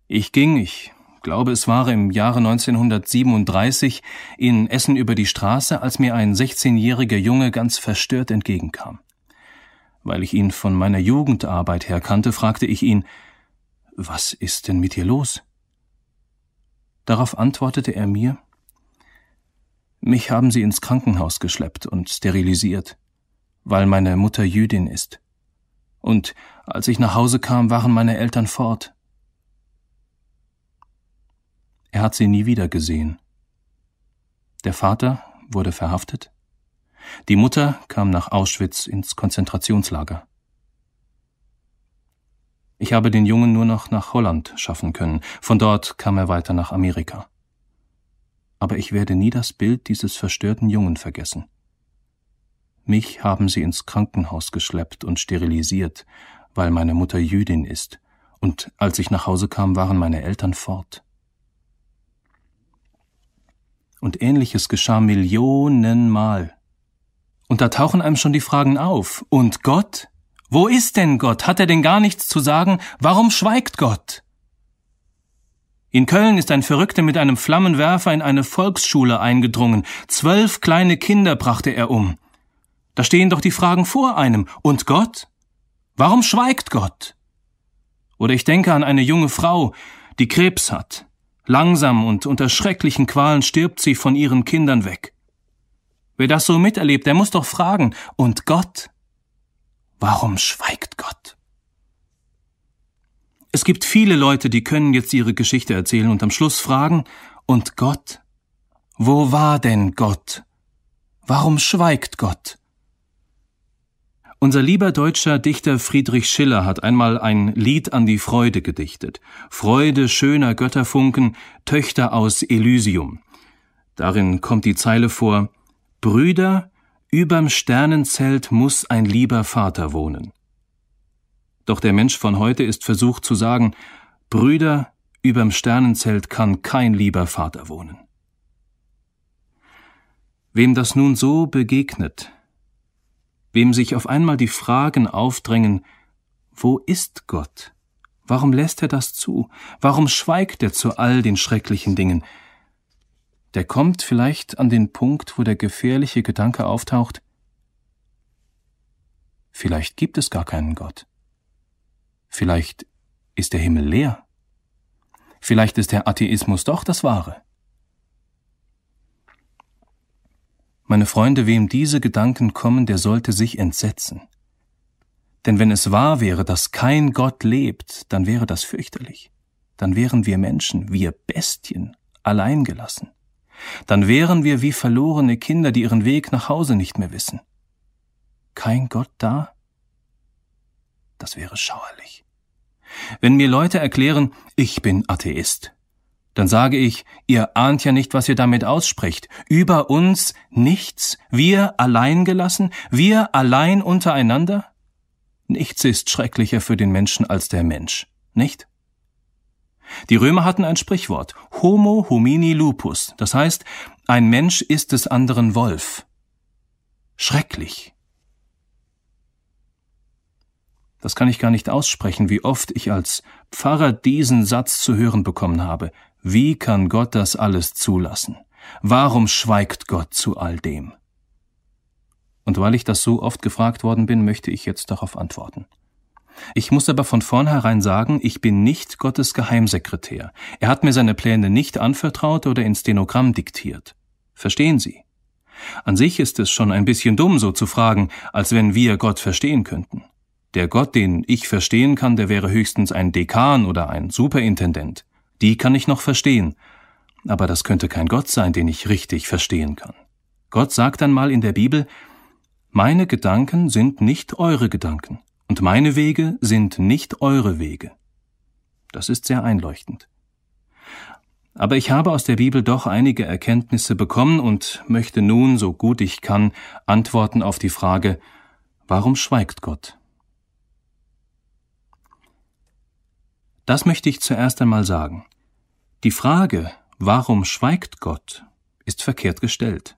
Ich ging, ich glaube es war im Jahre 1937, in Essen über die Straße, als mir ein 16-jähriger Junge ganz verstört entgegenkam. Weil ich ihn von meiner Jugendarbeit her kannte, fragte ich ihn, was ist denn mit dir los? Darauf antwortete er mir, mich haben sie ins Krankenhaus geschleppt und sterilisiert, weil meine Mutter Jüdin ist und als ich nach Hause kam, waren meine Eltern fort. Er hat sie nie wieder gesehen. Der Vater wurde verhaftet. Die Mutter kam nach Auschwitz ins Konzentrationslager. Ich habe den Jungen nur noch nach Holland schaffen können. Von dort kam er weiter nach Amerika. Aber ich werde nie das Bild dieses verstörten Jungen vergessen. Mich haben sie ins Krankenhaus geschleppt und sterilisiert, weil meine Mutter Jüdin ist, und als ich nach Hause kam, waren meine Eltern fort. Und ähnliches geschah Millionenmal. Und da tauchen einem schon die Fragen auf. Und Gott? Wo ist denn Gott? Hat er denn gar nichts zu sagen? Warum schweigt Gott? In Köln ist ein Verrückter mit einem Flammenwerfer in eine Volksschule eingedrungen. Zwölf kleine Kinder brachte er um. Da stehen doch die Fragen vor einem. Und Gott? Warum schweigt Gott? Oder ich denke an eine junge Frau, die Krebs hat. Langsam und unter schrecklichen Qualen stirbt sie von ihren Kindern weg. Wer das so miterlebt, der muss doch fragen, und Gott? Warum schweigt Gott? Es gibt viele Leute, die können jetzt ihre Geschichte erzählen und am Schluss fragen, und Gott? Wo war denn Gott? Warum schweigt Gott? Unser lieber deutscher Dichter Friedrich Schiller hat einmal ein Lied an die Freude gedichtet. Freude schöner Götterfunken, Töchter aus Elysium. Darin kommt die Zeile vor Brüder, überm Sternenzelt muss ein lieber Vater wohnen. Doch der Mensch von heute ist versucht zu sagen, Brüder, überm Sternenzelt kann kein lieber Vater wohnen. Wem das nun so begegnet, wem sich auf einmal die Fragen aufdrängen, wo ist Gott? Warum lässt er das zu? Warum schweigt er zu all den schrecklichen Dingen? Der kommt vielleicht an den Punkt, wo der gefährliche Gedanke auftaucht, vielleicht gibt es gar keinen Gott. Vielleicht ist der Himmel leer. Vielleicht ist der Atheismus doch das Wahre. Meine Freunde, wem diese Gedanken kommen, der sollte sich entsetzen. Denn wenn es wahr wäre, dass kein Gott lebt, dann wäre das fürchterlich. Dann wären wir Menschen, wir Bestien, alleingelassen. Dann wären wir wie verlorene Kinder, die ihren Weg nach Hause nicht mehr wissen. Kein Gott da? Das wäre schauerlich. Wenn mir Leute erklären, ich bin Atheist, dann sage ich, ihr ahnt ja nicht, was ihr damit aussprecht. Über uns nichts, wir allein gelassen, wir allein untereinander? Nichts ist schrecklicher für den Menschen als der Mensch, nicht? Die Römer hatten ein Sprichwort, Homo homini lupus, das heißt, ein Mensch ist des anderen Wolf. Schrecklich. Das kann ich gar nicht aussprechen, wie oft ich als Pfarrer diesen Satz zu hören bekommen habe. Wie kann Gott das alles zulassen? Warum schweigt Gott zu all dem? Und weil ich das so oft gefragt worden bin, möchte ich jetzt darauf antworten. Ich muss aber von vornherein sagen, ich bin nicht Gottes Geheimsekretär. Er hat mir seine Pläne nicht anvertraut oder ins Stenogramm diktiert. Verstehen Sie? An sich ist es schon ein bisschen dumm, so zu fragen, als wenn wir Gott verstehen könnten. Der Gott, den ich verstehen kann, der wäre höchstens ein Dekan oder ein Superintendent. Die kann ich noch verstehen. Aber das könnte kein Gott sein, den ich richtig verstehen kann. Gott sagt einmal in der Bibel, meine Gedanken sind nicht eure Gedanken und meine Wege sind nicht eure Wege. Das ist sehr einleuchtend. Aber ich habe aus der Bibel doch einige Erkenntnisse bekommen und möchte nun, so gut ich kann, antworten auf die Frage, warum schweigt Gott? Das möchte ich zuerst einmal sagen. Die Frage, warum schweigt Gott, ist verkehrt gestellt.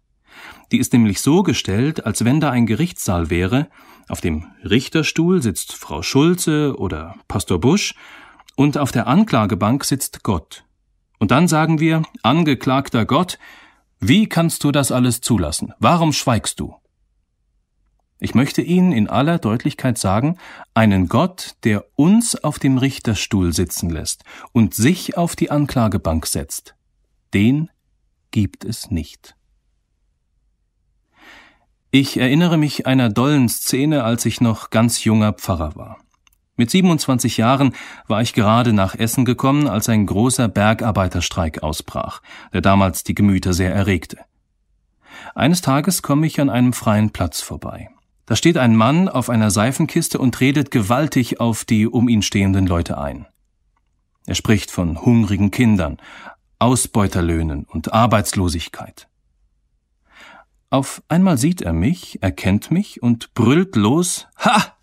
Die ist nämlich so gestellt, als wenn da ein Gerichtssaal wäre, auf dem Richterstuhl sitzt Frau Schulze oder Pastor Busch und auf der Anklagebank sitzt Gott. Und dann sagen wir, angeklagter Gott, wie kannst du das alles zulassen? Warum schweigst du? Ich möchte Ihnen in aller Deutlichkeit sagen, einen Gott, der uns auf dem Richterstuhl sitzen lässt und sich auf die Anklagebank setzt, den gibt es nicht. Ich erinnere mich einer dollen Szene, als ich noch ganz junger Pfarrer war. Mit 27 Jahren war ich gerade nach Essen gekommen, als ein großer Bergarbeiterstreik ausbrach, der damals die Gemüter sehr erregte. Eines Tages komme ich an einem freien Platz vorbei. Da steht ein Mann auf einer Seifenkiste und redet gewaltig auf die um ihn stehenden Leute ein. Er spricht von hungrigen Kindern, Ausbeuterlöhnen und Arbeitslosigkeit. Auf einmal sieht er mich, erkennt mich und brüllt los Ha.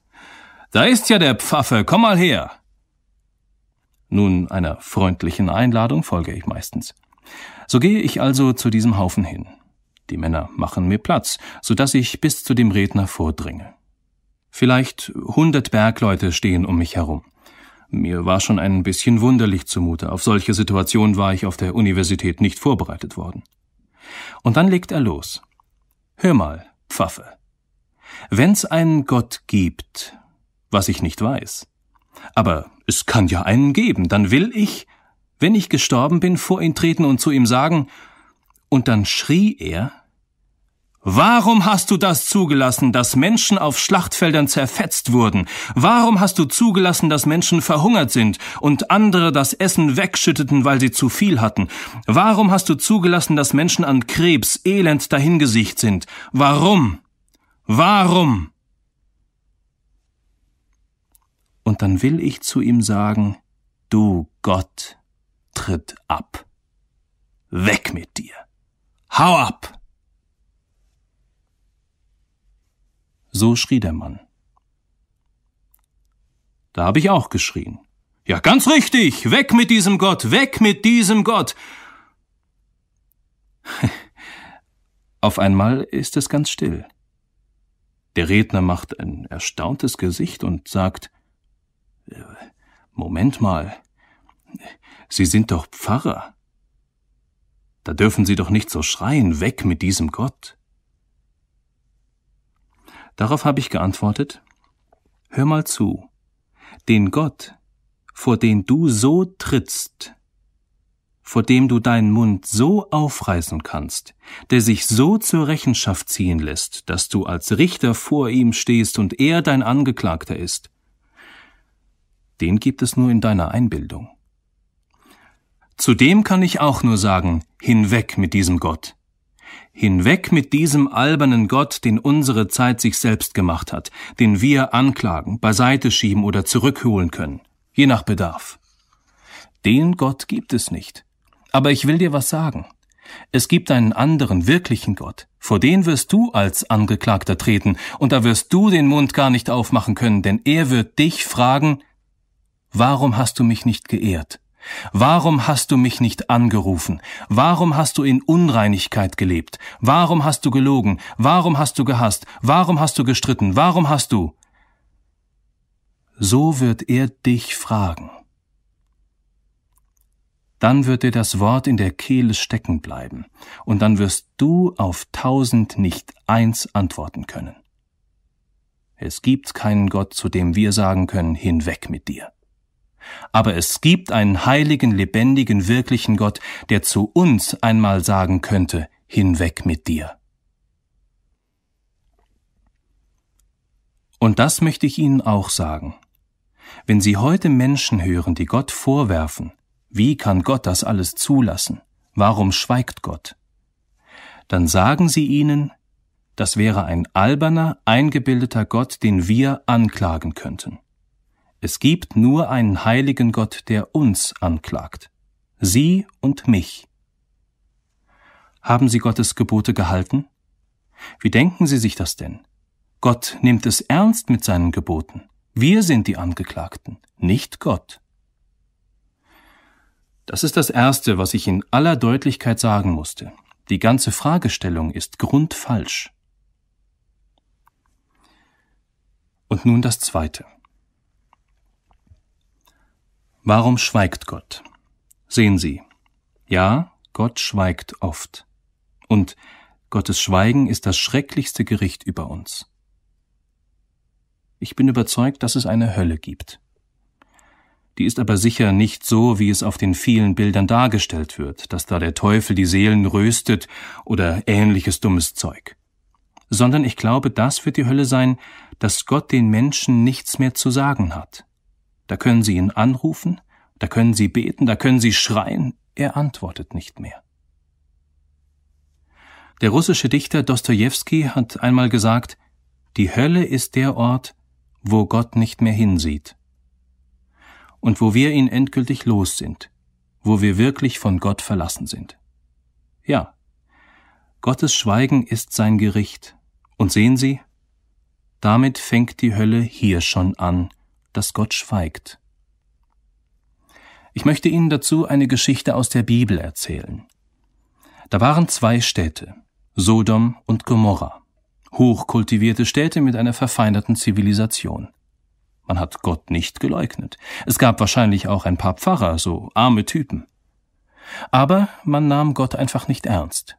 Da ist ja der Pfaffe, komm mal her. Nun, einer freundlichen Einladung folge ich meistens. So gehe ich also zu diesem Haufen hin. Die Männer machen mir Platz, so dass ich bis zu dem Redner vordringe. Vielleicht hundert Bergleute stehen um mich herum. Mir war schon ein bisschen wunderlich zumute. Auf solche Situationen war ich auf der Universität nicht vorbereitet worden. Und dann legt er los. Hör mal, Pfaffe. Wenn's einen Gott gibt, was ich nicht weiß, aber es kann ja einen geben, dann will ich, wenn ich gestorben bin, vor ihn treten und zu ihm sagen, und dann schrie er, Warum hast du das zugelassen, dass Menschen auf Schlachtfeldern zerfetzt wurden? Warum hast du zugelassen, dass Menschen verhungert sind und andere das Essen wegschütteten, weil sie zu viel hatten? Warum hast du zugelassen, dass Menschen an Krebs elend dahingesicht sind? Warum? Warum? Und dann will ich zu ihm sagen, du Gott, tritt ab. Weg mit dir. Hau ab! So schrie der Mann. Da habe ich auch geschrien. Ja, ganz richtig. Weg mit diesem Gott. Weg mit diesem Gott. Auf einmal ist es ganz still. Der Redner macht ein erstauntes Gesicht und sagt Moment mal, Sie sind doch Pfarrer. Da dürfen Sie doch nicht so schreien, weg mit diesem Gott. Darauf habe ich geantwortet Hör mal zu, den Gott, vor den du so trittst, vor dem du deinen Mund so aufreißen kannst, der sich so zur Rechenschaft ziehen lässt, dass du als Richter vor ihm stehst und er dein Angeklagter ist, den gibt es nur in deiner Einbildung. Zudem kann ich auch nur sagen, hinweg mit diesem Gott. Hinweg mit diesem albernen Gott, den unsere Zeit sich selbst gemacht hat, den wir anklagen, beiseite schieben oder zurückholen können, je nach Bedarf. Den Gott gibt es nicht. Aber ich will dir was sagen. Es gibt einen anderen, wirklichen Gott. Vor den wirst du als Angeklagter treten, und da wirst du den Mund gar nicht aufmachen können, denn er wird dich fragen, warum hast du mich nicht geehrt? Warum hast du mich nicht angerufen? Warum hast du in Unreinigkeit gelebt? Warum hast du gelogen? Warum hast du gehasst? Warum hast du gestritten? Warum hast du? So wird er dich fragen dann wird dir das Wort in der Kehle stecken bleiben, und dann wirst du auf tausend nicht eins antworten können. Es gibt keinen Gott, zu dem wir sagen können, hinweg mit dir. Aber es gibt einen heiligen, lebendigen, wirklichen Gott, der zu uns einmal sagen könnte, hinweg mit dir. Und das möchte ich Ihnen auch sagen. Wenn Sie heute Menschen hören, die Gott vorwerfen, wie kann Gott das alles zulassen? Warum schweigt Gott? Dann sagen Sie ihnen, das wäre ein alberner, eingebildeter Gott, den wir anklagen könnten. Es gibt nur einen heiligen Gott, der uns anklagt. Sie und mich. Haben Sie Gottes Gebote gehalten? Wie denken Sie sich das denn? Gott nimmt es ernst mit seinen Geboten. Wir sind die Angeklagten, nicht Gott. Das ist das Erste, was ich in aller Deutlichkeit sagen musste. Die ganze Fragestellung ist grundfalsch. Und nun das Zweite. Warum schweigt Gott? Sehen Sie, ja, Gott schweigt oft. Und Gottes Schweigen ist das schrecklichste Gericht über uns. Ich bin überzeugt, dass es eine Hölle gibt. Die ist aber sicher nicht so, wie es auf den vielen Bildern dargestellt wird, dass da der Teufel die Seelen röstet oder ähnliches dummes Zeug. Sondern ich glaube, das wird die Hölle sein, dass Gott den Menschen nichts mehr zu sagen hat. Da können sie ihn anrufen, da können sie beten, da können sie schreien, er antwortet nicht mehr. Der russische Dichter Dostojewski hat einmal gesagt, die Hölle ist der Ort, wo Gott nicht mehr hinsieht und wo wir ihn endgültig los sind, wo wir wirklich von Gott verlassen sind. Ja, Gottes Schweigen ist sein Gericht. Und sehen Sie, damit fängt die Hölle hier schon an, dass Gott schweigt. Ich möchte Ihnen dazu eine Geschichte aus der Bibel erzählen. Da waren zwei Städte, Sodom und Gomorra, hochkultivierte Städte mit einer verfeinerten Zivilisation. Man hat Gott nicht geleugnet. Es gab wahrscheinlich auch ein paar Pfarrer, so arme Typen. Aber man nahm Gott einfach nicht ernst.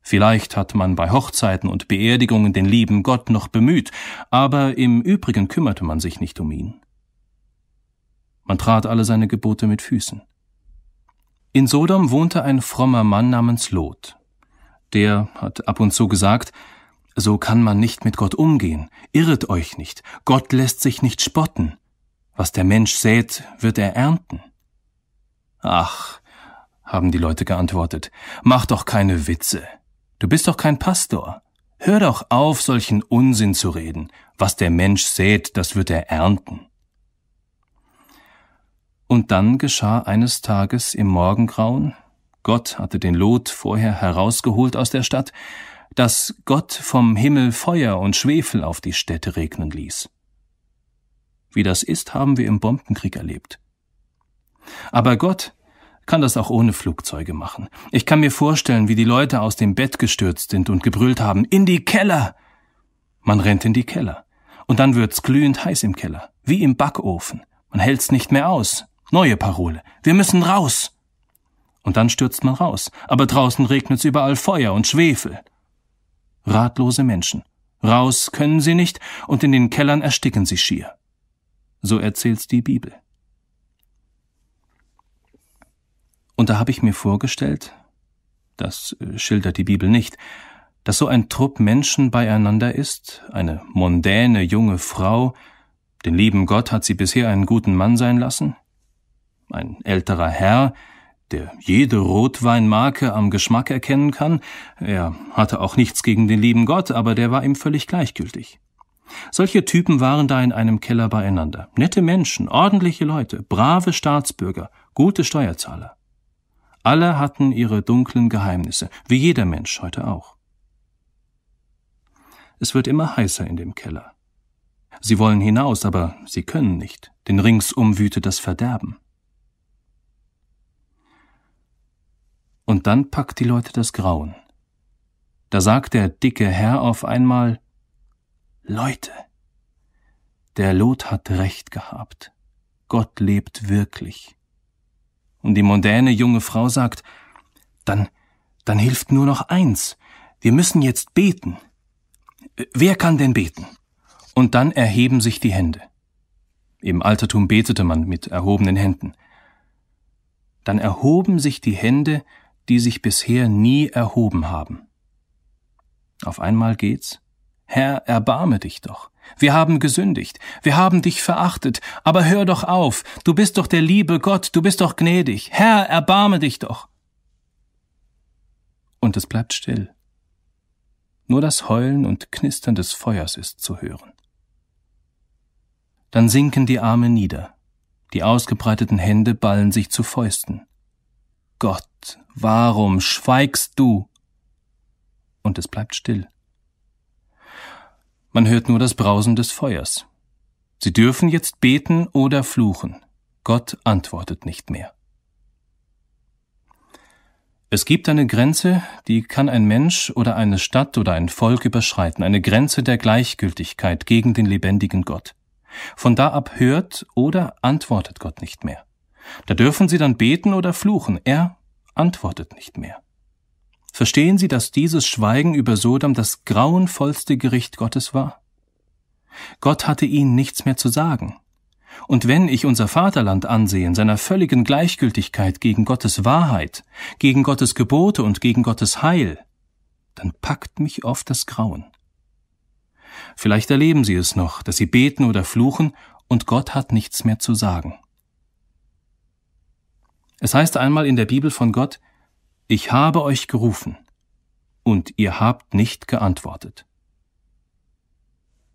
Vielleicht hat man bei Hochzeiten und Beerdigungen den lieben Gott noch bemüht, aber im Übrigen kümmerte man sich nicht um ihn. Man trat alle seine Gebote mit Füßen. In Sodom wohnte ein frommer Mann namens Lot. Der hat ab und zu gesagt, so kann man nicht mit Gott umgehen. Irret euch nicht. Gott lässt sich nicht spotten. Was der Mensch sät, wird er ernten. Ach, haben die Leute geantwortet, mach doch keine Witze. Du bist doch kein Pastor. Hör doch auf, solchen Unsinn zu reden. Was der Mensch sät, das wird er ernten. Und dann geschah eines Tages im Morgengrauen, Gott hatte den Lot vorher herausgeholt aus der Stadt, dass Gott vom Himmel Feuer und Schwefel auf die Städte regnen ließ. Wie das ist, haben wir im Bombenkrieg erlebt. Aber Gott kann das auch ohne Flugzeuge machen. Ich kann mir vorstellen, wie die Leute aus dem Bett gestürzt sind und gebrüllt haben, in die Keller! Man rennt in die Keller. Und dann wird's glühend heiß im Keller, wie im Backofen. Man hält's nicht mehr aus. Neue Parole. Wir müssen raus. Und dann stürzt man raus. Aber draußen regnet's überall Feuer und Schwefel. Ratlose Menschen. Raus können sie nicht, und in den Kellern ersticken sie schier. So erzählt's die Bibel. Und da habe ich mir vorgestellt, das äh, schildert die Bibel nicht, dass so ein Trupp Menschen beieinander ist, eine mondäne junge Frau, den lieben Gott hat sie bisher einen guten Mann sein lassen, ein älterer Herr, der jede Rotweinmarke am Geschmack erkennen kann, er hatte auch nichts gegen den lieben Gott, aber der war ihm völlig gleichgültig. Solche Typen waren da in einem Keller beieinander. Nette Menschen, ordentliche Leute, brave Staatsbürger, gute Steuerzahler. Alle hatten ihre dunklen Geheimnisse, wie jeder Mensch heute auch. Es wird immer heißer in dem Keller. Sie wollen hinaus, aber sie können nicht, denn ringsum wütet das Verderben. Und dann packt die Leute das Grauen. Da sagt der dicke Herr auf einmal Leute, der Lot hat recht gehabt. Gott lebt wirklich. Und die mondäne junge Frau sagt, dann, dann hilft nur noch eins. Wir müssen jetzt beten. Wer kann denn beten? Und dann erheben sich die Hände. Im Altertum betete man mit erhobenen Händen. Dann erhoben sich die Hände, die sich bisher nie erhoben haben. Auf einmal geht's. Herr, erbarme dich doch. Wir haben gesündigt, wir haben dich verachtet, aber hör doch auf, du bist doch der liebe Gott, du bist doch gnädig. Herr, erbarme dich doch. Und es bleibt still. Nur das Heulen und Knistern des Feuers ist zu hören. Dann sinken die Arme nieder, die ausgebreiteten Hände ballen sich zu Fäusten. Gott, warum schweigst du? Und es bleibt still. Man hört nur das Brausen des Feuers. Sie dürfen jetzt beten oder fluchen. Gott antwortet nicht mehr. Es gibt eine Grenze, die kann ein Mensch oder eine Stadt oder ein Volk überschreiten, eine Grenze der Gleichgültigkeit gegen den lebendigen Gott. Von da ab hört oder antwortet Gott nicht mehr. Da dürfen sie dann beten oder fluchen, er antwortet nicht mehr. Verstehen Sie, dass dieses Schweigen über Sodom das grauenvollste Gericht Gottes war? Gott hatte ihnen nichts mehr zu sagen. Und wenn ich unser Vaterland ansehe in seiner völligen Gleichgültigkeit gegen Gottes Wahrheit, gegen Gottes Gebote und gegen Gottes Heil, dann packt mich oft das Grauen. Vielleicht erleben Sie es noch, dass Sie beten oder fluchen und Gott hat nichts mehr zu sagen. Es heißt einmal in der Bibel von Gott, ich habe euch gerufen, und ihr habt nicht geantwortet.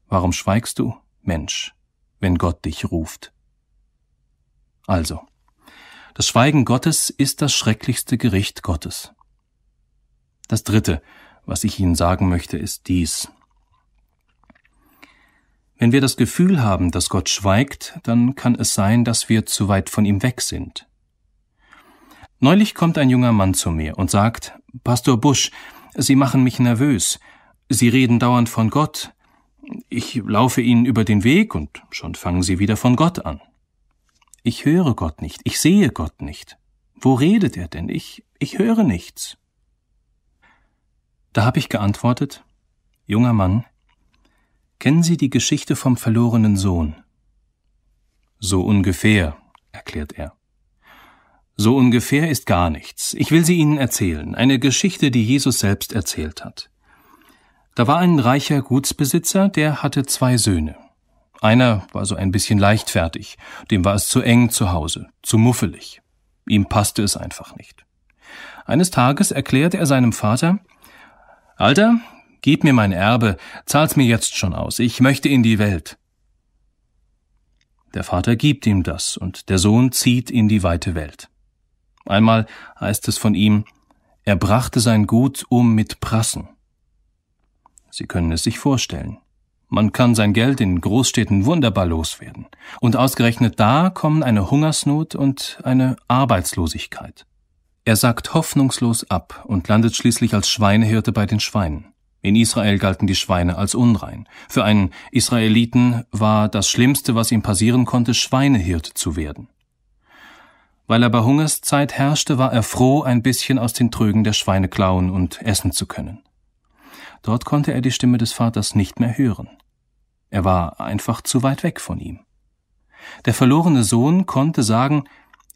Warum schweigst du, Mensch? wenn Gott dich ruft. Also, das Schweigen Gottes ist das schrecklichste Gericht Gottes. Das Dritte, was ich Ihnen sagen möchte, ist dies. Wenn wir das Gefühl haben, dass Gott schweigt, dann kann es sein, dass wir zu weit von ihm weg sind. Neulich kommt ein junger Mann zu mir und sagt, Pastor Busch, Sie machen mich nervös. Sie reden dauernd von Gott. Ich laufe ihnen über den Weg und schon fangen sie wieder von Gott an. Ich höre Gott nicht, ich sehe Gott nicht. Wo redet er denn? Ich, ich höre nichts. Da habe ich geantwortet, junger Mann, kennen Sie die Geschichte vom verlorenen Sohn? So ungefähr, erklärt er. So ungefähr ist gar nichts. Ich will sie Ihnen erzählen, eine Geschichte, die Jesus selbst erzählt hat. Da war ein reicher Gutsbesitzer, der hatte zwei Söhne. Einer war so ein bisschen leichtfertig, dem war es zu eng zu Hause, zu muffelig. Ihm passte es einfach nicht. Eines Tages erklärte er seinem Vater, Alter, gib mir mein Erbe, zahl's mir jetzt schon aus, ich möchte in die Welt. Der Vater gibt ihm das, und der Sohn zieht in die weite Welt. Einmal heißt es von ihm, er brachte sein Gut um mit Prassen. Sie können es sich vorstellen. Man kann sein Geld in Großstädten wunderbar loswerden. Und ausgerechnet da kommen eine Hungersnot und eine Arbeitslosigkeit. Er sagt hoffnungslos ab und landet schließlich als Schweinehirte bei den Schweinen. In Israel galten die Schweine als unrein. Für einen Israeliten war das Schlimmste, was ihm passieren konnte, Schweinehirt zu werden. Weil er bei Hungerszeit herrschte, war er froh, ein bisschen aus den Trögen der Schweine klauen und essen zu können. Dort konnte er die Stimme des Vaters nicht mehr hören. Er war einfach zu weit weg von ihm. Der verlorene Sohn konnte sagen,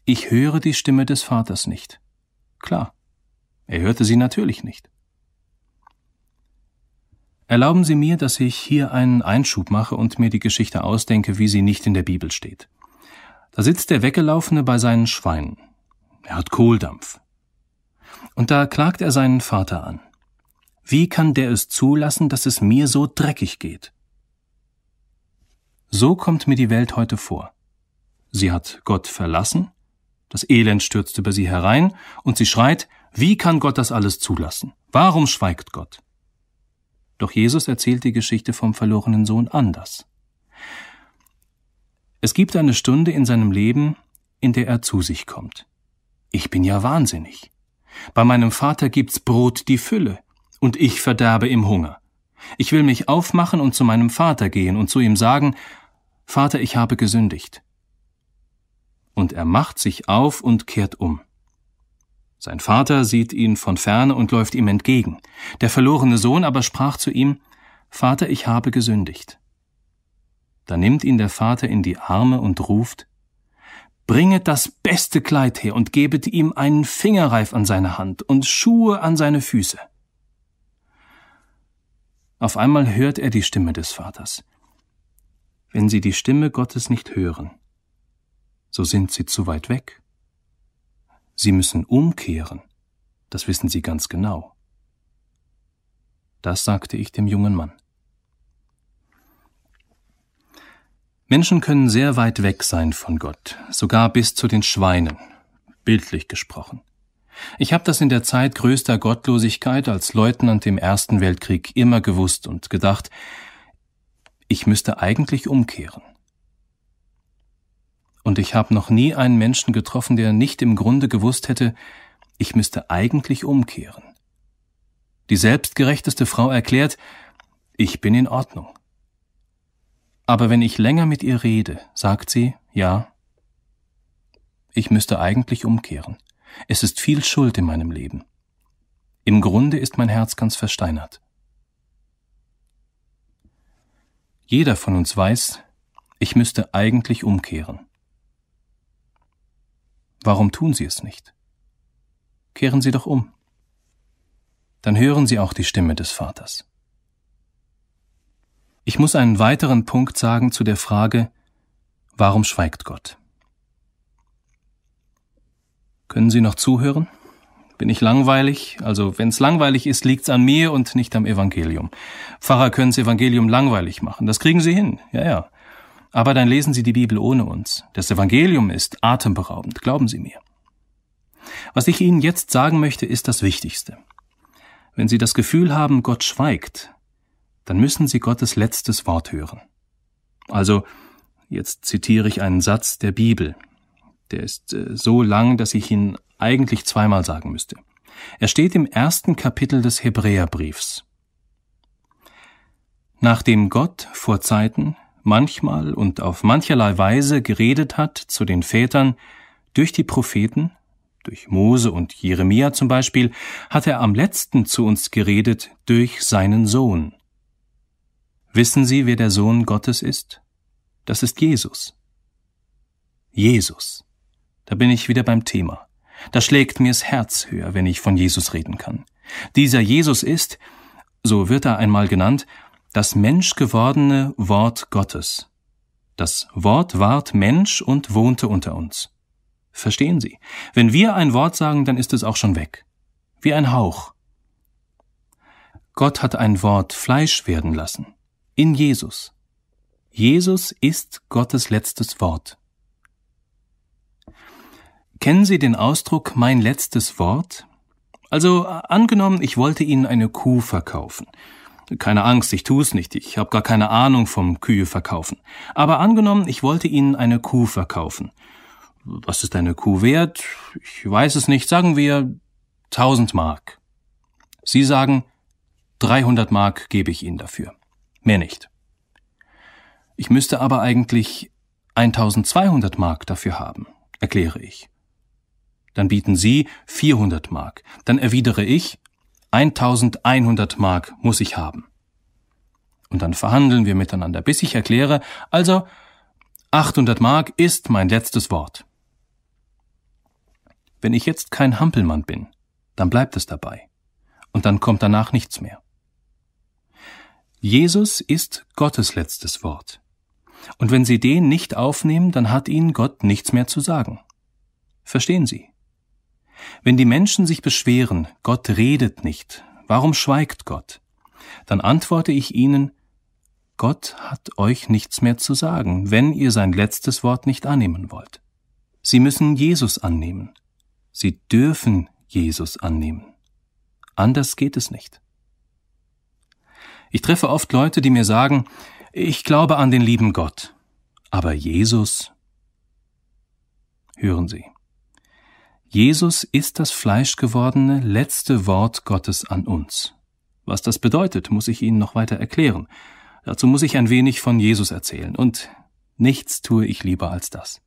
ich höre die Stimme des Vaters nicht. Klar, er hörte sie natürlich nicht. Erlauben Sie mir, dass ich hier einen Einschub mache und mir die Geschichte ausdenke, wie sie nicht in der Bibel steht. Da sitzt der Weggelaufene bei seinen Schweinen. Er hat Kohldampf. Und da klagt er seinen Vater an. Wie kann der es zulassen, dass es mir so dreckig geht? So kommt mir die Welt heute vor. Sie hat Gott verlassen, das Elend stürzt über sie herein, und sie schreit, wie kann Gott das alles zulassen? Warum schweigt Gott? Doch Jesus erzählt die Geschichte vom verlorenen Sohn anders. Es gibt eine Stunde in seinem Leben, in der er zu sich kommt. Ich bin ja wahnsinnig. Bei meinem Vater gibt's Brot die Fülle, und ich verderbe im Hunger. Ich will mich aufmachen und zu meinem Vater gehen und zu ihm sagen, Vater, ich habe gesündigt. Und er macht sich auf und kehrt um. Sein Vater sieht ihn von ferne und läuft ihm entgegen. Der verlorene Sohn aber sprach zu ihm, Vater, ich habe gesündigt. Da nimmt ihn der Vater in die Arme und ruft, Bringet das beste Kleid her und gebet ihm einen Fingerreif an seine Hand und Schuhe an seine Füße. Auf einmal hört er die Stimme des Vaters. Wenn Sie die Stimme Gottes nicht hören, so sind Sie zu weit weg. Sie müssen umkehren, das wissen Sie ganz genau. Das sagte ich dem jungen Mann. Menschen können sehr weit weg sein von Gott, sogar bis zu den Schweinen, bildlich gesprochen. Ich habe das in der Zeit größter Gottlosigkeit als Leutnant im Ersten Weltkrieg immer gewusst und gedacht, ich müsste eigentlich umkehren. Und ich habe noch nie einen Menschen getroffen, der nicht im Grunde gewusst hätte, ich müsste eigentlich umkehren. Die selbstgerechteste Frau erklärt, ich bin in Ordnung. Aber wenn ich länger mit ihr rede, sagt sie, ja, ich müsste eigentlich umkehren. Es ist viel Schuld in meinem Leben. Im Grunde ist mein Herz ganz versteinert. Jeder von uns weiß, ich müsste eigentlich umkehren. Warum tun Sie es nicht? Kehren Sie doch um. Dann hören Sie auch die Stimme des Vaters. Ich muss einen weiteren Punkt sagen zu der Frage, warum schweigt Gott? Können Sie noch zuhören? Bin ich langweilig? Also, wenn es langweilig ist, liegt's an mir und nicht am Evangelium. Pfarrer können das Evangelium langweilig machen. Das kriegen sie hin. Ja, ja. Aber dann lesen Sie die Bibel ohne uns. Das Evangelium ist atemberaubend, glauben Sie mir. Was ich Ihnen jetzt sagen möchte, ist das Wichtigste. Wenn Sie das Gefühl haben, Gott schweigt, dann müssen Sie Gottes letztes Wort hören. Also, jetzt zitiere ich einen Satz der Bibel. Der ist äh, so lang, dass ich ihn eigentlich zweimal sagen müsste. Er steht im ersten Kapitel des Hebräerbriefs. Nachdem Gott vor Zeiten manchmal und auf mancherlei Weise geredet hat zu den Vätern durch die Propheten, durch Mose und Jeremia zum Beispiel, hat er am letzten zu uns geredet durch seinen Sohn. Wissen Sie, wer der Sohn Gottes ist? Das ist Jesus. Jesus. Da bin ich wieder beim Thema. Da schlägt mir's Herz höher, wenn ich von Jesus reden kann. Dieser Jesus ist, so wird er einmal genannt, das menschgewordene Wort Gottes. Das Wort ward Mensch und wohnte unter uns. Verstehen Sie? Wenn wir ein Wort sagen, dann ist es auch schon weg. Wie ein Hauch. Gott hat ein Wort Fleisch werden lassen. In Jesus. Jesus ist Gottes letztes Wort. Kennen Sie den Ausdruck mein letztes Wort? Also angenommen, ich wollte Ihnen eine Kuh verkaufen. Keine Angst, ich tue es nicht, ich habe gar keine Ahnung vom Kühe verkaufen. Aber angenommen, ich wollte Ihnen eine Kuh verkaufen. Was ist eine Kuh wert? Ich weiß es nicht, sagen wir tausend Mark. Sie sagen 300 Mark gebe ich Ihnen dafür. Mehr nicht. Ich müsste aber eigentlich 1200 Mark dafür haben, erkläre ich. Dann bieten Sie 400 Mark. Dann erwidere ich, 1100 Mark muss ich haben. Und dann verhandeln wir miteinander, bis ich erkläre, also 800 Mark ist mein letztes Wort. Wenn ich jetzt kein Hampelmann bin, dann bleibt es dabei. Und dann kommt danach nichts mehr. Jesus ist Gottes letztes Wort. Und wenn Sie den nicht aufnehmen, dann hat Ihnen Gott nichts mehr zu sagen. Verstehen Sie? Wenn die Menschen sich beschweren, Gott redet nicht, warum schweigt Gott? Dann antworte ich ihnen, Gott hat euch nichts mehr zu sagen, wenn ihr sein letztes Wort nicht annehmen wollt. Sie müssen Jesus annehmen. Sie dürfen Jesus annehmen. Anders geht es nicht. Ich treffe oft Leute, die mir sagen, ich glaube an den lieben Gott, aber Jesus? Hören Sie. Jesus ist das fleischgewordene letzte Wort Gottes an uns. Was das bedeutet, muss ich Ihnen noch weiter erklären. Dazu muss ich ein wenig von Jesus erzählen, und nichts tue ich lieber als das.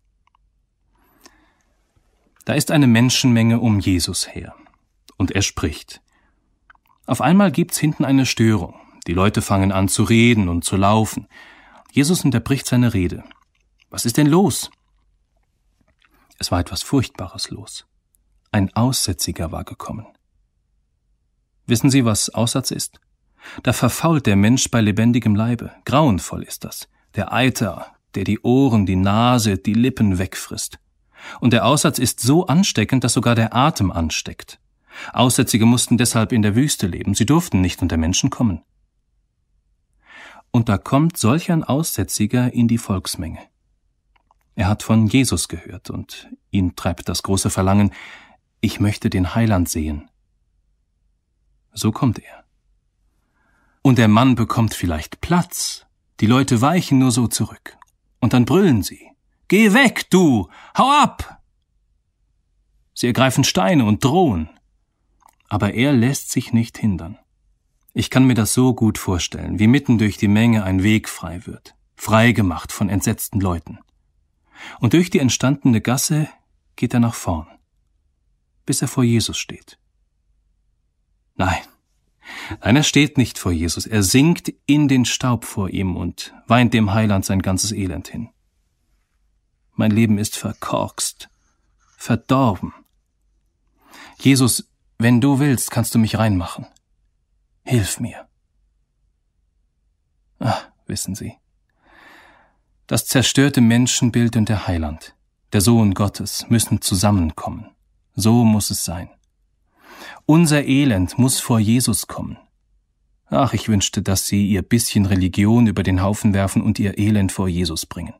Da ist eine Menschenmenge um Jesus her, und er spricht. Auf einmal gibt's hinten eine Störung. Die Leute fangen an zu reden und zu laufen. Jesus unterbricht seine Rede. Was ist denn los? Es war etwas Furchtbares los. Ein Aussätziger war gekommen. Wissen Sie, was Aussatz ist? Da verfault der Mensch bei lebendigem Leibe. Grauenvoll ist das. Der Eiter, der die Ohren, die Nase, die Lippen wegfrisst. Und der Aussatz ist so ansteckend, dass sogar der Atem ansteckt. Aussätzige mussten deshalb in der Wüste leben. Sie durften nicht unter Menschen kommen. Und da kommt solch ein Aussätziger in die Volksmenge. Er hat von Jesus gehört und ihn treibt das große Verlangen, ich möchte den Heiland sehen. So kommt er. Und der Mann bekommt vielleicht Platz. Die Leute weichen nur so zurück. Und dann brüllen sie. Geh weg, du! Hau ab! Sie ergreifen Steine und drohen. Aber er lässt sich nicht hindern. Ich kann mir das so gut vorstellen, wie mitten durch die Menge ein Weg frei wird, frei gemacht von entsetzten Leuten. Und durch die entstandene Gasse geht er nach vorn bis er vor Jesus steht. Nein, nein, er steht nicht vor Jesus, er sinkt in den Staub vor ihm und weint dem Heiland sein ganzes Elend hin. Mein Leben ist verkorkst, verdorben. Jesus, wenn du willst, kannst du mich reinmachen. Hilf mir. Ah, wissen Sie. Das zerstörte Menschenbild und der Heiland, der Sohn Gottes, müssen zusammenkommen. So muss es sein. Unser Elend muss vor Jesus kommen. Ach, ich wünschte, dass Sie Ihr bisschen Religion über den Haufen werfen und Ihr Elend vor Jesus bringen.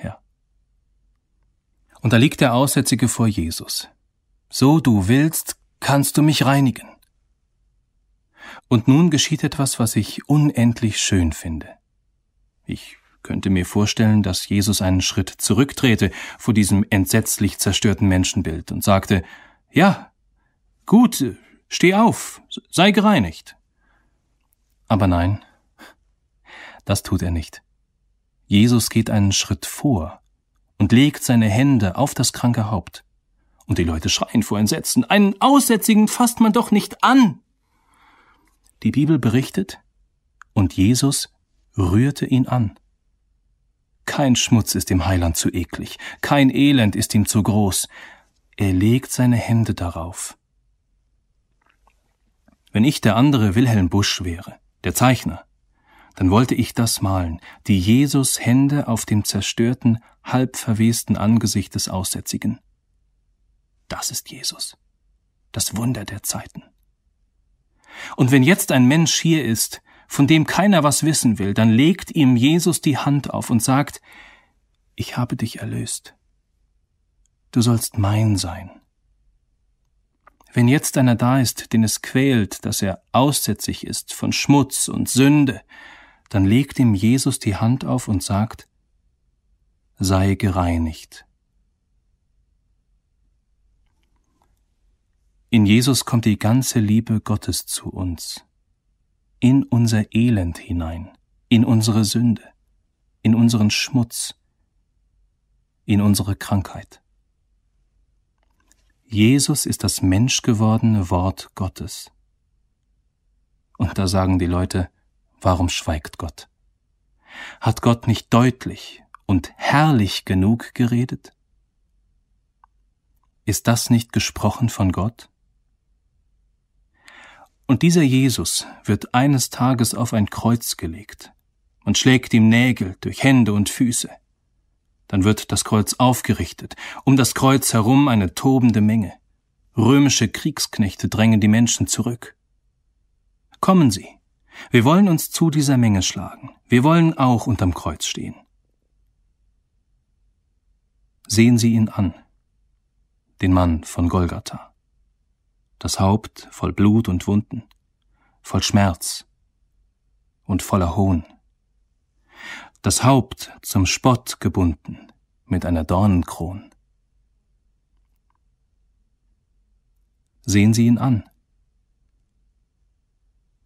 Ja. Und da liegt der Aussätzige vor Jesus. So du willst, kannst du mich reinigen. Und nun geschieht etwas, was ich unendlich schön finde. Ich könnte mir vorstellen, dass Jesus einen Schritt zurücktrete vor diesem entsetzlich zerstörten Menschenbild und sagte, ja, gut, steh auf, sei gereinigt. Aber nein, das tut er nicht. Jesus geht einen Schritt vor und legt seine Hände auf das kranke Haupt. Und die Leute schreien vor Entsetzen, einen Aussätzigen fasst man doch nicht an. Die Bibel berichtet, und Jesus rührte ihn an. Kein Schmutz ist dem Heiland zu eklig, kein Elend ist ihm zu groß. Er legt seine Hände darauf. Wenn ich der andere Wilhelm Busch wäre, der Zeichner, dann wollte ich das malen, die Jesus Hände auf dem zerstörten, halb verwesten Angesicht des Aussätzigen. Das ist Jesus, das Wunder der Zeiten. Und wenn jetzt ein Mensch hier ist, von dem keiner was wissen will, dann legt ihm Jesus die Hand auf und sagt, ich habe dich erlöst. Du sollst mein sein. Wenn jetzt einer da ist, den es quält, dass er aussätzig ist von Schmutz und Sünde, dann legt ihm Jesus die Hand auf und sagt, sei gereinigt. In Jesus kommt die ganze Liebe Gottes zu uns in unser Elend hinein, in unsere Sünde, in unseren Schmutz, in unsere Krankheit. Jesus ist das menschgewordene Wort Gottes. Und da sagen die Leute, warum schweigt Gott? Hat Gott nicht deutlich und herrlich genug geredet? Ist das nicht gesprochen von Gott? Und dieser Jesus wird eines Tages auf ein Kreuz gelegt. Man schlägt ihm Nägel durch Hände und Füße. Dann wird das Kreuz aufgerichtet, um das Kreuz herum eine tobende Menge. Römische Kriegsknechte drängen die Menschen zurück. Kommen Sie, wir wollen uns zu dieser Menge schlagen, wir wollen auch unterm Kreuz stehen. Sehen Sie ihn an, den Mann von Golgatha. Das Haupt voll Blut und Wunden, voll Schmerz und voller Hohn das Haupt zum Spott gebunden mit einer Dornenkron. Sehen Sie ihn an.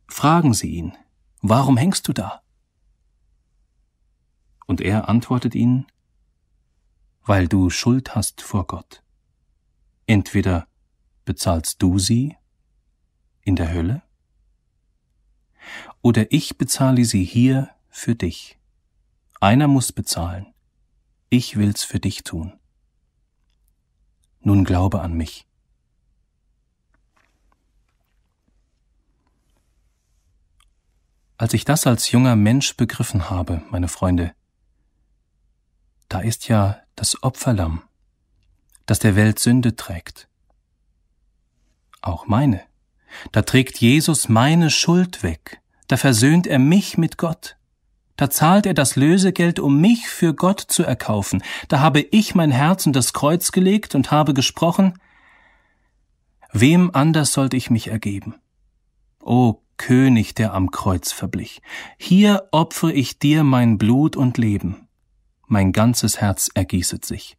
Fragen Sie ihn, warum hängst du da? Und er antwortet ihnen, weil du Schuld hast vor Gott. Entweder bezahlst du sie in der Hölle, oder ich bezahle sie hier für dich. Einer muss bezahlen. Ich will's für dich tun. Nun glaube an mich. Als ich das als junger Mensch begriffen habe, meine Freunde, da ist ja das Opferlamm, das der Welt Sünde trägt. Auch meine. Da trägt Jesus meine Schuld weg, da versöhnt er mich mit Gott. Da zahlt er das Lösegeld, um mich für Gott zu erkaufen. Da habe ich mein Herz in das Kreuz gelegt und habe gesprochen, wem anders sollte ich mich ergeben? O König, der am Kreuz verblich, hier opfere ich dir mein Blut und Leben. Mein ganzes Herz ergießet sich.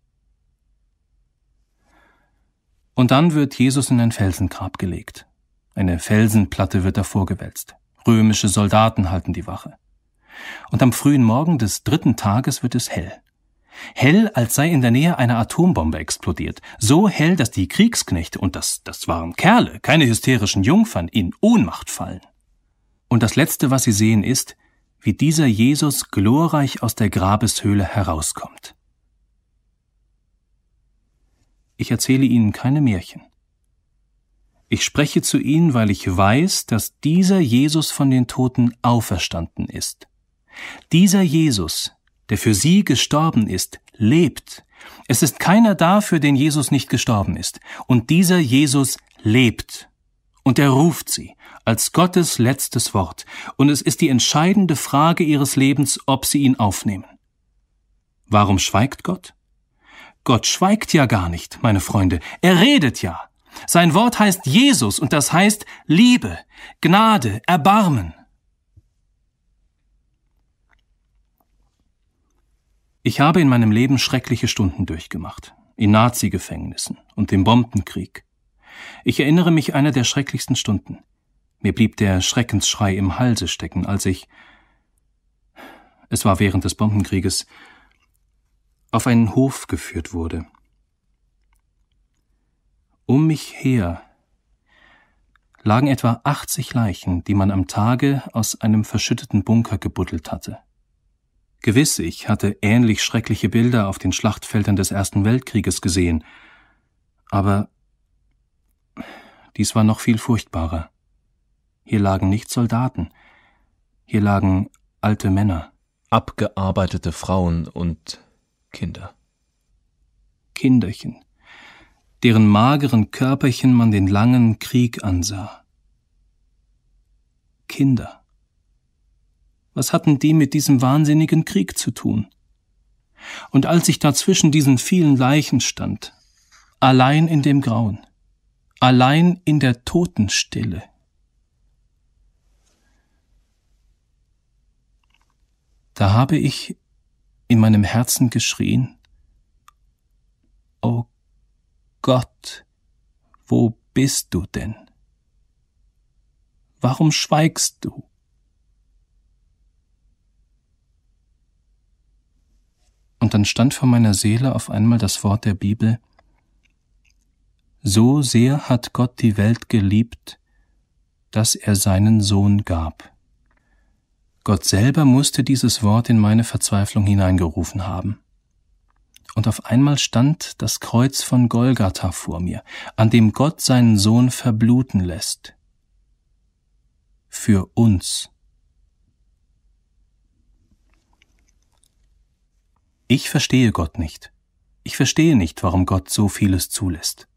Und dann wird Jesus in ein Felsengrab gelegt. Eine Felsenplatte wird davor gewälzt. Römische Soldaten halten die Wache und am frühen Morgen des dritten Tages wird es hell. Hell, als sei in der Nähe eine Atombombe explodiert. So hell, dass die Kriegsknechte, und das, das waren Kerle, keine hysterischen Jungfern, in Ohnmacht fallen. Und das Letzte, was sie sehen, ist, wie dieser Jesus glorreich aus der Grabeshöhle herauskommt. Ich erzähle Ihnen keine Märchen. Ich spreche zu Ihnen, weil ich weiß, dass dieser Jesus von den Toten auferstanden ist. Dieser Jesus, der für sie gestorben ist, lebt. Es ist keiner da, für den Jesus nicht gestorben ist. Und dieser Jesus lebt. Und er ruft sie als Gottes letztes Wort. Und es ist die entscheidende Frage ihres Lebens, ob sie ihn aufnehmen. Warum schweigt Gott? Gott schweigt ja gar nicht, meine Freunde. Er redet ja. Sein Wort heißt Jesus und das heißt Liebe, Gnade, Erbarmen. Ich habe in meinem Leben schreckliche Stunden durchgemacht, in Nazi-Gefängnissen und im Bombenkrieg. Ich erinnere mich einer der schrecklichsten Stunden. Mir blieb der Schreckensschrei im Halse stecken, als ich, es war während des Bombenkrieges, auf einen Hof geführt wurde. Um mich her lagen etwa 80 Leichen, die man am Tage aus einem verschütteten Bunker gebuddelt hatte. Gewiss, ich hatte ähnlich schreckliche Bilder auf den Schlachtfeldern des Ersten Weltkrieges gesehen, aber dies war noch viel furchtbarer. Hier lagen nicht Soldaten, hier lagen alte Männer, abgearbeitete Frauen und Kinder. Kinderchen, deren mageren Körperchen man den langen Krieg ansah. Kinder. Was hatten die mit diesem wahnsinnigen Krieg zu tun? Und als ich da zwischen diesen vielen Leichen stand, allein in dem Grauen, allein in der Totenstille, da habe ich in meinem Herzen geschrien, Oh Gott, wo bist du denn? Warum schweigst du? Und dann stand vor meiner Seele auf einmal das Wort der Bibel, So sehr hat Gott die Welt geliebt, dass er seinen Sohn gab. Gott selber musste dieses Wort in meine Verzweiflung hineingerufen haben. Und auf einmal stand das Kreuz von Golgatha vor mir, an dem Gott seinen Sohn verbluten lässt. Für uns. Ich verstehe Gott nicht. Ich verstehe nicht, warum Gott so vieles zulässt.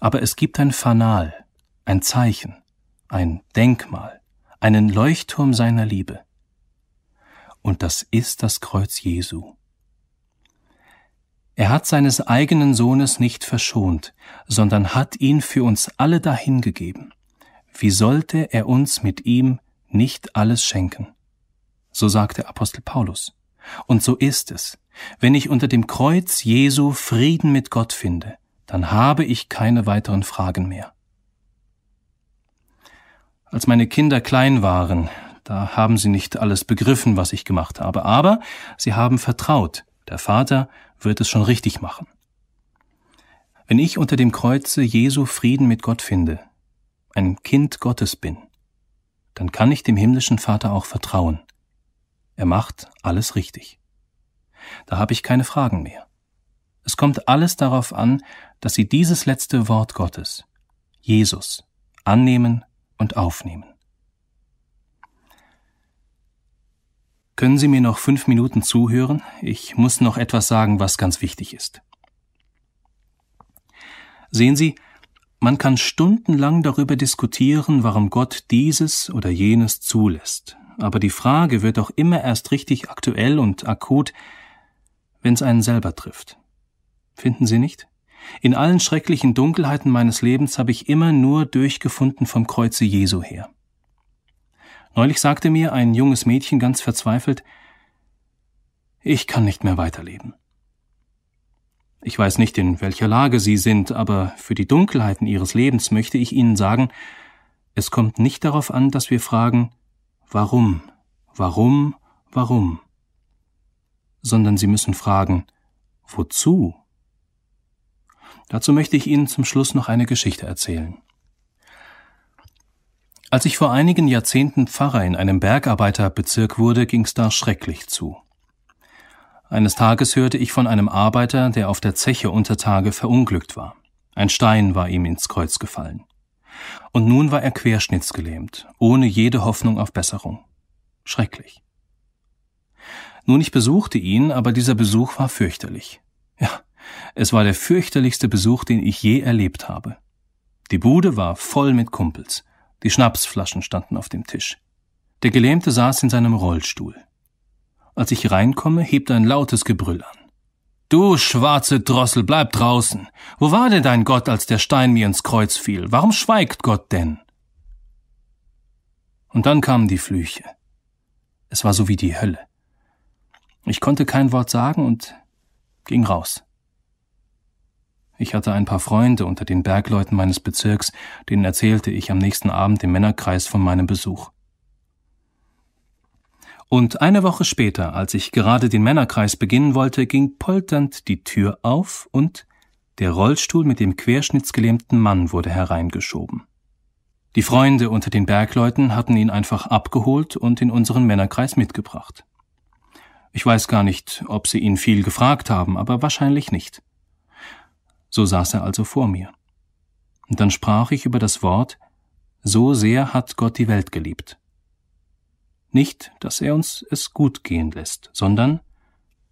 Aber es gibt ein Fanal, ein Zeichen, ein Denkmal, einen Leuchtturm seiner Liebe. Und das ist das Kreuz Jesu. Er hat seines eigenen Sohnes nicht verschont, sondern hat ihn für uns alle dahingegeben. Wie sollte er uns mit ihm nicht alles schenken? So sagte Apostel Paulus. Und so ist es. Wenn ich unter dem Kreuz Jesu Frieden mit Gott finde, dann habe ich keine weiteren Fragen mehr. Als meine Kinder klein waren, da haben sie nicht alles begriffen, was ich gemacht habe, aber sie haben vertraut, der Vater wird es schon richtig machen. Wenn ich unter dem Kreuze Jesu Frieden mit Gott finde, ein Kind Gottes bin, dann kann ich dem himmlischen Vater auch vertrauen. Er macht alles richtig. Da habe ich keine Fragen mehr. Es kommt alles darauf an, dass Sie dieses letzte Wort Gottes, Jesus, annehmen und aufnehmen. Können Sie mir noch fünf Minuten zuhören? Ich muss noch etwas sagen, was ganz wichtig ist. Sehen Sie, man kann stundenlang darüber diskutieren, warum Gott dieses oder jenes zulässt. Aber die Frage wird auch immer erst richtig aktuell und akut, wenn es einen selber trifft. Finden Sie nicht? In allen schrecklichen Dunkelheiten meines Lebens habe ich immer nur durchgefunden vom Kreuze Jesu her. Neulich sagte mir ein junges Mädchen ganz verzweifelt, ich kann nicht mehr weiterleben. Ich weiß nicht, in welcher Lage Sie sind, aber für die Dunkelheiten Ihres Lebens möchte ich Ihnen sagen, es kommt nicht darauf an, dass wir fragen, warum, warum, warum, sondern Sie müssen fragen, wozu? Dazu möchte ich Ihnen zum Schluss noch eine Geschichte erzählen. Als ich vor einigen Jahrzehnten Pfarrer in einem Bergarbeiterbezirk wurde, ging's da schrecklich zu. Eines Tages hörte ich von einem Arbeiter, der auf der Zeche unter Tage verunglückt war. Ein Stein war ihm ins Kreuz gefallen. Und nun war er querschnittsgelähmt, ohne jede Hoffnung auf Besserung. Schrecklich. Nun, ich besuchte ihn, aber dieser Besuch war fürchterlich. Es war der fürchterlichste Besuch, den ich je erlebt habe. Die Bude war voll mit Kumpels. Die Schnapsflaschen standen auf dem Tisch. Der Gelähmte saß in seinem Rollstuhl. Als ich reinkomme, hebt ein lautes Gebrüll an. Du schwarze Drossel, bleib draußen. Wo war denn dein Gott, als der Stein mir ins Kreuz fiel? Warum schweigt Gott denn? Und dann kamen die Flüche. Es war so wie die Hölle. Ich konnte kein Wort sagen und ging raus. Ich hatte ein paar Freunde unter den Bergleuten meines Bezirks, denen erzählte ich am nächsten Abend im Männerkreis von meinem Besuch. Und eine Woche später, als ich gerade den Männerkreis beginnen wollte, ging polternd die Tür auf und der Rollstuhl mit dem querschnittsgelähmten Mann wurde hereingeschoben. Die Freunde unter den Bergleuten hatten ihn einfach abgeholt und in unseren Männerkreis mitgebracht. Ich weiß gar nicht, ob sie ihn viel gefragt haben, aber wahrscheinlich nicht. So saß er also vor mir. Und dann sprach ich über das Wort, so sehr hat Gott die Welt geliebt. Nicht, dass er uns es gut gehen lässt, sondern,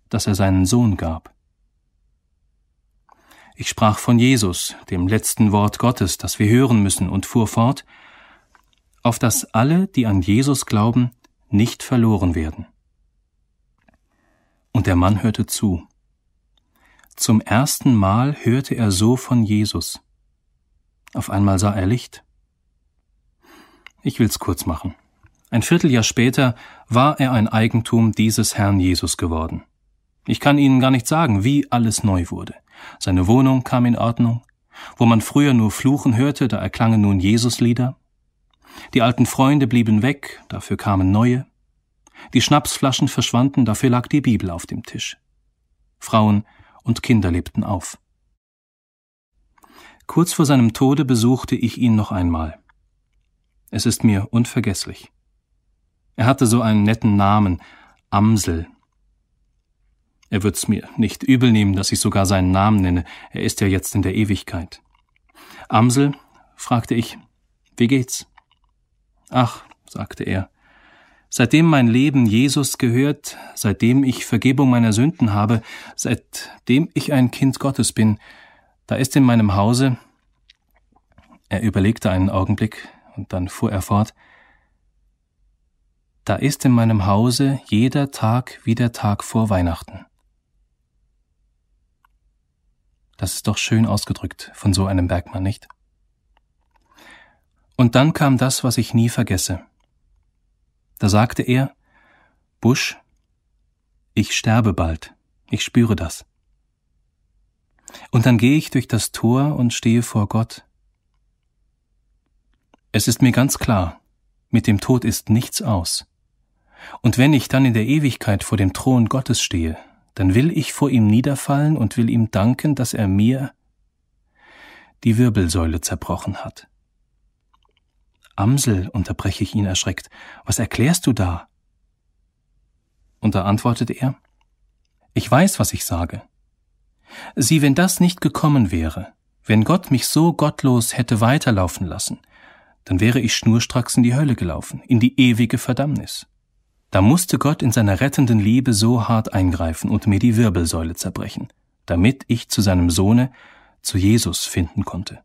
dass er seinen Sohn gab. Ich sprach von Jesus, dem letzten Wort Gottes, das wir hören müssen, und fuhr fort, auf dass alle, die an Jesus glauben, nicht verloren werden. Und der Mann hörte zu. Zum ersten Mal hörte er so von Jesus. Auf einmal sah er Licht. Ich will's kurz machen. Ein Vierteljahr später war er ein Eigentum dieses Herrn Jesus geworden. Ich kann Ihnen gar nicht sagen, wie alles neu wurde. Seine Wohnung kam in Ordnung. Wo man früher nur Fluchen hörte, da erklangen nun Jesuslieder. Die alten Freunde blieben weg, dafür kamen neue. Die Schnapsflaschen verschwanden, dafür lag die Bibel auf dem Tisch. Frauen und Kinder lebten auf. Kurz vor seinem Tode besuchte ich ihn noch einmal. Es ist mir unvergesslich. Er hatte so einen netten Namen, Amsel. Er wird's mir nicht übel nehmen, dass ich sogar seinen Namen nenne, er ist ja jetzt in der Ewigkeit. Amsel, fragte ich, wie geht's? Ach, sagte er, seitdem mein Leben Jesus gehört, seitdem ich Vergebung meiner Sünden habe, seitdem ich ein Kind Gottes bin, da ist in meinem Hause, er überlegte einen Augenblick und dann fuhr er fort, da ist in meinem Hause jeder Tag wie der Tag vor Weihnachten. Das ist doch schön ausgedrückt von so einem Bergmann, nicht? Und dann kam das, was ich nie vergesse. Da sagte er, Busch, ich sterbe bald, ich spüre das. Und dann gehe ich durch das Tor und stehe vor Gott. Es ist mir ganz klar, mit dem Tod ist nichts aus. Und wenn ich dann in der Ewigkeit vor dem Thron Gottes stehe, dann will ich vor ihm niederfallen und will ihm danken, dass er mir die Wirbelsäule zerbrochen hat. Amsel, unterbreche ich ihn erschreckt, was erklärst du da? Und da antwortete er, ich weiß, was ich sage. Sieh, wenn das nicht gekommen wäre, wenn Gott mich so gottlos hätte weiterlaufen lassen, dann wäre ich schnurstracks in die Hölle gelaufen, in die ewige Verdammnis. Da musste Gott in seiner rettenden Liebe so hart eingreifen und mir die Wirbelsäule zerbrechen, damit ich zu seinem Sohne, zu Jesus finden konnte.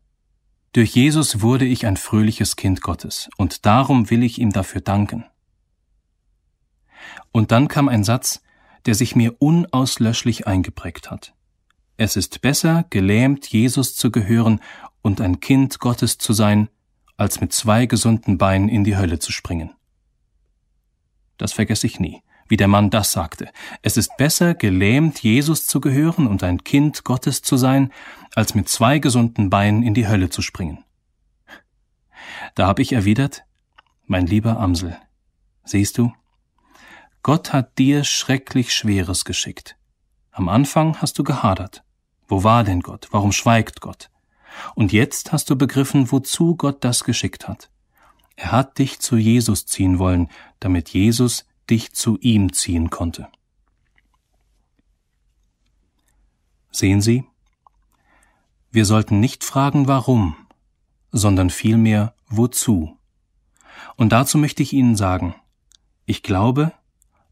Durch Jesus wurde ich ein fröhliches Kind Gottes, und darum will ich ihm dafür danken. Und dann kam ein Satz, der sich mir unauslöschlich eingeprägt hat. Es ist besser, gelähmt Jesus zu gehören und ein Kind Gottes zu sein, als mit zwei gesunden Beinen in die Hölle zu springen. Das vergesse ich nie, wie der Mann das sagte. Es ist besser, gelähmt Jesus zu gehören und ein Kind Gottes zu sein, als mit zwei gesunden Beinen in die Hölle zu springen. Da habe ich erwidert, mein lieber Amsel, siehst du, Gott hat dir schrecklich Schweres geschickt. Am Anfang hast du gehadert. Wo war denn Gott? Warum schweigt Gott? Und jetzt hast du begriffen, wozu Gott das geschickt hat. Er hat dich zu Jesus ziehen wollen, damit Jesus dich zu ihm ziehen konnte. Sehen Sie, wir sollten nicht fragen, warum, sondern vielmehr, wozu. Und dazu möchte ich Ihnen sagen, ich glaube,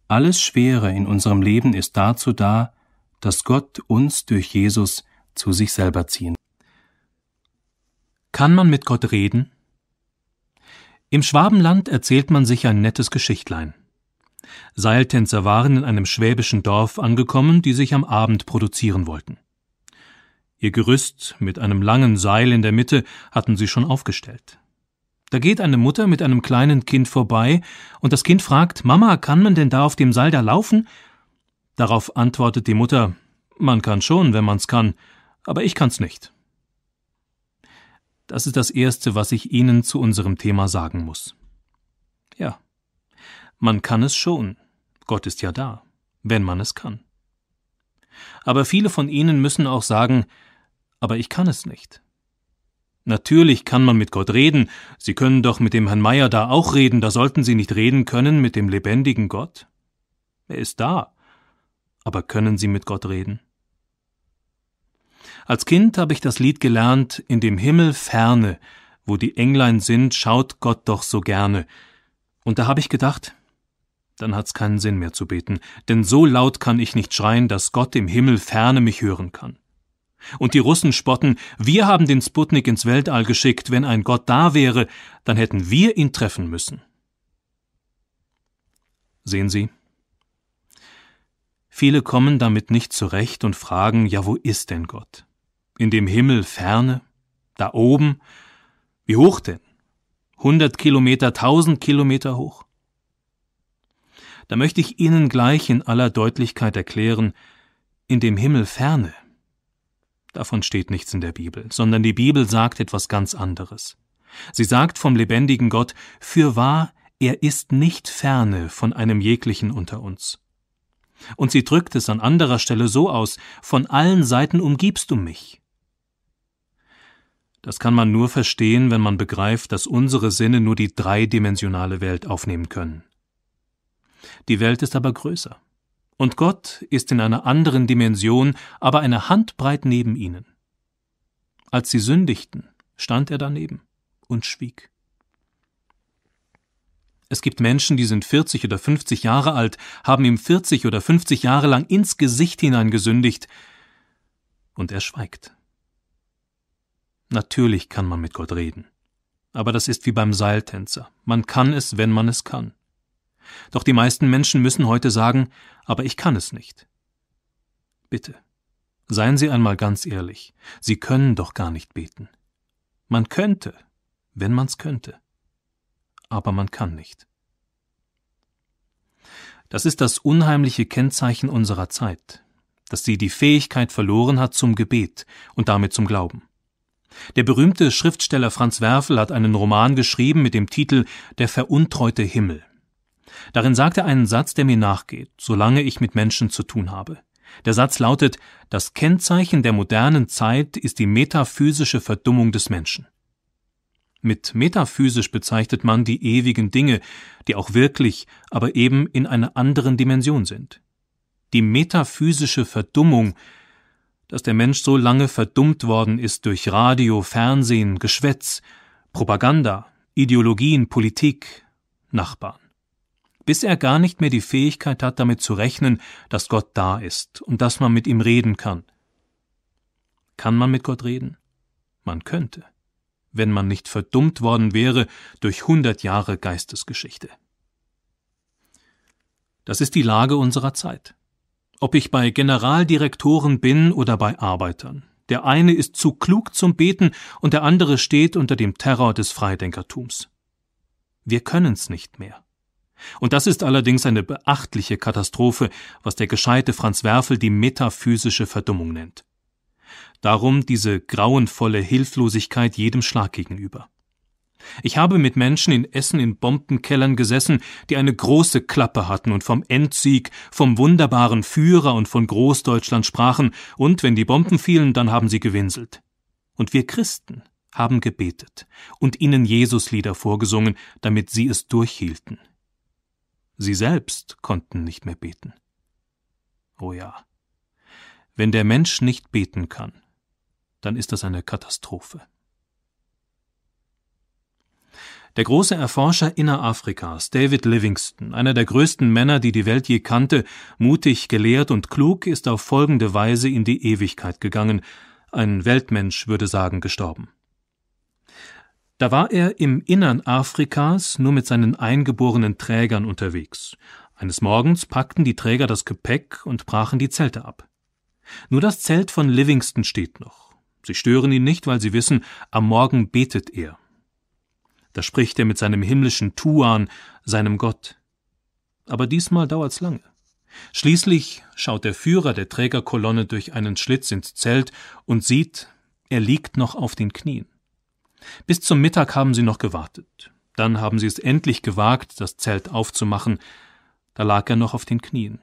alles Schwere in unserem Leben ist dazu da, dass Gott uns durch Jesus zu sich selber ziehen. Kann man mit Gott reden? Im Schwabenland erzählt man sich ein nettes Geschichtlein. Seiltänzer waren in einem schwäbischen Dorf angekommen, die sich am Abend produzieren wollten. Ihr Gerüst mit einem langen Seil in der Mitte hatten sie schon aufgestellt. Da geht eine Mutter mit einem kleinen Kind vorbei, und das Kind fragt Mama, kann man denn da auf dem Seil da laufen? Darauf antwortet die Mutter Man kann schon, wenn man's kann, aber ich kann's nicht. Das ist das Erste, was ich Ihnen zu unserem Thema sagen muss. Ja, man kann es schon. Gott ist ja da, wenn man es kann. Aber viele von Ihnen müssen auch sagen, aber ich kann es nicht. Natürlich kann man mit Gott reden, Sie können doch mit dem Herrn Meier da auch reden, da sollten Sie nicht reden können mit dem lebendigen Gott? Er ist da, aber können Sie mit Gott reden? Als Kind habe ich das Lied gelernt, in dem Himmel ferne, wo die Englein sind, schaut Gott doch so gerne. Und da habe ich gedacht, dann hat's keinen Sinn mehr zu beten, denn so laut kann ich nicht schreien, dass Gott im Himmel ferne mich hören kann. Und die Russen spotten, wir haben den Sputnik ins Weltall geschickt, wenn ein Gott da wäre, dann hätten wir ihn treffen müssen. Sehen Sie, viele kommen damit nicht zurecht und fragen, ja, wo ist denn Gott? In dem Himmel ferne? Da oben? Wie hoch denn? Hundert Kilometer, tausend Kilometer hoch? Da möchte ich Ihnen gleich in aller Deutlichkeit erklären, in dem Himmel ferne Davon steht nichts in der Bibel, sondern die Bibel sagt etwas ganz anderes. Sie sagt vom lebendigen Gott, für wahr, er ist nicht ferne von einem jeglichen unter uns. Und sie drückt es an anderer Stelle so aus, von allen Seiten umgibst du mich. Das kann man nur verstehen, wenn man begreift, dass unsere Sinne nur die dreidimensionale Welt aufnehmen können. Die Welt ist aber größer. Und Gott ist in einer anderen Dimension, aber eine Handbreit neben ihnen. Als sie sündigten, stand er daneben und schwieg. Es gibt Menschen, die sind 40 oder 50 Jahre alt, haben ihm 40 oder 50 Jahre lang ins Gesicht hinein gesündigt, und er schweigt. Natürlich kann man mit Gott reden. Aber das ist wie beim Seiltänzer. Man kann es, wenn man es kann. Doch die meisten Menschen müssen heute sagen, aber ich kann es nicht. Bitte, seien Sie einmal ganz ehrlich, Sie können doch gar nicht beten. Man könnte, wenn man's könnte. Aber man kann nicht. Das ist das unheimliche Kennzeichen unserer Zeit, dass sie die Fähigkeit verloren hat zum Gebet und damit zum Glauben. Der berühmte Schriftsteller Franz Werfel hat einen Roman geschrieben mit dem Titel Der veruntreute Himmel. Darin sagt er einen Satz, der mir nachgeht, solange ich mit Menschen zu tun habe. Der Satz lautet, das Kennzeichen der modernen Zeit ist die metaphysische Verdummung des Menschen. Mit metaphysisch bezeichnet man die ewigen Dinge, die auch wirklich, aber eben in einer anderen Dimension sind. Die metaphysische Verdummung dass der Mensch so lange verdummt worden ist durch Radio, Fernsehen, Geschwätz, Propaganda, Ideologien, Politik, Nachbarn. Bis er gar nicht mehr die Fähigkeit hat, damit zu rechnen, dass Gott da ist und dass man mit ihm reden kann. Kann man mit Gott reden? Man könnte, wenn man nicht verdummt worden wäre durch hundert Jahre Geistesgeschichte. Das ist die Lage unserer Zeit. Ob ich bei Generaldirektoren bin oder bei Arbeitern. Der eine ist zu klug zum Beten und der andere steht unter dem Terror des Freidenkertums. Wir können's nicht mehr. Und das ist allerdings eine beachtliche Katastrophe, was der gescheite Franz Werfel die metaphysische Verdummung nennt. Darum diese grauenvolle Hilflosigkeit jedem Schlag gegenüber. Ich habe mit Menschen in Essen in Bombenkellern gesessen, die eine große Klappe hatten und vom Endsieg, vom wunderbaren Führer und von Großdeutschland sprachen, und wenn die Bomben fielen, dann haben sie gewinselt. Und wir Christen haben gebetet und ihnen Jesuslieder vorgesungen, damit sie es durchhielten. Sie selbst konnten nicht mehr beten. Oh ja. Wenn der Mensch nicht beten kann, dann ist das eine Katastrophe. Der große Erforscher Innerafrikas, David Livingstone, einer der größten Männer, die die Welt je kannte, mutig, gelehrt und klug, ist auf folgende Weise in die Ewigkeit gegangen, ein Weltmensch würde sagen, gestorben. Da war er im Innern Afrikas nur mit seinen eingeborenen Trägern unterwegs. Eines Morgens packten die Träger das Gepäck und brachen die Zelte ab. Nur das Zelt von Livingston steht noch. Sie stören ihn nicht, weil sie wissen, am Morgen betet er. Da spricht er mit seinem himmlischen Tuan, seinem Gott. Aber diesmal dauert's lange. Schließlich schaut der Führer der Trägerkolonne durch einen Schlitz ins Zelt und sieht, er liegt noch auf den Knien. Bis zum Mittag haben sie noch gewartet. Dann haben sie es endlich gewagt, das Zelt aufzumachen. Da lag er noch auf den Knien.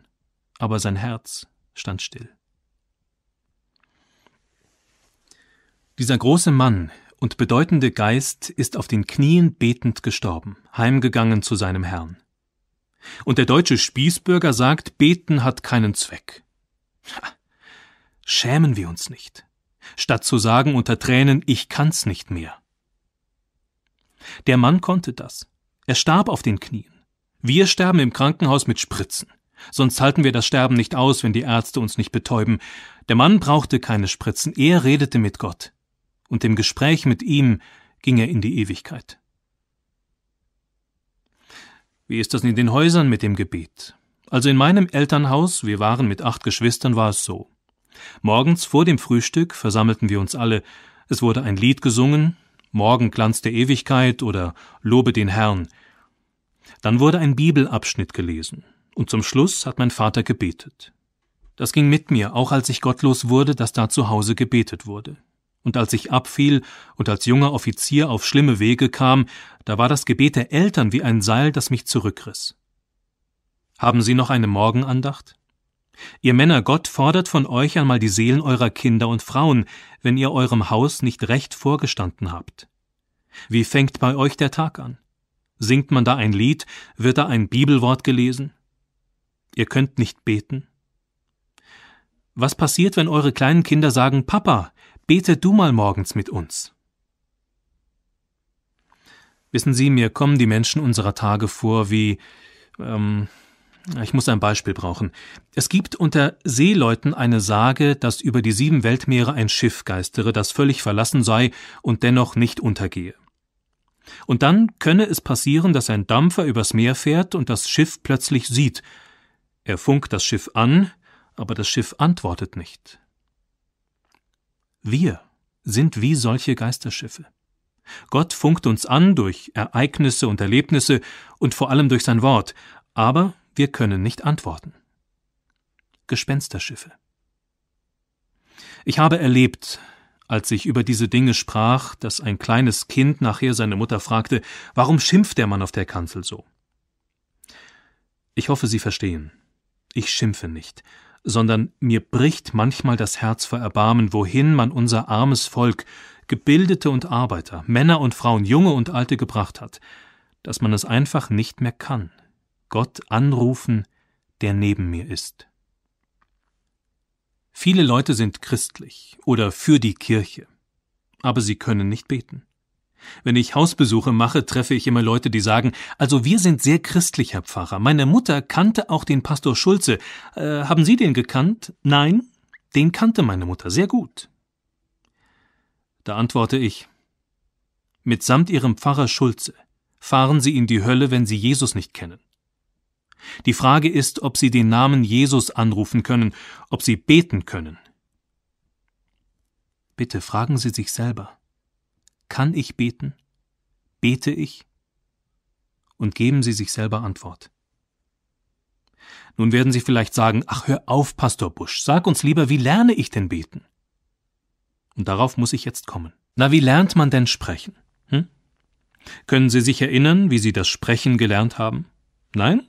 Aber sein Herz stand still. Dieser große Mann und bedeutende Geist ist auf den Knien betend gestorben, heimgegangen zu seinem Herrn. Und der deutsche Spießbürger sagt, beten hat keinen Zweck. Schämen wir uns nicht, statt zu sagen unter Tränen, ich kann's nicht mehr. Der Mann konnte das. Er starb auf den Knien. Wir sterben im Krankenhaus mit Spritzen. Sonst halten wir das Sterben nicht aus, wenn die Ärzte uns nicht betäuben. Der Mann brauchte keine Spritzen, er redete mit Gott und im Gespräch mit ihm ging er in die Ewigkeit. Wie ist das in den Häusern mit dem Gebet? Also in meinem Elternhaus, wir waren mit acht Geschwistern, war es so. Morgens vor dem Frühstück versammelten wir uns alle, es wurde ein Lied gesungen, Morgenglanz der Ewigkeit oder Lobe den Herrn. Dann wurde ein Bibelabschnitt gelesen, und zum Schluss hat mein Vater gebetet. Das ging mit mir, auch als ich gottlos wurde, dass da zu Hause gebetet wurde. Und als ich abfiel und als junger Offizier auf schlimme Wege kam, da war das Gebet der Eltern wie ein Seil, das mich zurückriss. Haben Sie noch eine Morgenandacht? Ihr Männer, Gott fordert von euch einmal die Seelen eurer Kinder und Frauen, wenn ihr eurem Haus nicht recht vorgestanden habt. Wie fängt bei euch der Tag an? Singt man da ein Lied? Wird da ein Bibelwort gelesen? Ihr könnt nicht beten? Was passiert, wenn eure kleinen Kinder sagen, Papa, bete du mal morgens mit uns? Wissen Sie, mir kommen die Menschen unserer Tage vor wie, ähm, ich muss ein Beispiel brauchen. Es gibt unter Seeleuten eine Sage, dass über die sieben Weltmeere ein Schiff geistere, das völlig verlassen sei und dennoch nicht untergehe. Und dann könne es passieren, dass ein Dampfer übers Meer fährt und das Schiff plötzlich sieht. Er funkt das Schiff an, aber das Schiff antwortet nicht. Wir sind wie solche Geisterschiffe. Gott funkt uns an durch Ereignisse und Erlebnisse und vor allem durch sein Wort, aber wir können nicht antworten. Gespensterschiffe. Ich habe erlebt, als ich über diese Dinge sprach, dass ein kleines Kind nachher seine Mutter fragte, warum schimpft der Mann auf der Kanzel so? Ich hoffe, Sie verstehen. Ich schimpfe nicht, sondern mir bricht manchmal das Herz vor Erbarmen, wohin man unser armes Volk, Gebildete und Arbeiter, Männer und Frauen, Junge und Alte gebracht hat, dass man es einfach nicht mehr kann. Gott anrufen, der neben mir ist. Viele Leute sind christlich oder für die Kirche, aber sie können nicht beten. Wenn ich Hausbesuche mache, treffe ich immer Leute, die sagen, also wir sind sehr christlich, Herr Pfarrer. Meine Mutter kannte auch den Pastor Schulze. Äh, haben Sie den gekannt? Nein, den kannte meine Mutter sehr gut. Da antworte ich, mitsamt Ihrem Pfarrer Schulze fahren Sie in die Hölle, wenn Sie Jesus nicht kennen. Die Frage ist, ob Sie den Namen Jesus anrufen können, ob Sie beten können. Bitte fragen Sie sich selber. Kann ich beten? Bete ich? Und geben Sie sich selber Antwort. Nun werden Sie vielleicht sagen, ach hör auf, Pastor Busch, sag uns lieber, wie lerne ich denn beten? Und darauf muss ich jetzt kommen. Na, wie lernt man denn sprechen? Hm? Können Sie sich erinnern, wie Sie das Sprechen gelernt haben? Nein?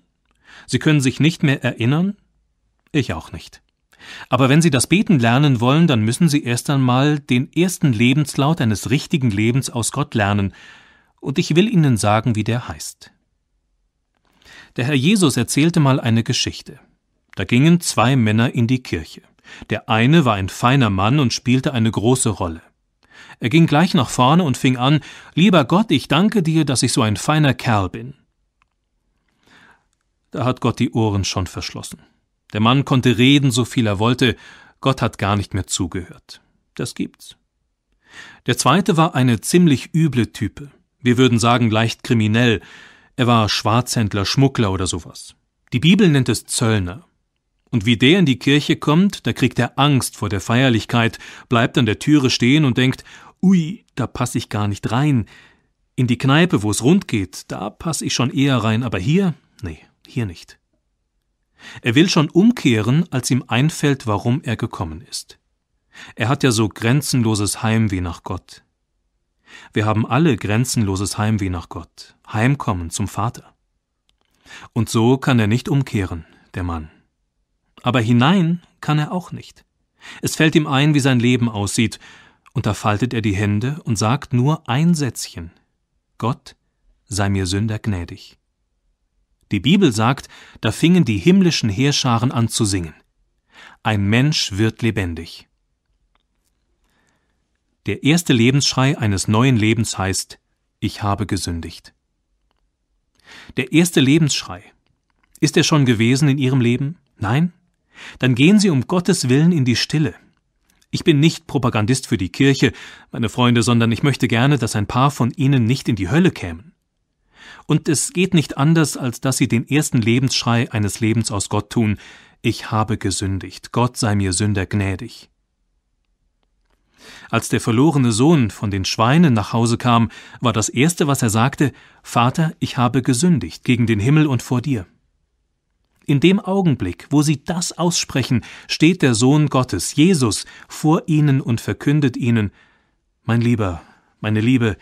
Sie können sich nicht mehr erinnern? Ich auch nicht. Aber wenn Sie das Beten lernen wollen, dann müssen Sie erst einmal den ersten Lebenslaut eines richtigen Lebens aus Gott lernen, und ich will Ihnen sagen, wie der heißt. Der Herr Jesus erzählte mal eine Geschichte. Da gingen zwei Männer in die Kirche. Der eine war ein feiner Mann und spielte eine große Rolle. Er ging gleich nach vorne und fing an Lieber Gott, ich danke dir, dass ich so ein feiner Kerl bin. Da hat Gott die Ohren schon verschlossen. Der Mann konnte reden, so viel er wollte, Gott hat gar nicht mehr zugehört. Das gibt's. Der zweite war eine ziemlich üble Type. Wir würden sagen leicht kriminell. Er war Schwarzhändler, Schmuggler oder sowas. Die Bibel nennt es Zöllner. Und wie der in die Kirche kommt, da kriegt er Angst vor der Feierlichkeit, bleibt an der Türe stehen und denkt, ui, da pass ich gar nicht rein. In die Kneipe, wo es rund geht, da pass ich schon eher rein, aber hier, nee, hier nicht. Er will schon umkehren, als ihm einfällt, warum er gekommen ist. Er hat ja so grenzenloses Heimweh nach Gott. Wir haben alle grenzenloses Heimweh nach Gott, Heimkommen zum Vater. Und so kann er nicht umkehren, der Mann. Aber hinein kann er auch nicht. Es fällt ihm ein, wie sein Leben aussieht, und da faltet er die Hände und sagt nur ein Sätzchen Gott sei mir Sünder gnädig. Die Bibel sagt, da fingen die himmlischen Heerscharen an zu singen. Ein Mensch wird lebendig. Der erste Lebensschrei eines neuen Lebens heißt, ich habe gesündigt. Der erste Lebensschrei. Ist er schon gewesen in Ihrem Leben? Nein? Dann gehen Sie um Gottes Willen in die Stille. Ich bin nicht Propagandist für die Kirche, meine Freunde, sondern ich möchte gerne, dass ein paar von Ihnen nicht in die Hölle kämen. Und es geht nicht anders, als dass sie den ersten Lebensschrei eines Lebens aus Gott tun, ich habe gesündigt, Gott sei mir Sünder gnädig. Als der verlorene Sohn von den Schweinen nach Hause kam, war das erste, was er sagte, Vater, ich habe gesündigt gegen den Himmel und vor dir. In dem Augenblick, wo sie das aussprechen, steht der Sohn Gottes, Jesus, vor ihnen und verkündet ihnen, Mein Lieber, meine Liebe,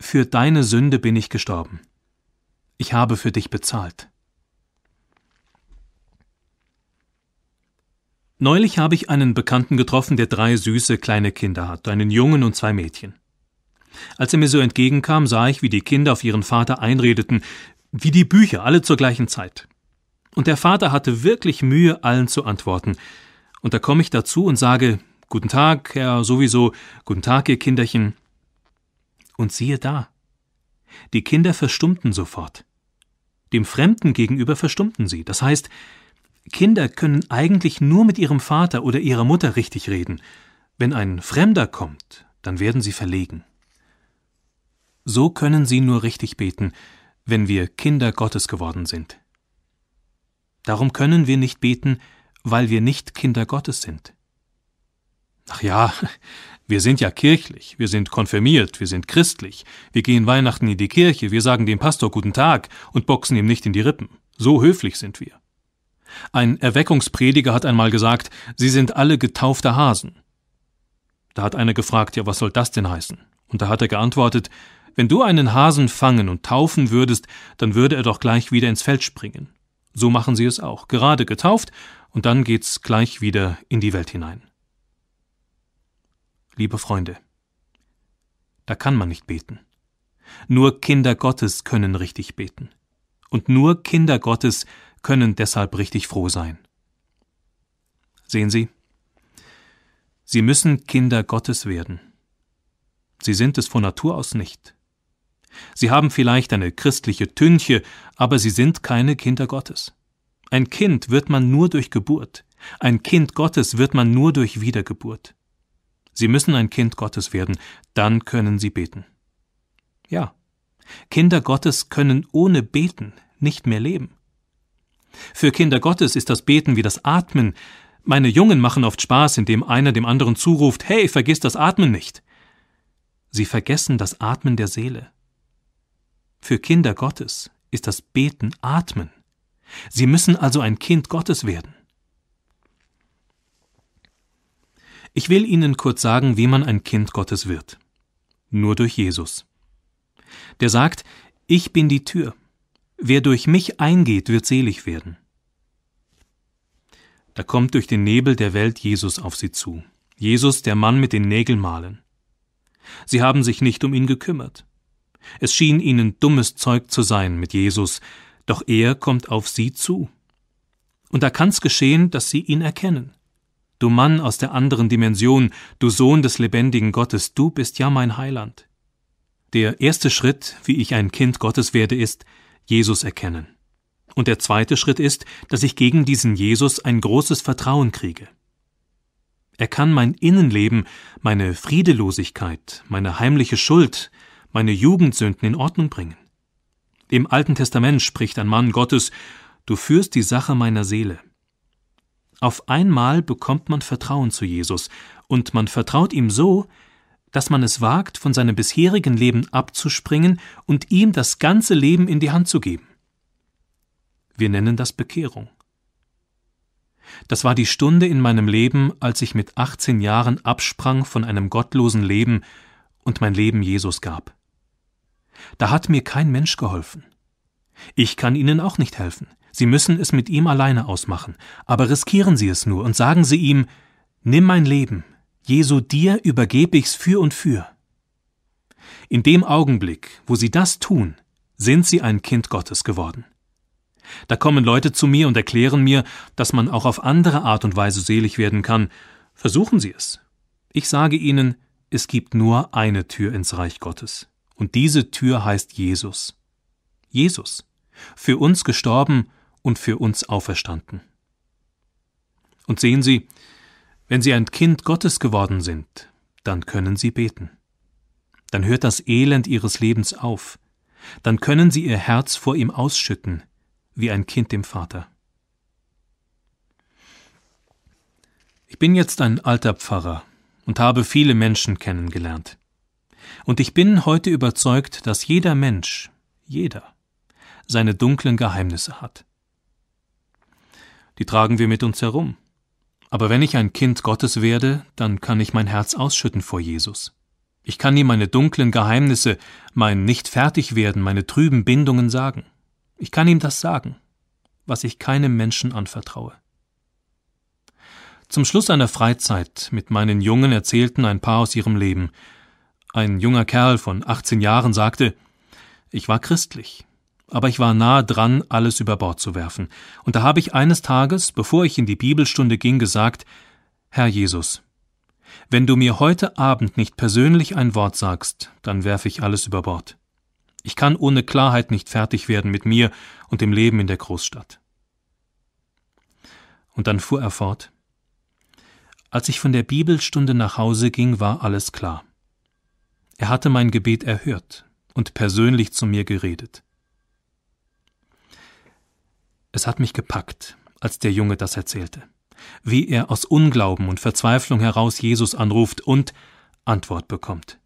für deine Sünde bin ich gestorben. Ich habe für dich bezahlt. Neulich habe ich einen Bekannten getroffen, der drei süße kleine Kinder hat, einen Jungen und zwei Mädchen. Als er mir so entgegenkam, sah ich, wie die Kinder auf ihren Vater einredeten, wie die Bücher, alle zur gleichen Zeit. Und der Vater hatte wirklich Mühe, allen zu antworten. Und da komme ich dazu und sage, Guten Tag, Herr sowieso, guten Tag, ihr Kinderchen. Und siehe da. Die Kinder verstummten sofort. Dem Fremden gegenüber verstummten sie. Das heißt, Kinder können eigentlich nur mit ihrem Vater oder ihrer Mutter richtig reden. Wenn ein Fremder kommt, dann werden sie verlegen. So können sie nur richtig beten, wenn wir Kinder Gottes geworden sind. Darum können wir nicht beten, weil wir nicht Kinder Gottes sind. Ach ja, wir sind ja kirchlich, wir sind konfirmiert, wir sind christlich, wir gehen Weihnachten in die Kirche, wir sagen dem Pastor guten Tag und boxen ihm nicht in die Rippen. So höflich sind wir. Ein Erweckungsprediger hat einmal gesagt, sie sind alle getaufte Hasen. Da hat einer gefragt, ja, was soll das denn heißen? Und da hat er geantwortet, wenn du einen Hasen fangen und taufen würdest, dann würde er doch gleich wieder ins Feld springen. So machen sie es auch, gerade getauft, und dann geht's gleich wieder in die Welt hinein. Liebe Freunde, da kann man nicht beten. Nur Kinder Gottes können richtig beten. Und nur Kinder Gottes können deshalb richtig froh sein. Sehen Sie, Sie müssen Kinder Gottes werden. Sie sind es von Natur aus nicht. Sie haben vielleicht eine christliche Tünche, aber sie sind keine Kinder Gottes. Ein Kind wird man nur durch Geburt, ein Kind Gottes wird man nur durch Wiedergeburt. Sie müssen ein Kind Gottes werden, dann können Sie beten. Ja, Kinder Gottes können ohne Beten nicht mehr leben. Für Kinder Gottes ist das Beten wie das Atmen. Meine Jungen machen oft Spaß, indem einer dem anderen zuruft, hey, vergiss das Atmen nicht. Sie vergessen das Atmen der Seele. Für Kinder Gottes ist das Beten Atmen. Sie müssen also ein Kind Gottes werden. Ich will Ihnen kurz sagen, wie man ein Kind Gottes wird. Nur durch Jesus. Der sagt, ich bin die Tür. Wer durch mich eingeht, wird selig werden. Da kommt durch den Nebel der Welt Jesus auf sie zu. Jesus, der Mann mit den Nägelmalen. Sie haben sich nicht um ihn gekümmert. Es schien ihnen dummes Zeug zu sein mit Jesus, doch er kommt auf sie zu. Und da kann's geschehen, dass sie ihn erkennen. Du Mann aus der anderen Dimension, du Sohn des lebendigen Gottes, du bist ja mein Heiland. Der erste Schritt, wie ich ein Kind Gottes werde, ist, Jesus erkennen. Und der zweite Schritt ist, dass ich gegen diesen Jesus ein großes Vertrauen kriege. Er kann mein Innenleben, meine Friedelosigkeit, meine heimliche Schuld, meine Jugendsünden in Ordnung bringen. Im Alten Testament spricht ein Mann Gottes, du führst die Sache meiner Seele. Auf einmal bekommt man Vertrauen zu Jesus, und man vertraut ihm so, dass man es wagt, von seinem bisherigen Leben abzuspringen und ihm das ganze Leben in die Hand zu geben. Wir nennen das Bekehrung. Das war die Stunde in meinem Leben, als ich mit 18 Jahren absprang von einem gottlosen Leben und mein Leben Jesus gab. Da hat mir kein Mensch geholfen. Ich kann Ihnen auch nicht helfen. Sie müssen es mit ihm alleine ausmachen, aber riskieren Sie es nur und sagen Sie ihm, Nimm mein Leben, Jesu, dir übergebe ich's für und für. In dem Augenblick, wo sie das tun, sind sie ein Kind Gottes geworden. Da kommen Leute zu mir und erklären mir, dass man auch auf andere Art und Weise selig werden kann. Versuchen Sie es. Ich sage Ihnen, es gibt nur eine Tür ins Reich Gottes. Und diese Tür heißt Jesus. Jesus. Für uns gestorben und für uns auferstanden. Und sehen Sie, wenn Sie ein Kind Gottes geworden sind, dann können Sie beten. Dann hört das Elend Ihres Lebens auf. Dann können Sie Ihr Herz vor ihm ausschütten, wie ein Kind dem Vater. Ich bin jetzt ein alter Pfarrer und habe viele Menschen kennengelernt. Und ich bin heute überzeugt, dass jeder Mensch, jeder, seine dunklen Geheimnisse hat. Die tragen wir mit uns herum. Aber wenn ich ein Kind Gottes werde, dann kann ich mein Herz ausschütten vor Jesus. Ich kann ihm meine dunklen Geheimnisse, mein Nicht-Fertig-Werden, meine trüben Bindungen sagen. Ich kann ihm das sagen, was ich keinem Menschen anvertraue. Zum Schluss einer Freizeit mit meinen Jungen erzählten ein paar aus ihrem Leben. Ein junger Kerl von 18 Jahren sagte, ich war christlich, aber ich war nahe dran, alles über Bord zu werfen. Und da habe ich eines Tages, bevor ich in die Bibelstunde ging, gesagt, Herr Jesus, wenn du mir heute Abend nicht persönlich ein Wort sagst, dann werfe ich alles über Bord. Ich kann ohne Klarheit nicht fertig werden mit mir und dem Leben in der Großstadt. Und dann fuhr er fort. Als ich von der Bibelstunde nach Hause ging, war alles klar. Er hatte mein Gebet erhört und persönlich zu mir geredet. Es hat mich gepackt, als der Junge das erzählte, wie er aus Unglauben und Verzweiflung heraus Jesus anruft und Antwort bekommt.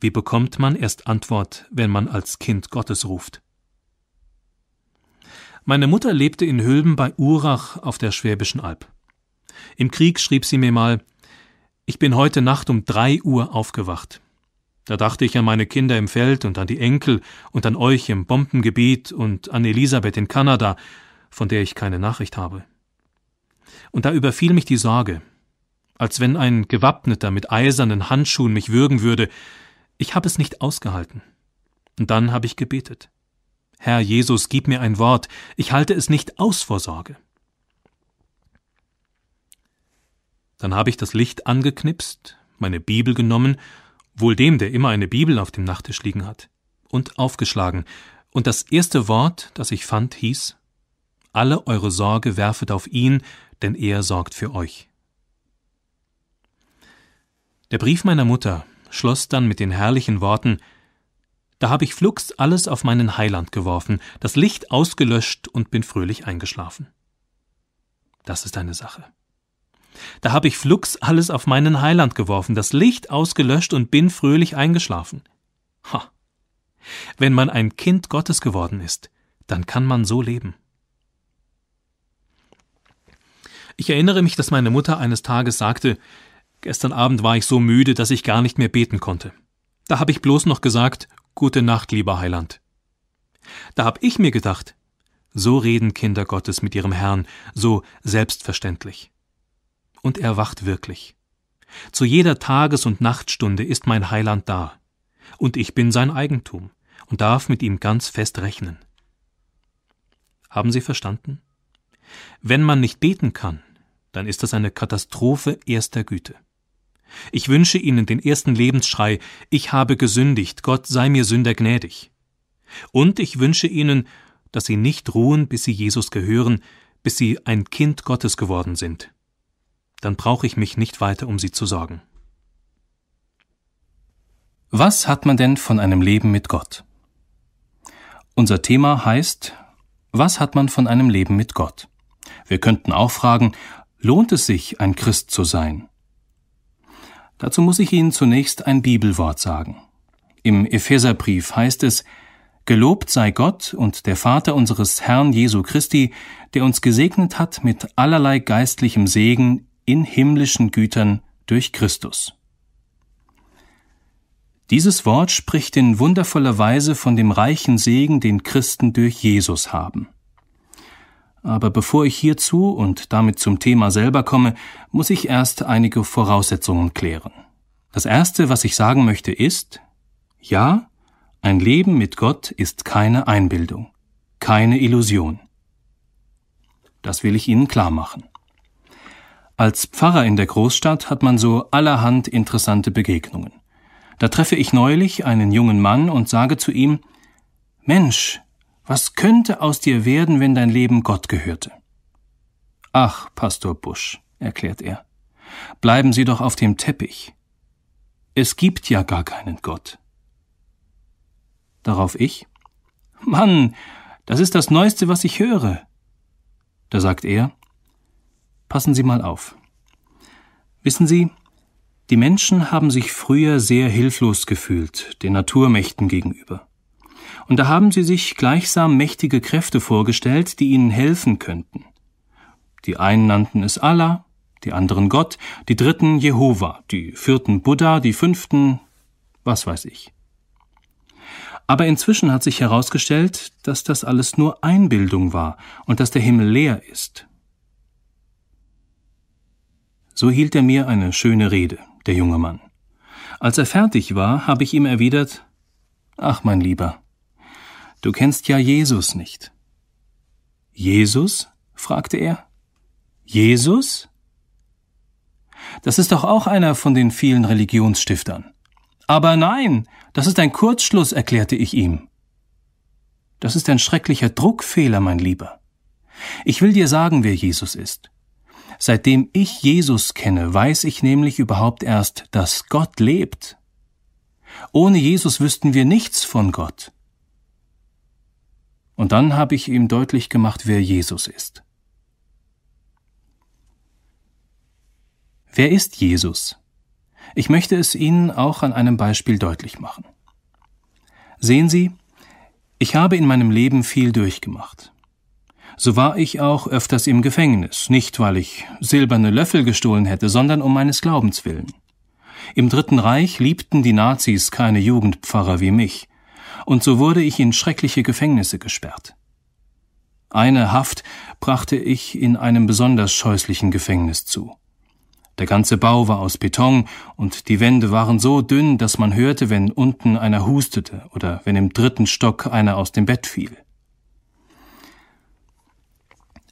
Wie bekommt man erst Antwort, wenn man als Kind Gottes ruft? Meine Mutter lebte in Hülben bei Urach auf der Schwäbischen Alb. Im Krieg schrieb sie mir mal, ich bin heute Nacht um drei Uhr aufgewacht. Da dachte ich an meine Kinder im Feld und an die Enkel und an euch im Bombengebiet und an Elisabeth in Kanada, von der ich keine Nachricht habe. Und da überfiel mich die Sorge, als wenn ein Gewappneter mit eisernen Handschuhen mich würgen würde. Ich habe es nicht ausgehalten. Und dann habe ich gebetet. Herr Jesus, gib mir ein Wort, ich halte es nicht aus vor Sorge. Dann habe ich das Licht angeknipst, meine Bibel genommen, wohl dem, der immer eine Bibel auf dem Nachttisch liegen hat, und aufgeschlagen, und das erste Wort, das ich fand, hieß Alle eure Sorge werfet auf ihn, denn er sorgt für euch. Der Brief meiner Mutter schloss dann mit den herrlichen Worten Da habe ich flugs alles auf meinen Heiland geworfen, das Licht ausgelöscht und bin fröhlich eingeschlafen. Das ist eine Sache. Da habe ich flugs alles auf meinen Heiland geworfen, das Licht ausgelöscht und bin fröhlich eingeschlafen. Ha. Wenn man ein Kind Gottes geworden ist, dann kann man so leben. Ich erinnere mich, dass meine Mutter eines Tages sagte, gestern Abend war ich so müde, dass ich gar nicht mehr beten konnte. Da habe ich bloß noch gesagt, Gute Nacht, lieber Heiland. Da hab ich mir gedacht, so reden Kinder Gottes mit ihrem Herrn, so selbstverständlich und er wacht wirklich. Zu jeder Tages- und Nachtstunde ist mein Heiland da, und ich bin sein Eigentum und darf mit ihm ganz fest rechnen. Haben Sie verstanden? Wenn man nicht beten kann, dann ist das eine Katastrophe erster Güte. Ich wünsche Ihnen den ersten Lebensschrei Ich habe gesündigt, Gott sei mir Sünder gnädig. Und ich wünsche Ihnen, dass Sie nicht ruhen, bis Sie Jesus gehören, bis Sie ein Kind Gottes geworden sind dann brauche ich mich nicht weiter um sie zu sorgen. Was hat man denn von einem Leben mit Gott? Unser Thema heißt, was hat man von einem Leben mit Gott? Wir könnten auch fragen, lohnt es sich, ein Christ zu sein? Dazu muss ich Ihnen zunächst ein Bibelwort sagen. Im Epheserbrief heißt es, Gelobt sei Gott und der Vater unseres Herrn Jesu Christi, der uns gesegnet hat mit allerlei geistlichem Segen in himmlischen Gütern durch Christus. Dieses Wort spricht in wundervoller Weise von dem reichen Segen, den Christen durch Jesus haben. Aber bevor ich hierzu und damit zum Thema selber komme, muss ich erst einige Voraussetzungen klären. Das Erste, was ich sagen möchte, ist, ja, ein Leben mit Gott ist keine Einbildung, keine Illusion. Das will ich Ihnen klar machen. Als Pfarrer in der Großstadt hat man so allerhand interessante Begegnungen. Da treffe ich neulich einen jungen Mann und sage zu ihm Mensch, was könnte aus dir werden, wenn dein Leben Gott gehörte? Ach, Pastor Busch, erklärt er, bleiben Sie doch auf dem Teppich. Es gibt ja gar keinen Gott. Darauf ich Mann, das ist das Neueste, was ich höre. Da sagt er Passen Sie mal auf. Wissen Sie, die Menschen haben sich früher sehr hilflos gefühlt, den Naturmächten gegenüber. Und da haben sie sich gleichsam mächtige Kräfte vorgestellt, die ihnen helfen könnten. Die einen nannten es Allah, die anderen Gott, die dritten Jehova, die vierten Buddha, die fünften was weiß ich. Aber inzwischen hat sich herausgestellt, dass das alles nur Einbildung war und dass der Himmel leer ist. So hielt er mir eine schöne Rede, der junge Mann. Als er fertig war, habe ich ihm erwidert Ach, mein Lieber, du kennst ja Jesus nicht. Jesus? fragte er. Jesus? Das ist doch auch einer von den vielen Religionsstiftern. Aber nein, das ist ein Kurzschluss, erklärte ich ihm. Das ist ein schrecklicher Druckfehler, mein Lieber. Ich will dir sagen, wer Jesus ist. Seitdem ich Jesus kenne, weiß ich nämlich überhaupt erst, dass Gott lebt. Ohne Jesus wüssten wir nichts von Gott. Und dann habe ich ihm deutlich gemacht, wer Jesus ist. Wer ist Jesus? Ich möchte es Ihnen auch an einem Beispiel deutlich machen. Sehen Sie, ich habe in meinem Leben viel durchgemacht. So war ich auch öfters im Gefängnis, nicht weil ich silberne Löffel gestohlen hätte, sondern um meines Glaubens willen. Im Dritten Reich liebten die Nazis keine Jugendpfarrer wie mich, und so wurde ich in schreckliche Gefängnisse gesperrt. Eine Haft brachte ich in einem besonders scheußlichen Gefängnis zu. Der ganze Bau war aus Beton und die Wände waren so dünn, dass man hörte, wenn unten einer hustete oder wenn im dritten Stock einer aus dem Bett fiel.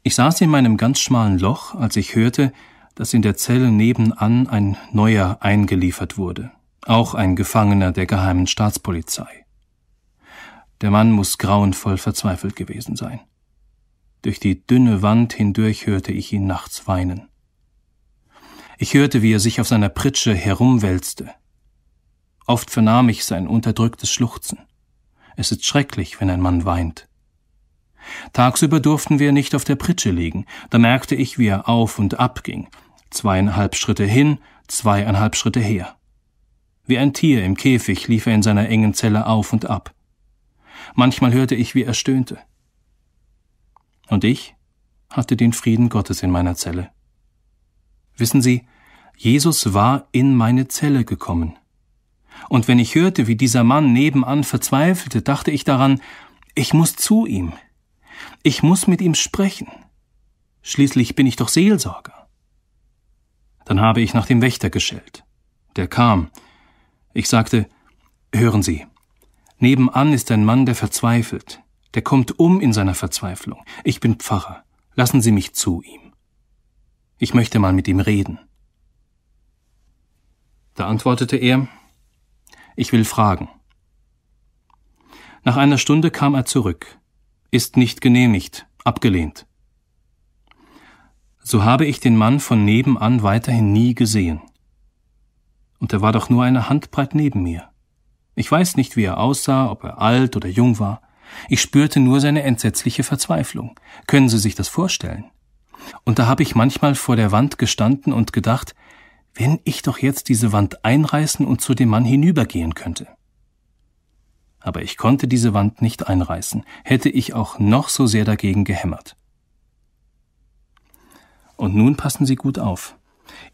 Ich saß in meinem ganz schmalen Loch, als ich hörte, dass in der Zelle nebenan ein neuer eingeliefert wurde, auch ein Gefangener der geheimen Staatspolizei. Der Mann muss grauenvoll verzweifelt gewesen sein. Durch die dünne Wand hindurch hörte ich ihn nachts weinen. Ich hörte, wie er sich auf seiner Pritsche herumwälzte. Oft vernahm ich sein unterdrücktes Schluchzen. Es ist schrecklich, wenn ein Mann weint. Tagsüber durften wir nicht auf der Pritsche liegen, da merkte ich, wie er auf und ab ging, zweieinhalb Schritte hin, zweieinhalb Schritte her. Wie ein Tier im Käfig lief er in seiner engen Zelle auf und ab. Manchmal hörte ich, wie er stöhnte. Und ich hatte den Frieden Gottes in meiner Zelle. Wissen Sie, Jesus war in meine Zelle gekommen. Und wenn ich hörte, wie dieser Mann nebenan verzweifelte, dachte ich daran, ich muss zu ihm. Ich muss mit ihm sprechen. Schließlich bin ich doch Seelsorger. Dann habe ich nach dem Wächter geschellt. Der kam. Ich sagte, hören Sie, nebenan ist ein Mann, der verzweifelt. Der kommt um in seiner Verzweiflung. Ich bin Pfarrer. Lassen Sie mich zu ihm. Ich möchte mal mit ihm reden. Da antwortete er, ich will fragen. Nach einer Stunde kam er zurück. Ist nicht genehmigt, abgelehnt. So habe ich den Mann von nebenan weiterhin nie gesehen. Und er war doch nur eine Handbreit neben mir. Ich weiß nicht, wie er aussah, ob er alt oder jung war. Ich spürte nur seine entsetzliche Verzweiflung. Können Sie sich das vorstellen? Und da habe ich manchmal vor der Wand gestanden und gedacht, wenn ich doch jetzt diese Wand einreißen und zu dem Mann hinübergehen könnte. Aber ich konnte diese Wand nicht einreißen, hätte ich auch noch so sehr dagegen gehämmert. Und nun passen Sie gut auf.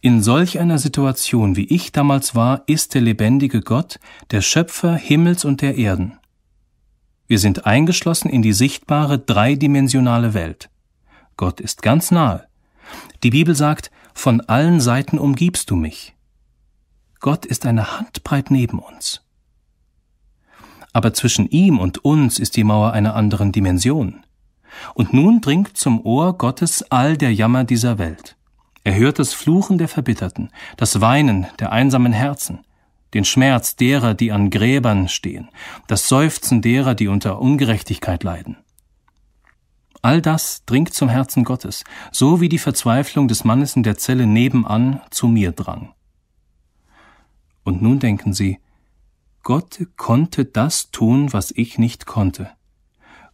In solch einer Situation, wie ich damals war, ist der lebendige Gott, der Schöpfer Himmels und der Erden. Wir sind eingeschlossen in die sichtbare dreidimensionale Welt. Gott ist ganz nahe. Die Bibel sagt, von allen Seiten umgibst du mich. Gott ist eine Handbreit neben uns. Aber zwischen ihm und uns ist die Mauer einer anderen Dimension. Und nun dringt zum Ohr Gottes all der Jammer dieser Welt. Er hört das Fluchen der Verbitterten, das Weinen der einsamen Herzen, den Schmerz derer, die an Gräbern stehen, das Seufzen derer, die unter Ungerechtigkeit leiden. All das dringt zum Herzen Gottes, so wie die Verzweiflung des Mannes in der Zelle nebenan zu mir drang. Und nun denken Sie, Gott konnte das tun, was ich nicht konnte.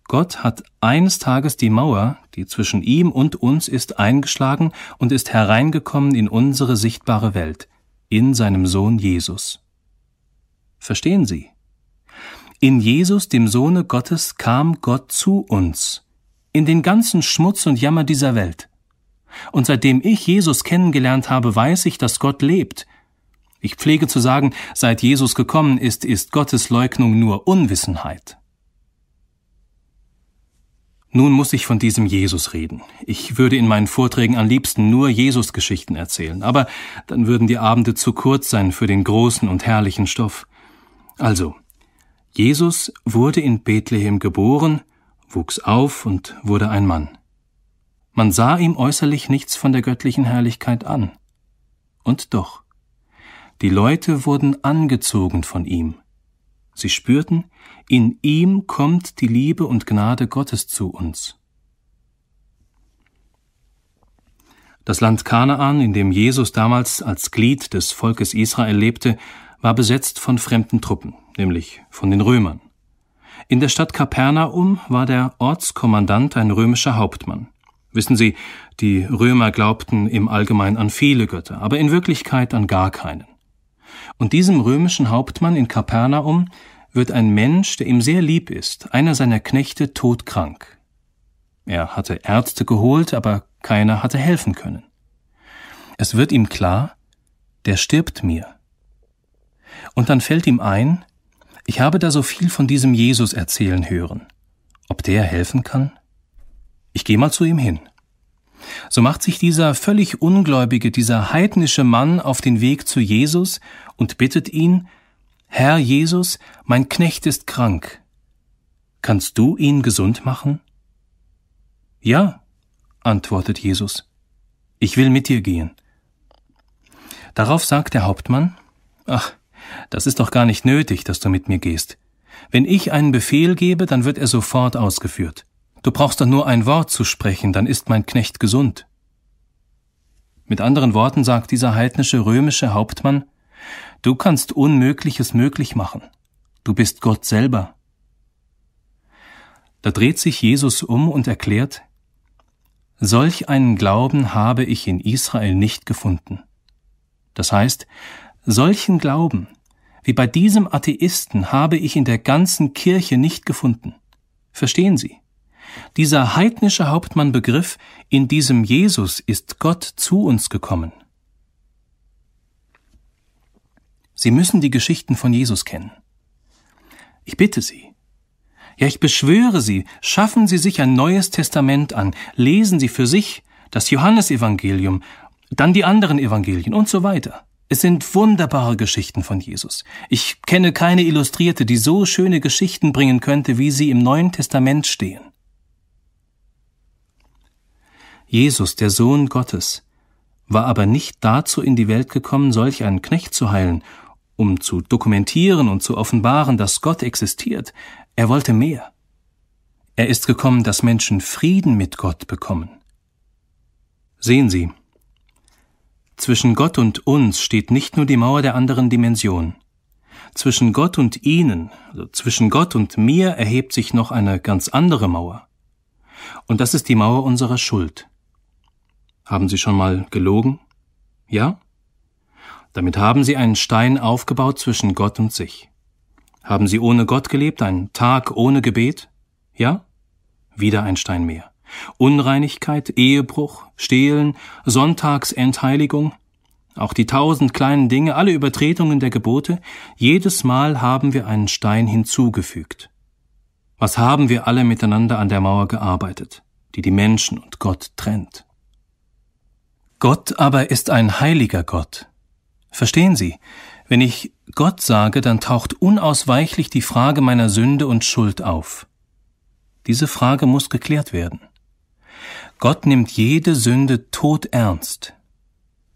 Gott hat eines Tages die Mauer, die zwischen ihm und uns ist, eingeschlagen und ist hereingekommen in unsere sichtbare Welt, in seinem Sohn Jesus. Verstehen Sie? In Jesus, dem Sohne Gottes, kam Gott zu uns, in den ganzen Schmutz und Jammer dieser Welt. Und seitdem ich Jesus kennengelernt habe, weiß ich, dass Gott lebt. Ich pflege zu sagen, seit Jesus gekommen ist, ist Gottes Leugnung nur Unwissenheit. Nun muss ich von diesem Jesus reden. Ich würde in meinen Vorträgen am liebsten nur Jesus-Geschichten erzählen, aber dann würden die Abende zu kurz sein für den großen und herrlichen Stoff. Also, Jesus wurde in Bethlehem geboren, wuchs auf und wurde ein Mann. Man sah ihm äußerlich nichts von der göttlichen Herrlichkeit an. Und doch, die Leute wurden angezogen von ihm. Sie spürten, in ihm kommt die Liebe und Gnade Gottes zu uns. Das Land Kanaan, in dem Jesus damals als Glied des Volkes Israel lebte, war besetzt von fremden Truppen, nämlich von den Römern. In der Stadt Kapernaum war der Ortskommandant ein römischer Hauptmann. Wissen Sie, die Römer glaubten im Allgemeinen an viele Götter, aber in Wirklichkeit an gar keinen. Und diesem römischen Hauptmann in Kapernaum wird ein Mensch, der ihm sehr lieb ist, einer seiner Knechte, todkrank. Er hatte Ärzte geholt, aber keiner hatte helfen können. Es wird ihm klar, der stirbt mir. Und dann fällt ihm ein, ich habe da so viel von diesem Jesus erzählen hören. Ob der helfen kann? Ich gehe mal zu ihm hin. So macht sich dieser völlig ungläubige, dieser heidnische Mann auf den Weg zu Jesus und bittet ihn, Herr Jesus, mein Knecht ist krank. Kannst du ihn gesund machen? Ja, antwortet Jesus. Ich will mit dir gehen. Darauf sagt der Hauptmann, Ach, das ist doch gar nicht nötig, dass du mit mir gehst. Wenn ich einen Befehl gebe, dann wird er sofort ausgeführt. Du brauchst doch nur ein Wort zu sprechen, dann ist mein Knecht gesund. Mit anderen Worten sagt dieser heidnische römische Hauptmann, Du kannst Unmögliches möglich machen. Du bist Gott selber. Da dreht sich Jesus um und erklärt, Solch einen Glauben habe ich in Israel nicht gefunden. Das heißt, solchen Glauben wie bei diesem Atheisten habe ich in der ganzen Kirche nicht gefunden. Verstehen Sie? Dieser heidnische Hauptmann begriff, in diesem Jesus ist Gott zu uns gekommen. Sie müssen die Geschichten von Jesus kennen. Ich bitte Sie. Ja, ich beschwöre Sie, schaffen Sie sich ein neues Testament an, lesen Sie für sich das Johannesevangelium, dann die anderen Evangelien und so weiter. Es sind wunderbare Geschichten von Jesus. Ich kenne keine Illustrierte, die so schöne Geschichten bringen könnte, wie sie im Neuen Testament stehen. Jesus, der Sohn Gottes, war aber nicht dazu in die Welt gekommen, solch einen Knecht zu heilen um zu dokumentieren und zu offenbaren, dass Gott existiert. Er wollte mehr. Er ist gekommen, dass Menschen Frieden mit Gott bekommen. Sehen Sie, zwischen Gott und uns steht nicht nur die Mauer der anderen Dimension. Zwischen Gott und Ihnen, also zwischen Gott und mir erhebt sich noch eine ganz andere Mauer. Und das ist die Mauer unserer Schuld. Haben Sie schon mal gelogen? Ja? Damit haben sie einen Stein aufgebaut zwischen Gott und sich. Haben sie ohne Gott gelebt, einen Tag ohne Gebet? Ja? Wieder ein Stein mehr. Unreinigkeit, Ehebruch, Stehlen, Sonntagsentheiligung, auch die tausend kleinen Dinge, alle Übertretungen der Gebote, jedes Mal haben wir einen Stein hinzugefügt. Was haben wir alle miteinander an der Mauer gearbeitet, die die Menschen und Gott trennt? Gott aber ist ein heiliger Gott, Verstehen Sie, wenn ich Gott sage, dann taucht unausweichlich die Frage meiner Sünde und Schuld auf. Diese Frage muss geklärt werden. Gott nimmt jede Sünde todernst.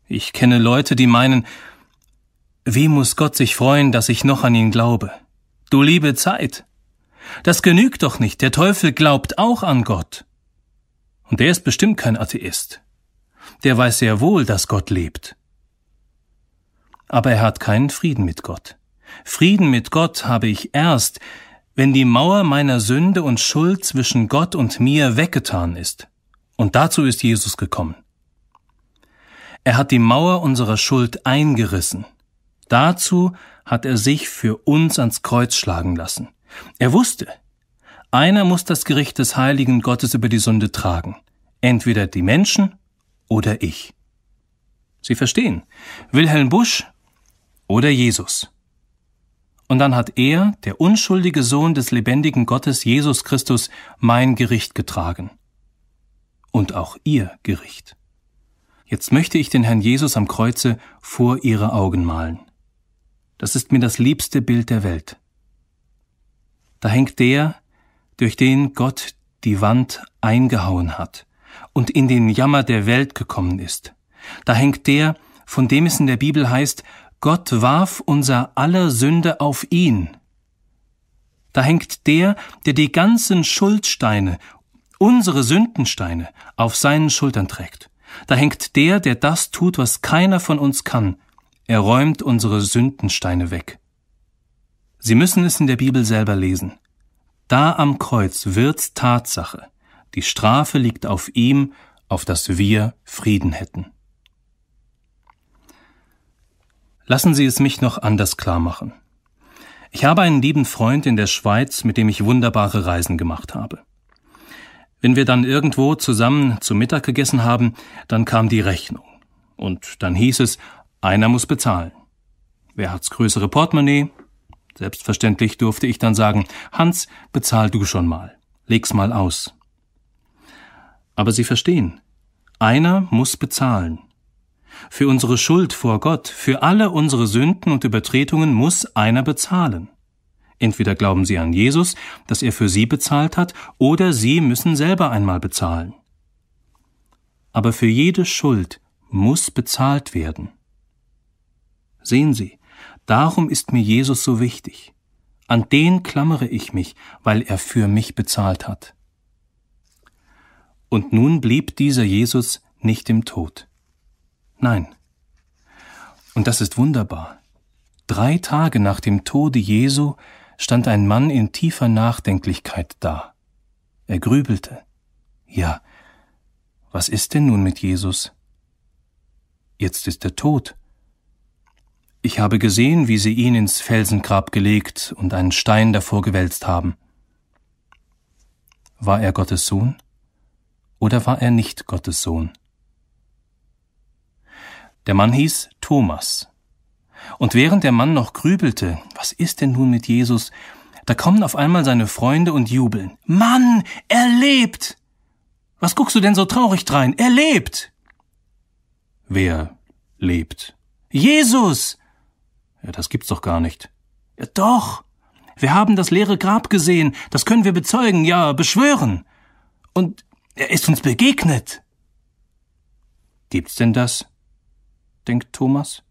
Ich kenne Leute, die meinen, wie muss Gott sich freuen, dass ich noch an ihn glaube? Du liebe Zeit. Das genügt doch nicht, der Teufel glaubt auch an Gott. Und der ist bestimmt kein Atheist. Der weiß sehr wohl, dass Gott lebt aber er hat keinen Frieden mit Gott. Frieden mit Gott habe ich erst, wenn die Mauer meiner Sünde und Schuld zwischen Gott und mir weggetan ist. Und dazu ist Jesus gekommen. Er hat die Mauer unserer Schuld eingerissen. Dazu hat er sich für uns ans Kreuz schlagen lassen. Er wusste, einer muss das Gericht des heiligen Gottes über die Sünde tragen. Entweder die Menschen oder ich. Sie verstehen, Wilhelm Busch oder Jesus. Und dann hat er, der unschuldige Sohn des lebendigen Gottes Jesus Christus, mein Gericht getragen. Und auch ihr Gericht. Jetzt möchte ich den Herrn Jesus am Kreuze vor ihre Augen malen. Das ist mir das liebste Bild der Welt. Da hängt der, durch den Gott die Wand eingehauen hat und in den Jammer der Welt gekommen ist. Da hängt der, von dem es in der Bibel heißt, Gott warf unser aller Sünde auf ihn. Da hängt der, der die ganzen Schuldsteine, unsere Sündensteine, auf seinen Schultern trägt. Da hängt der, der das tut, was keiner von uns kann. Er räumt unsere Sündensteine weg. Sie müssen es in der Bibel selber lesen. Da am Kreuz wird's Tatsache. Die Strafe liegt auf ihm, auf dass wir Frieden hätten. Lassen Sie es mich noch anders klar machen. Ich habe einen lieben Freund in der Schweiz, mit dem ich wunderbare Reisen gemacht habe. Wenn wir dann irgendwo zusammen zu Mittag gegessen haben, dann kam die Rechnung. Und dann hieß es, einer muss bezahlen. Wer hat's größere Portemonnaie? Selbstverständlich durfte ich dann sagen, Hans, bezahl du schon mal. Leg's mal aus. Aber Sie verstehen, einer muss bezahlen. Für unsere Schuld vor Gott, für alle unsere Sünden und Übertretungen muss einer bezahlen. Entweder glauben Sie an Jesus, dass er für Sie bezahlt hat, oder Sie müssen selber einmal bezahlen. Aber für jede Schuld muss bezahlt werden. Sehen Sie, darum ist mir Jesus so wichtig. An den klammere ich mich, weil er für mich bezahlt hat. Und nun blieb dieser Jesus nicht im Tod. Nein. Und das ist wunderbar. Drei Tage nach dem Tode Jesu stand ein Mann in tiefer Nachdenklichkeit da. Er grübelte. Ja, was ist denn nun mit Jesus? Jetzt ist er tot. Ich habe gesehen, wie sie ihn ins Felsengrab gelegt und einen Stein davor gewälzt haben. War er Gottes Sohn? Oder war er nicht Gottes Sohn? Der Mann hieß Thomas. Und während der Mann noch grübelte, was ist denn nun mit Jesus, da kommen auf einmal seine Freunde und jubeln. Mann, er lebt! Was guckst du denn so traurig drein? Er lebt! Wer lebt? Jesus! Ja, das gibt's doch gar nicht. Ja, doch! Wir haben das leere Grab gesehen, das können wir bezeugen, ja, beschwören. Und er ist uns begegnet. Gibt's denn das? Denkt Thomas,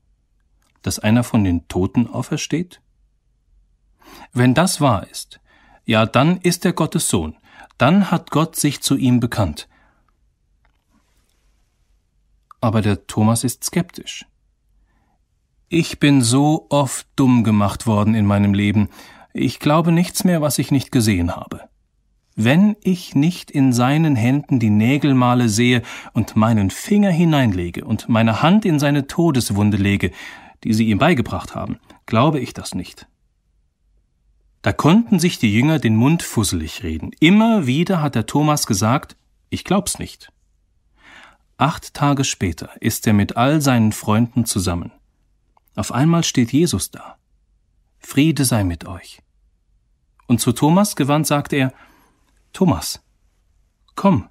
dass einer von den Toten aufersteht? Wenn das wahr ist, ja, dann ist er Gottes Sohn, dann hat Gott sich zu ihm bekannt. Aber der Thomas ist skeptisch. Ich bin so oft dumm gemacht worden in meinem Leben, ich glaube nichts mehr, was ich nicht gesehen habe. Wenn ich nicht in seinen Händen die Nägelmale sehe und meinen Finger hineinlege und meine Hand in seine Todeswunde lege, die sie ihm beigebracht haben, glaube ich das nicht. Da konnten sich die Jünger den Mund fusselig reden. Immer wieder hat der Thomas gesagt, ich glaub's nicht. Acht Tage später ist er mit all seinen Freunden zusammen. Auf einmal steht Jesus da. Friede sei mit euch. Und zu Thomas gewandt sagt er, Thomas, komm.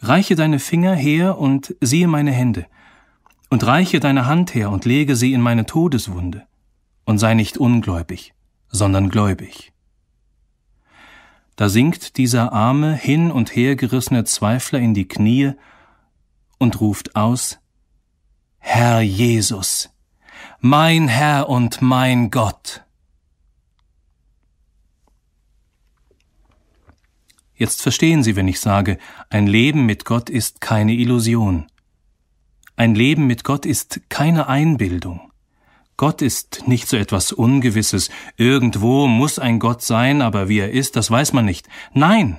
Reiche deine Finger her und siehe meine Hände, und reiche deine Hand her und lege sie in meine Todeswunde, und sei nicht ungläubig, sondern gläubig. Da sinkt dieser arme, hin und her gerissene Zweifler in die Knie und ruft aus Herr Jesus, mein Herr und mein Gott. Jetzt verstehen Sie, wenn ich sage, ein Leben mit Gott ist keine Illusion. Ein Leben mit Gott ist keine Einbildung. Gott ist nicht so etwas Ungewisses. Irgendwo muss ein Gott sein, aber wie er ist, das weiß man nicht. Nein.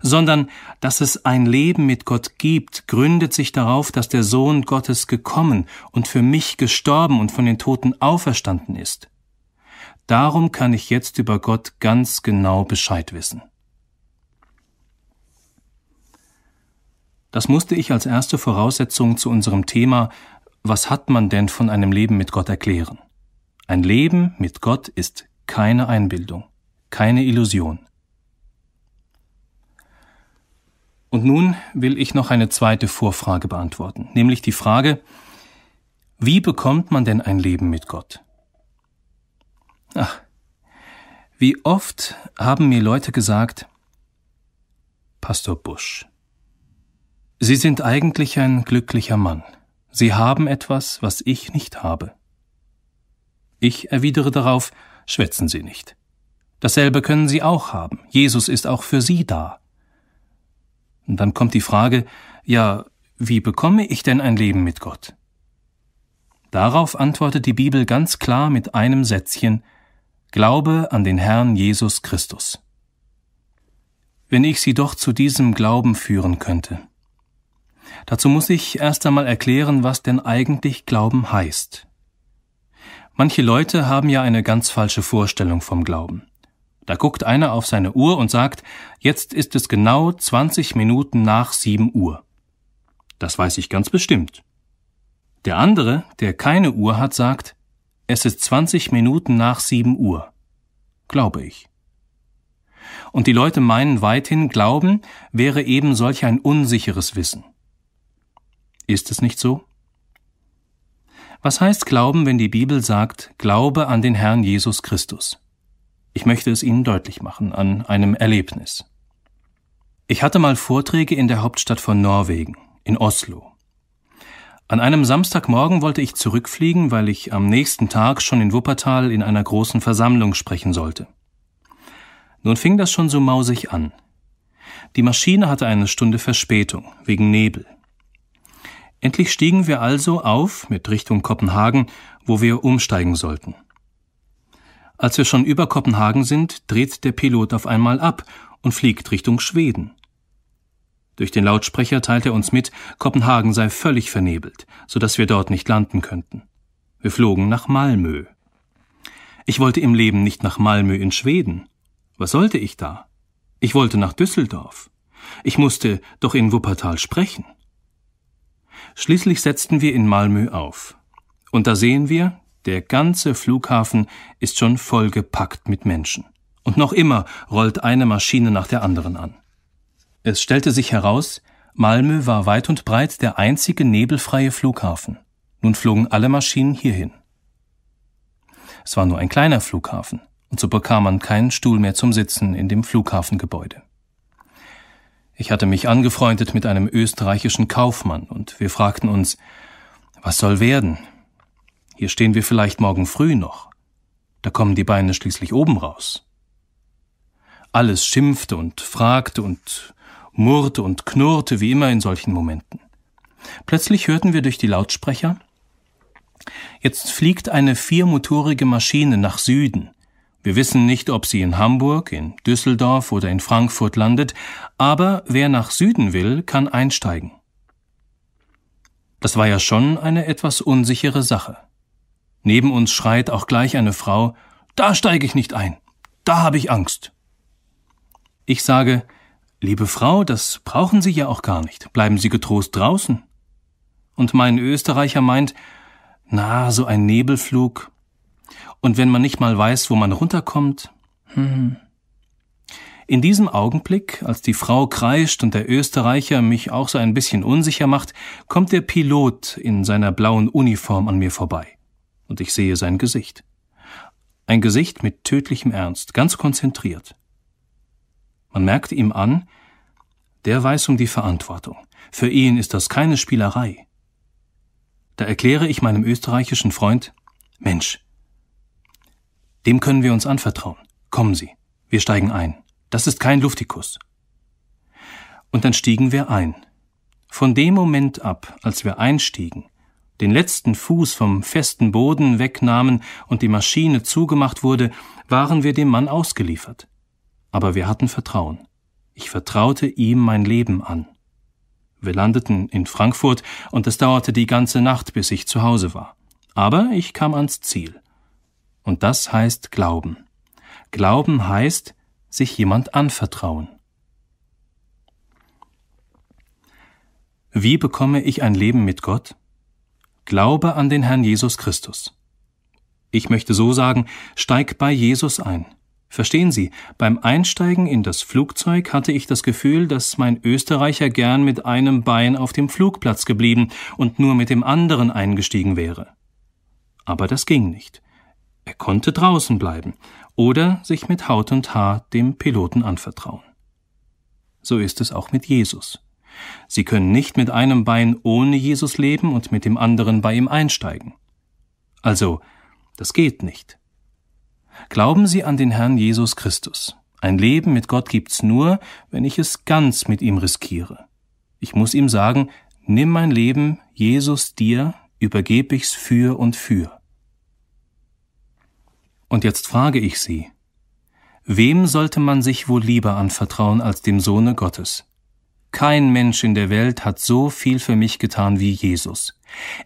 Sondern, dass es ein Leben mit Gott gibt, gründet sich darauf, dass der Sohn Gottes gekommen und für mich gestorben und von den Toten auferstanden ist. Darum kann ich jetzt über Gott ganz genau Bescheid wissen. Das musste ich als erste Voraussetzung zu unserem Thema Was hat man denn von einem Leben mit Gott erklären? Ein Leben mit Gott ist keine Einbildung, keine Illusion. Und nun will ich noch eine zweite Vorfrage beantworten, nämlich die Frage, wie bekommt man denn ein Leben mit Gott? Ach, wie oft haben mir Leute gesagt, Pastor Busch, Sie sind eigentlich ein glücklicher Mann. Sie haben etwas, was ich nicht habe. Ich erwidere darauf, schwätzen Sie nicht. Dasselbe können Sie auch haben. Jesus ist auch für Sie da. Und dann kommt die Frage, ja, wie bekomme ich denn ein Leben mit Gott? Darauf antwortet die Bibel ganz klar mit einem Sätzchen Glaube an den Herrn Jesus Christus. Wenn ich Sie doch zu diesem Glauben führen könnte. Dazu muss ich erst einmal erklären, was denn eigentlich Glauben heißt. Manche Leute haben ja eine ganz falsche Vorstellung vom Glauben. Da guckt einer auf seine Uhr und sagt, jetzt ist es genau 20 Minuten nach 7 Uhr. Das weiß ich ganz bestimmt. Der andere, der keine Uhr hat, sagt, es ist 20 Minuten nach 7 Uhr. Glaube ich. Und die Leute meinen weithin, Glauben wäre eben solch ein unsicheres Wissen. Ist es nicht so? Was heißt Glauben, wenn die Bibel sagt, Glaube an den Herrn Jesus Christus? Ich möchte es Ihnen deutlich machen an einem Erlebnis. Ich hatte mal Vorträge in der Hauptstadt von Norwegen, in Oslo. An einem Samstagmorgen wollte ich zurückfliegen, weil ich am nächsten Tag schon in Wuppertal in einer großen Versammlung sprechen sollte. Nun fing das schon so mausig an. Die Maschine hatte eine Stunde Verspätung, wegen Nebel. Endlich stiegen wir also auf mit Richtung Kopenhagen, wo wir umsteigen sollten. Als wir schon über Kopenhagen sind, dreht der Pilot auf einmal ab und fliegt Richtung Schweden. Durch den Lautsprecher teilt er uns mit, Kopenhagen sei völlig vernebelt, so dass wir dort nicht landen könnten. Wir flogen nach Malmö. Ich wollte im Leben nicht nach Malmö in Schweden. Was sollte ich da? Ich wollte nach Düsseldorf. Ich musste doch in Wuppertal sprechen. Schließlich setzten wir in Malmö auf. Und da sehen wir, der ganze Flughafen ist schon vollgepackt mit Menschen. Und noch immer rollt eine Maschine nach der anderen an. Es stellte sich heraus, Malmö war weit und breit der einzige nebelfreie Flughafen. Nun flogen alle Maschinen hierhin. Es war nur ein kleiner Flughafen, und so bekam man keinen Stuhl mehr zum Sitzen in dem Flughafengebäude. Ich hatte mich angefreundet mit einem österreichischen Kaufmann, und wir fragten uns, was soll werden? Hier stehen wir vielleicht morgen früh noch. Da kommen die Beine schließlich oben raus. Alles schimpfte und fragte und murrte und knurrte wie immer in solchen Momenten. Plötzlich hörten wir durch die Lautsprecher Jetzt fliegt eine viermotorige Maschine nach Süden. Wir wissen nicht, ob sie in Hamburg, in Düsseldorf oder in Frankfurt landet, aber wer nach Süden will, kann einsteigen. Das war ja schon eine etwas unsichere Sache. Neben uns schreit auch gleich eine Frau Da steige ich nicht ein. Da habe ich Angst. Ich sage Liebe Frau, das brauchen Sie ja auch gar nicht. Bleiben Sie getrost draußen. Und mein Österreicher meint, na, so ein Nebelflug. Und wenn man nicht mal weiß, wo man runterkommt. Hm. In diesem Augenblick, als die Frau kreischt und der Österreicher mich auch so ein bisschen unsicher macht, kommt der Pilot in seiner blauen Uniform an mir vorbei. Und ich sehe sein Gesicht. Ein Gesicht mit tödlichem Ernst, ganz konzentriert. Man merkt ihm an, der weiß um die Verantwortung. Für ihn ist das keine Spielerei. Da erkläre ich meinem österreichischen Freund, Mensch, dem können wir uns anvertrauen. Kommen Sie, wir steigen ein. Das ist kein Luftikus. Und dann stiegen wir ein. Von dem Moment ab, als wir einstiegen, den letzten Fuß vom festen Boden wegnahmen und die Maschine zugemacht wurde, waren wir dem Mann ausgeliefert aber wir hatten Vertrauen. Ich vertraute ihm mein Leben an. Wir landeten in Frankfurt und es dauerte die ganze Nacht, bis ich zu Hause war. Aber ich kam ans Ziel. Und das heißt Glauben. Glauben heißt, sich jemand anvertrauen. Wie bekomme ich ein Leben mit Gott? Glaube an den Herrn Jesus Christus. Ich möchte so sagen, steig bei Jesus ein. Verstehen Sie, beim Einsteigen in das Flugzeug hatte ich das Gefühl, dass mein Österreicher gern mit einem Bein auf dem Flugplatz geblieben und nur mit dem anderen eingestiegen wäre. Aber das ging nicht. Er konnte draußen bleiben oder sich mit Haut und Haar dem Piloten anvertrauen. So ist es auch mit Jesus. Sie können nicht mit einem Bein ohne Jesus leben und mit dem anderen bei ihm einsteigen. Also, das geht nicht. Glauben Sie an den Herrn Jesus Christus. Ein Leben mit Gott gibt's nur, wenn ich es ganz mit ihm riskiere. Ich muss ihm sagen, nimm mein Leben, Jesus, dir, übergeb ich's für und für. Und jetzt frage ich Sie, wem sollte man sich wohl lieber anvertrauen als dem Sohne Gottes? Kein Mensch in der Welt hat so viel für mich getan wie Jesus.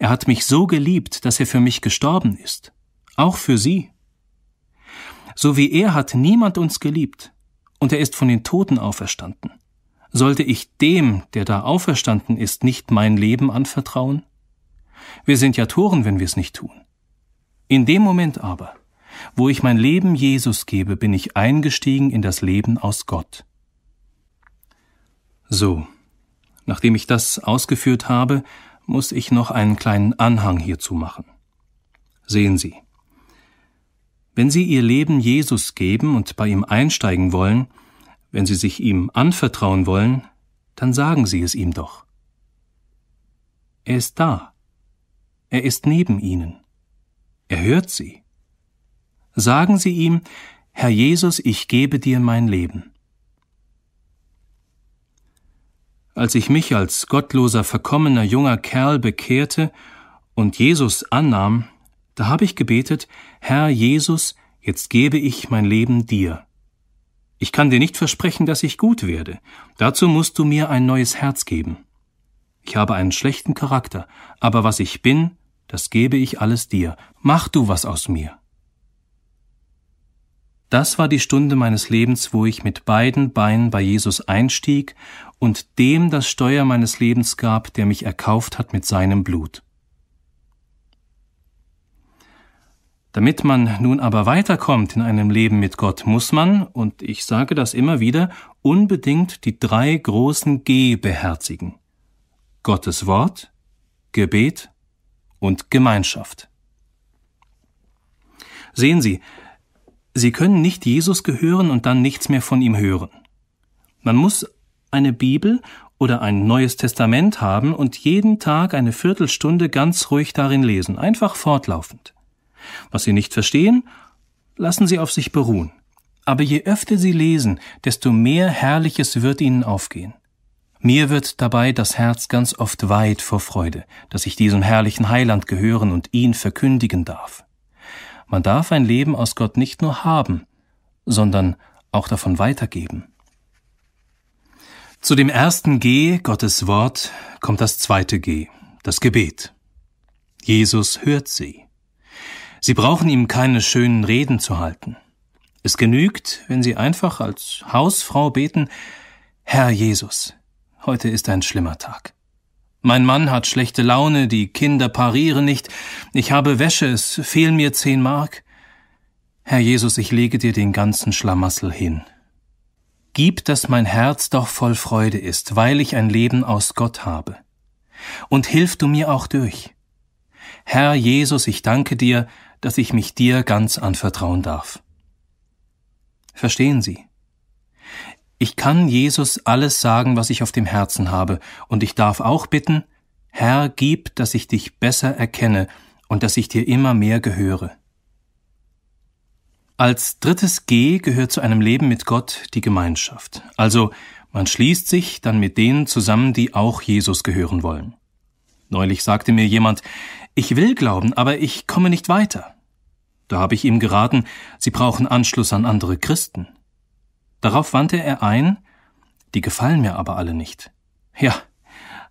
Er hat mich so geliebt, dass er für mich gestorben ist. Auch für Sie. So wie er hat niemand uns geliebt, und er ist von den Toten auferstanden. Sollte ich dem, der da auferstanden ist, nicht mein Leben anvertrauen? Wir sind ja Toren, wenn wir es nicht tun. In dem Moment aber, wo ich mein Leben Jesus gebe, bin ich eingestiegen in das Leben aus Gott. So, nachdem ich das ausgeführt habe, muss ich noch einen kleinen Anhang hierzu machen. Sehen Sie, wenn Sie Ihr Leben Jesus geben und bei ihm einsteigen wollen, wenn Sie sich ihm anvertrauen wollen, dann sagen Sie es ihm doch. Er ist da. Er ist neben Ihnen. Er hört Sie. Sagen Sie ihm, Herr Jesus, ich gebe dir mein Leben. Als ich mich als gottloser, verkommener junger Kerl bekehrte und Jesus annahm, da habe ich gebetet, Herr Jesus, jetzt gebe ich mein Leben dir. Ich kann dir nicht versprechen, dass ich gut werde. Dazu musst du mir ein neues Herz geben. Ich habe einen schlechten Charakter, aber was ich bin, das gebe ich alles dir. Mach du was aus mir. Das war die Stunde meines Lebens, wo ich mit beiden Beinen bei Jesus einstieg und dem das Steuer meines Lebens gab, der mich erkauft hat mit seinem Blut. Damit man nun aber weiterkommt in einem Leben mit Gott, muss man, und ich sage das immer wieder, unbedingt die drei großen G beherzigen. Gottes Wort, Gebet und Gemeinschaft. Sehen Sie, Sie können nicht Jesus gehören und dann nichts mehr von ihm hören. Man muss eine Bibel oder ein neues Testament haben und jeden Tag eine Viertelstunde ganz ruhig darin lesen, einfach fortlaufend. Was Sie nicht verstehen, lassen Sie auf sich beruhen. Aber je öfter Sie lesen, desto mehr Herrliches wird Ihnen aufgehen. Mir wird dabei das Herz ganz oft weit vor Freude, dass ich diesem herrlichen Heiland gehören und ihn verkündigen darf. Man darf ein Leben aus Gott nicht nur haben, sondern auch davon weitergeben. Zu dem ersten G, Gottes Wort, kommt das zweite G, das Gebet. Jesus hört sie. Sie brauchen ihm keine schönen Reden zu halten. Es genügt, wenn Sie einfach als Hausfrau beten, Herr Jesus, heute ist ein schlimmer Tag. Mein Mann hat schlechte Laune, die Kinder parieren nicht, ich habe Wäsche, es fehlen mir zehn Mark. Herr Jesus, ich lege dir den ganzen Schlamassel hin. Gib, dass mein Herz doch voll Freude ist, weil ich ein Leben aus Gott habe. Und hilf du mir auch durch. Herr Jesus, ich danke dir, dass ich mich dir ganz anvertrauen darf. Verstehen Sie? Ich kann Jesus alles sagen, was ich auf dem Herzen habe, und ich darf auch bitten, Herr, gib, dass ich dich besser erkenne und dass ich dir immer mehr gehöre. Als drittes G gehört zu einem Leben mit Gott die Gemeinschaft. Also man schließt sich dann mit denen zusammen, die auch Jesus gehören wollen. Neulich sagte mir jemand, ich will glauben, aber ich komme nicht weiter. Da habe ich ihm geraten, Sie brauchen Anschluss an andere Christen. Darauf wandte er ein, die gefallen mir aber alle nicht. Ja,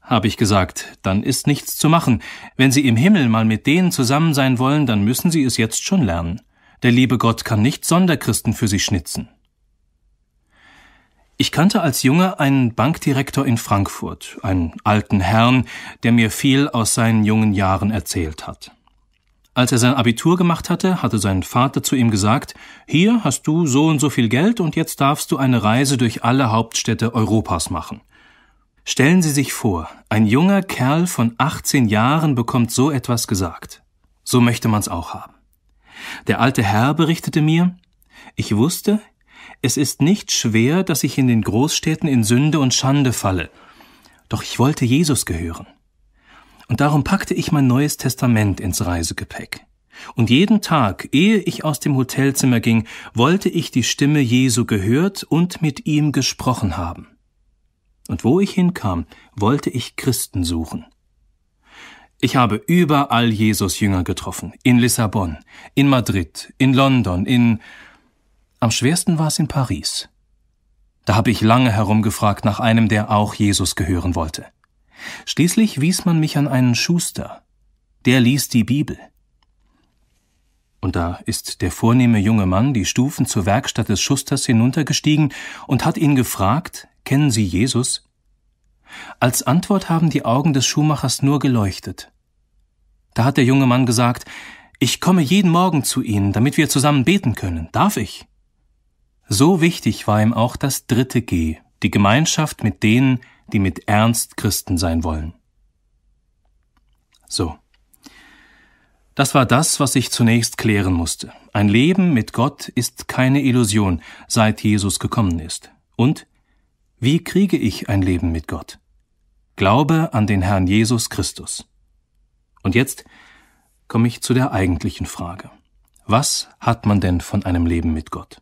habe ich gesagt, dann ist nichts zu machen. Wenn Sie im Himmel mal mit denen zusammen sein wollen, dann müssen Sie es jetzt schon lernen. Der liebe Gott kann nicht Sonderchristen für Sie schnitzen. Ich kannte als Junge einen Bankdirektor in Frankfurt, einen alten Herrn, der mir viel aus seinen jungen Jahren erzählt hat. Als er sein Abitur gemacht hatte, hatte sein Vater zu ihm gesagt, hier hast du so und so viel Geld und jetzt darfst du eine Reise durch alle Hauptstädte Europas machen. Stellen Sie sich vor, ein junger Kerl von 18 Jahren bekommt so etwas gesagt. So möchte man's auch haben. Der alte Herr berichtete mir, ich wusste, es ist nicht schwer, dass ich in den Großstädten in Sünde und Schande falle, doch ich wollte Jesus gehören. Und darum packte ich mein neues Testament ins Reisegepäck. Und jeden Tag, ehe ich aus dem Hotelzimmer ging, wollte ich die Stimme Jesu gehört und mit ihm gesprochen haben. Und wo ich hinkam, wollte ich Christen suchen. Ich habe überall Jesus Jünger getroffen, in Lissabon, in Madrid, in London, in am schwersten war es in Paris. Da habe ich lange herumgefragt nach einem, der auch Jesus gehören wollte. Schließlich wies man mich an einen Schuster. Der liest die Bibel. Und da ist der vornehme junge Mann die Stufen zur Werkstatt des Schusters hinuntergestiegen und hat ihn gefragt, kennen Sie Jesus? Als Antwort haben die Augen des Schuhmachers nur geleuchtet. Da hat der junge Mann gesagt, ich komme jeden Morgen zu Ihnen, damit wir zusammen beten können. Darf ich? So wichtig war ihm auch das dritte G, die Gemeinschaft mit denen, die mit Ernst Christen sein wollen. So. Das war das, was ich zunächst klären musste. Ein Leben mit Gott ist keine Illusion, seit Jesus gekommen ist. Und wie kriege ich ein Leben mit Gott? Glaube an den Herrn Jesus Christus. Und jetzt komme ich zu der eigentlichen Frage. Was hat man denn von einem Leben mit Gott?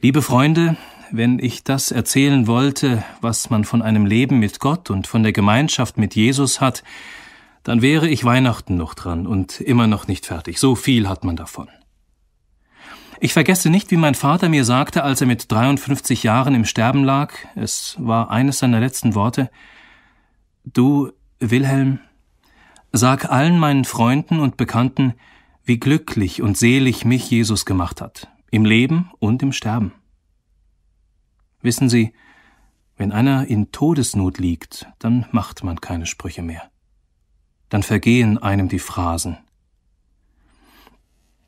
Liebe Freunde, wenn ich das erzählen wollte, was man von einem Leben mit Gott und von der Gemeinschaft mit Jesus hat, dann wäre ich Weihnachten noch dran und immer noch nicht fertig. So viel hat man davon. Ich vergesse nicht, wie mein Vater mir sagte, als er mit 53 Jahren im Sterben lag, es war eines seiner letzten Worte, Du, Wilhelm, sag allen meinen Freunden und Bekannten, wie glücklich und selig mich Jesus gemacht hat, im Leben und im Sterben. Wissen Sie, wenn einer in Todesnot liegt, dann macht man keine Sprüche mehr. Dann vergehen einem die Phrasen.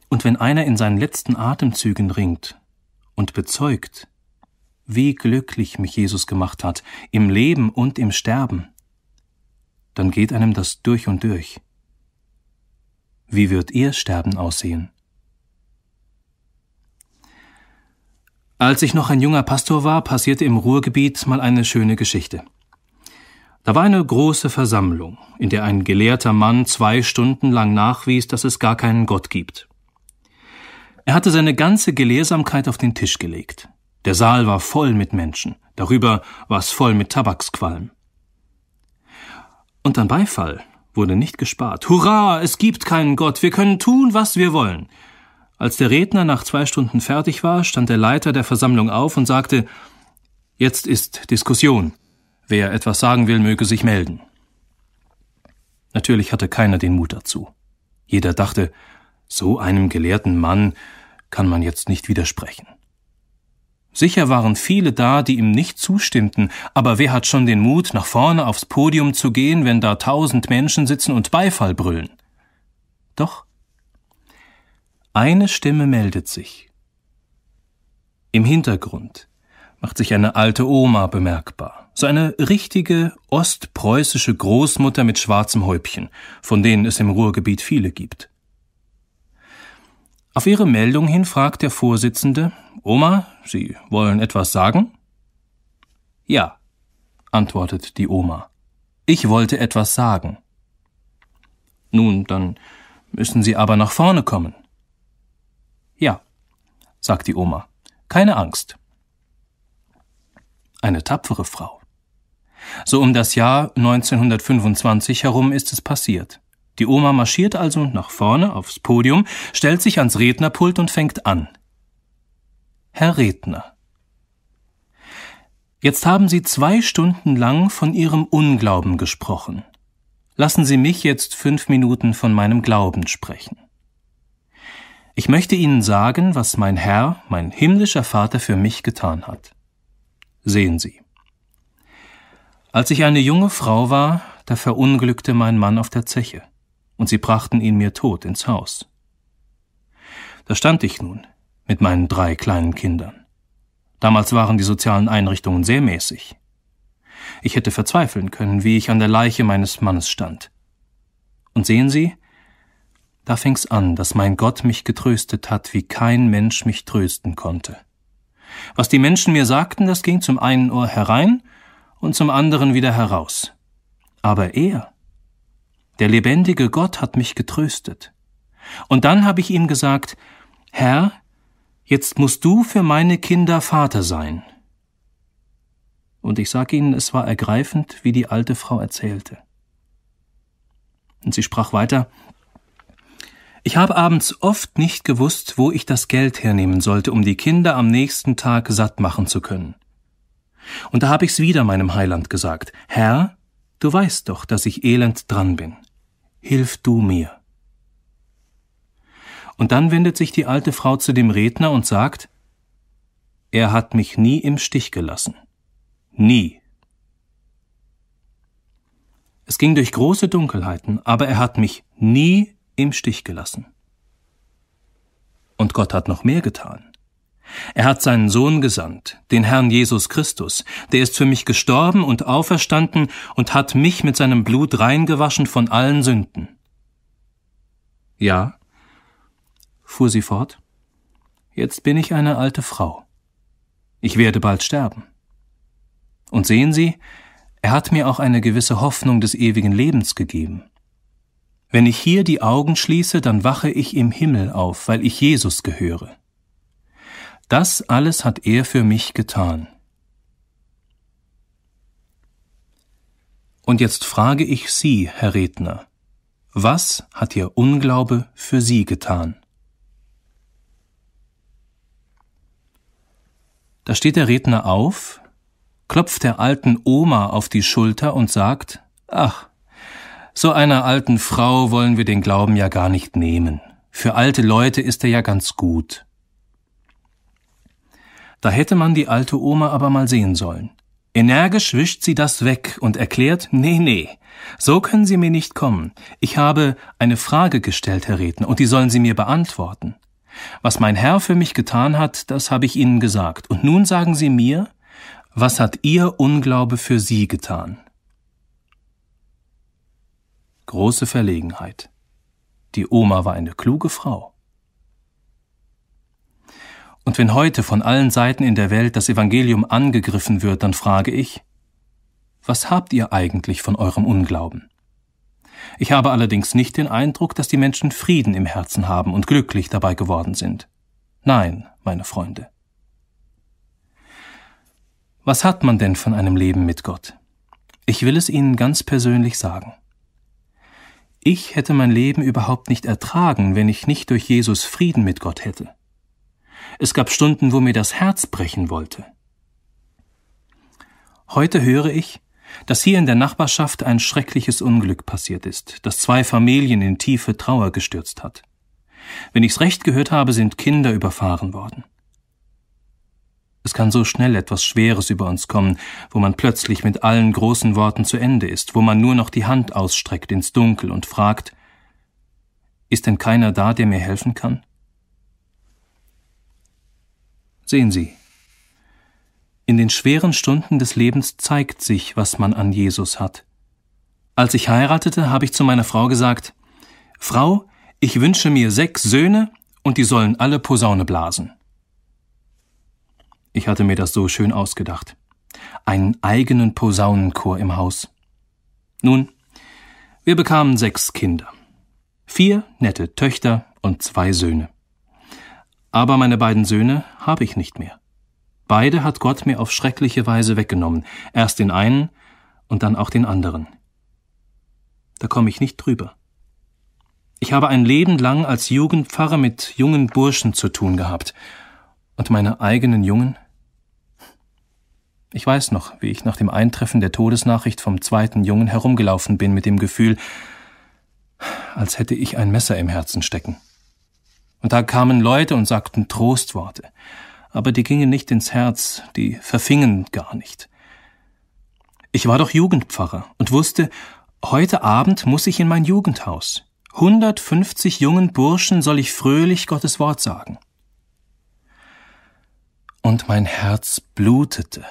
Und wenn einer in seinen letzten Atemzügen ringt und bezeugt, wie glücklich mich Jesus gemacht hat, im Leben und im Sterben, dann geht einem das durch und durch. Wie wird Ihr Sterben aussehen? Als ich noch ein junger Pastor war, passierte im Ruhrgebiet mal eine schöne Geschichte. Da war eine große Versammlung, in der ein gelehrter Mann zwei Stunden lang nachwies, dass es gar keinen Gott gibt. Er hatte seine ganze Gelehrsamkeit auf den Tisch gelegt. Der Saal war voll mit Menschen, darüber war es voll mit Tabaksqualm. Und an Beifall wurde nicht gespart. Hurra, es gibt keinen Gott, wir können tun, was wir wollen. Als der Redner nach zwei Stunden fertig war, stand der Leiter der Versammlung auf und sagte Jetzt ist Diskussion. Wer etwas sagen will, möge sich melden. Natürlich hatte keiner den Mut dazu. Jeder dachte, so einem gelehrten Mann kann man jetzt nicht widersprechen. Sicher waren viele da, die ihm nicht zustimmten, aber wer hat schon den Mut, nach vorne aufs Podium zu gehen, wenn da tausend Menschen sitzen und Beifall brüllen? Doch eine Stimme meldet sich. Im Hintergrund macht sich eine alte Oma bemerkbar. So eine richtige ostpreußische Großmutter mit schwarzem Häubchen, von denen es im Ruhrgebiet viele gibt. Auf ihre Meldung hin fragt der Vorsitzende, Oma, Sie wollen etwas sagen? Ja, antwortet die Oma. Ich wollte etwas sagen. Nun, dann müssen Sie aber nach vorne kommen. Ja, sagt die Oma, keine Angst. Eine tapfere Frau. So um das Jahr 1925 herum ist es passiert. Die Oma marschiert also nach vorne aufs Podium, stellt sich ans Rednerpult und fängt an. Herr Redner. Jetzt haben Sie zwei Stunden lang von Ihrem Unglauben gesprochen. Lassen Sie mich jetzt fünf Minuten von meinem Glauben sprechen. Ich möchte Ihnen sagen, was mein Herr, mein himmlischer Vater für mich getan hat. Sehen Sie. Als ich eine junge Frau war, da verunglückte mein Mann auf der Zeche, und sie brachten ihn mir tot ins Haus. Da stand ich nun mit meinen drei kleinen Kindern. Damals waren die sozialen Einrichtungen sehr mäßig. Ich hätte verzweifeln können, wie ich an der Leiche meines Mannes stand. Und sehen Sie, da fing's an, dass mein Gott mich getröstet hat, wie kein Mensch mich trösten konnte. Was die Menschen mir sagten, das ging zum einen Ohr herein und zum anderen wieder heraus. Aber er, der lebendige Gott, hat mich getröstet. Und dann habe ich ihm gesagt, Herr, jetzt musst du für meine Kinder Vater sein. Und ich sage Ihnen, es war ergreifend, wie die alte Frau erzählte. Und sie sprach weiter, ich habe abends oft nicht gewusst, wo ich das Geld hernehmen sollte, um die Kinder am nächsten Tag satt machen zu können. Und da habe ich's wieder meinem Heiland gesagt, Herr, du weißt doch, dass ich elend dran bin. Hilf du mir. Und dann wendet sich die alte Frau zu dem Redner und sagt, er hat mich nie im Stich gelassen. Nie. Es ging durch große Dunkelheiten, aber er hat mich nie im Stich gelassen. Und Gott hat noch mehr getan. Er hat seinen Sohn gesandt, den Herrn Jesus Christus, der ist für mich gestorben und auferstanden und hat mich mit seinem Blut reingewaschen von allen Sünden. Ja, fuhr sie fort, jetzt bin ich eine alte Frau. Ich werde bald sterben. Und sehen Sie, er hat mir auch eine gewisse Hoffnung des ewigen Lebens gegeben. Wenn ich hier die Augen schließe, dann wache ich im Himmel auf, weil ich Jesus gehöre. Das alles hat er für mich getan. Und jetzt frage ich Sie, Herr Redner, was hat Ihr Unglaube für Sie getan? Da steht der Redner auf, klopft der alten Oma auf die Schulter und sagt, ach, so einer alten Frau wollen wir den Glauben ja gar nicht nehmen. Für alte Leute ist er ja ganz gut. Da hätte man die alte Oma aber mal sehen sollen. Energisch wischt sie das weg und erklärt, nee, nee, so können Sie mir nicht kommen. Ich habe eine Frage gestellt, Herr Redner, und die sollen Sie mir beantworten. Was mein Herr für mich getan hat, das habe ich Ihnen gesagt. Und nun sagen Sie mir, was hat Ihr Unglaube für Sie getan? Große Verlegenheit. Die Oma war eine kluge Frau. Und wenn heute von allen Seiten in der Welt das Evangelium angegriffen wird, dann frage ich, was habt ihr eigentlich von eurem Unglauben? Ich habe allerdings nicht den Eindruck, dass die Menschen Frieden im Herzen haben und glücklich dabei geworden sind. Nein, meine Freunde. Was hat man denn von einem Leben mit Gott? Ich will es Ihnen ganz persönlich sagen. Ich hätte mein Leben überhaupt nicht ertragen, wenn ich nicht durch Jesus Frieden mit Gott hätte. Es gab Stunden, wo mir das Herz brechen wollte. Heute höre ich, dass hier in der Nachbarschaft ein schreckliches Unglück passiert ist, das zwei Familien in tiefe Trauer gestürzt hat. Wenn ich's recht gehört habe, sind Kinder überfahren worden. Es kann so schnell etwas Schweres über uns kommen, wo man plötzlich mit allen großen Worten zu Ende ist, wo man nur noch die Hand ausstreckt ins Dunkel und fragt, ist denn keiner da, der mir helfen kann? Sehen Sie, in den schweren Stunden des Lebens zeigt sich, was man an Jesus hat. Als ich heiratete, habe ich zu meiner Frau gesagt, Frau, ich wünsche mir sechs Söhne und die sollen alle Posaune blasen. Ich hatte mir das so schön ausgedacht. Einen eigenen Posaunenchor im Haus. Nun, wir bekamen sechs Kinder. Vier nette Töchter und zwei Söhne. Aber meine beiden Söhne habe ich nicht mehr. Beide hat Gott mir auf schreckliche Weise weggenommen, erst den einen und dann auch den anderen. Da komme ich nicht drüber. Ich habe ein Leben lang als Jugendpfarrer mit jungen Burschen zu tun gehabt. Und meine eigenen Jungen? Ich weiß noch, wie ich nach dem Eintreffen der Todesnachricht vom zweiten Jungen herumgelaufen bin mit dem Gefühl, als hätte ich ein Messer im Herzen stecken. Und da kamen Leute und sagten Trostworte, aber die gingen nicht ins Herz, die verfingen gar nicht. Ich war doch Jugendpfarrer und wusste, Heute Abend muss ich in mein Jugendhaus. 150 jungen Burschen soll ich fröhlich Gottes Wort sagen. Und mein Herz blutete.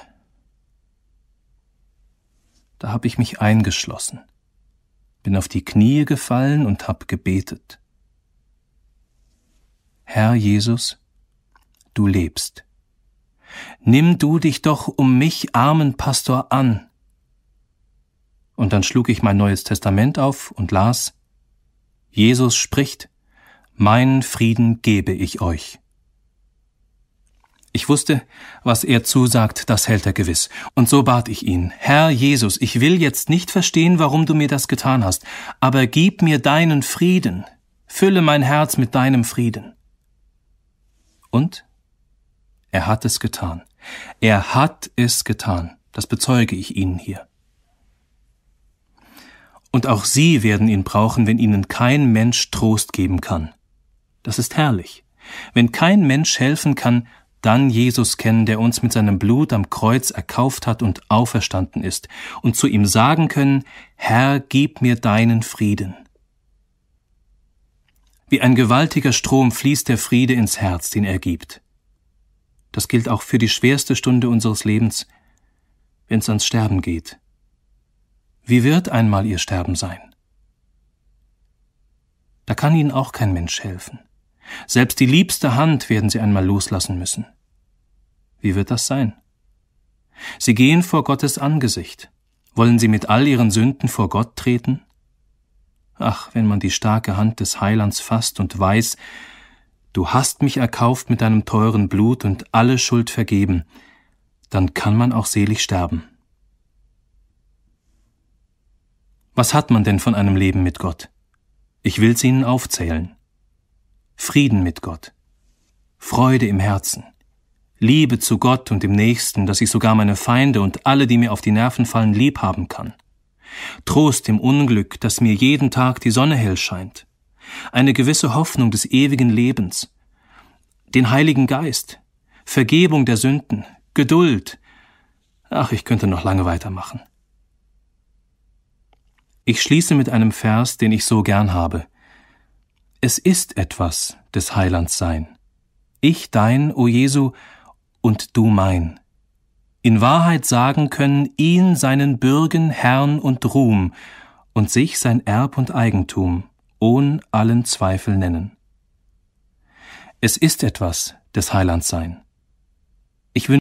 Da habe ich mich eingeschlossen, bin auf die Knie gefallen und hab gebetet. Herr Jesus, du lebst. Nimm du dich doch um mich, armen Pastor, an. Und dann schlug ich mein Neues Testament auf und las, Jesus spricht, Mein Frieden gebe ich euch. Ich wusste, was er zusagt, das hält er gewiss. Und so bat ich ihn, Herr Jesus, ich will jetzt nicht verstehen, warum du mir das getan hast, aber gib mir deinen Frieden, fülle mein Herz mit deinem Frieden. Und er hat es getan. Er hat es getan. Das bezeuge ich Ihnen hier. Und auch Sie werden ihn brauchen, wenn Ihnen kein Mensch Trost geben kann. Das ist herrlich. Wenn kein Mensch helfen kann, dann Jesus kennen, der uns mit seinem Blut am Kreuz erkauft hat und auferstanden ist, und zu ihm sagen können, Herr, gib mir deinen Frieden. Wie ein gewaltiger Strom fließt der Friede ins Herz, den er gibt. Das gilt auch für die schwerste Stunde unseres Lebens, wenn es ans Sterben geht. Wie wird einmal Ihr Sterben sein? Da kann Ihnen auch kein Mensch helfen. Selbst die liebste Hand werden Sie einmal loslassen müssen. Wie wird das sein? Sie gehen vor Gottes Angesicht. Wollen Sie mit all Ihren Sünden vor Gott treten? Ach, wenn man die starke Hand des Heilands fasst und weiß, Du hast mich erkauft mit deinem teuren Blut und alle Schuld vergeben, dann kann man auch selig sterben. Was hat man denn von einem Leben mit Gott? Ich will's Ihnen aufzählen. Frieden mit Gott, Freude im Herzen, Liebe zu Gott und dem Nächsten, dass ich sogar meine Feinde und alle, die mir auf die Nerven fallen, lieb haben kann. Trost im Unglück, dass mir jeden Tag die Sonne hell scheint eine gewisse Hoffnung des ewigen Lebens, den Heiligen Geist, Vergebung der Sünden, Geduld. Ach, ich könnte noch lange weitermachen. Ich schließe mit einem Vers, den ich so gern habe. Es ist etwas des Heilands sein. Ich dein, o Jesu, und du mein. In Wahrheit sagen können ihn seinen Bürgen Herrn und Ruhm und sich sein Erb und Eigentum ohn allen Zweifel nennen. Es ist etwas des Heilands sein. Ich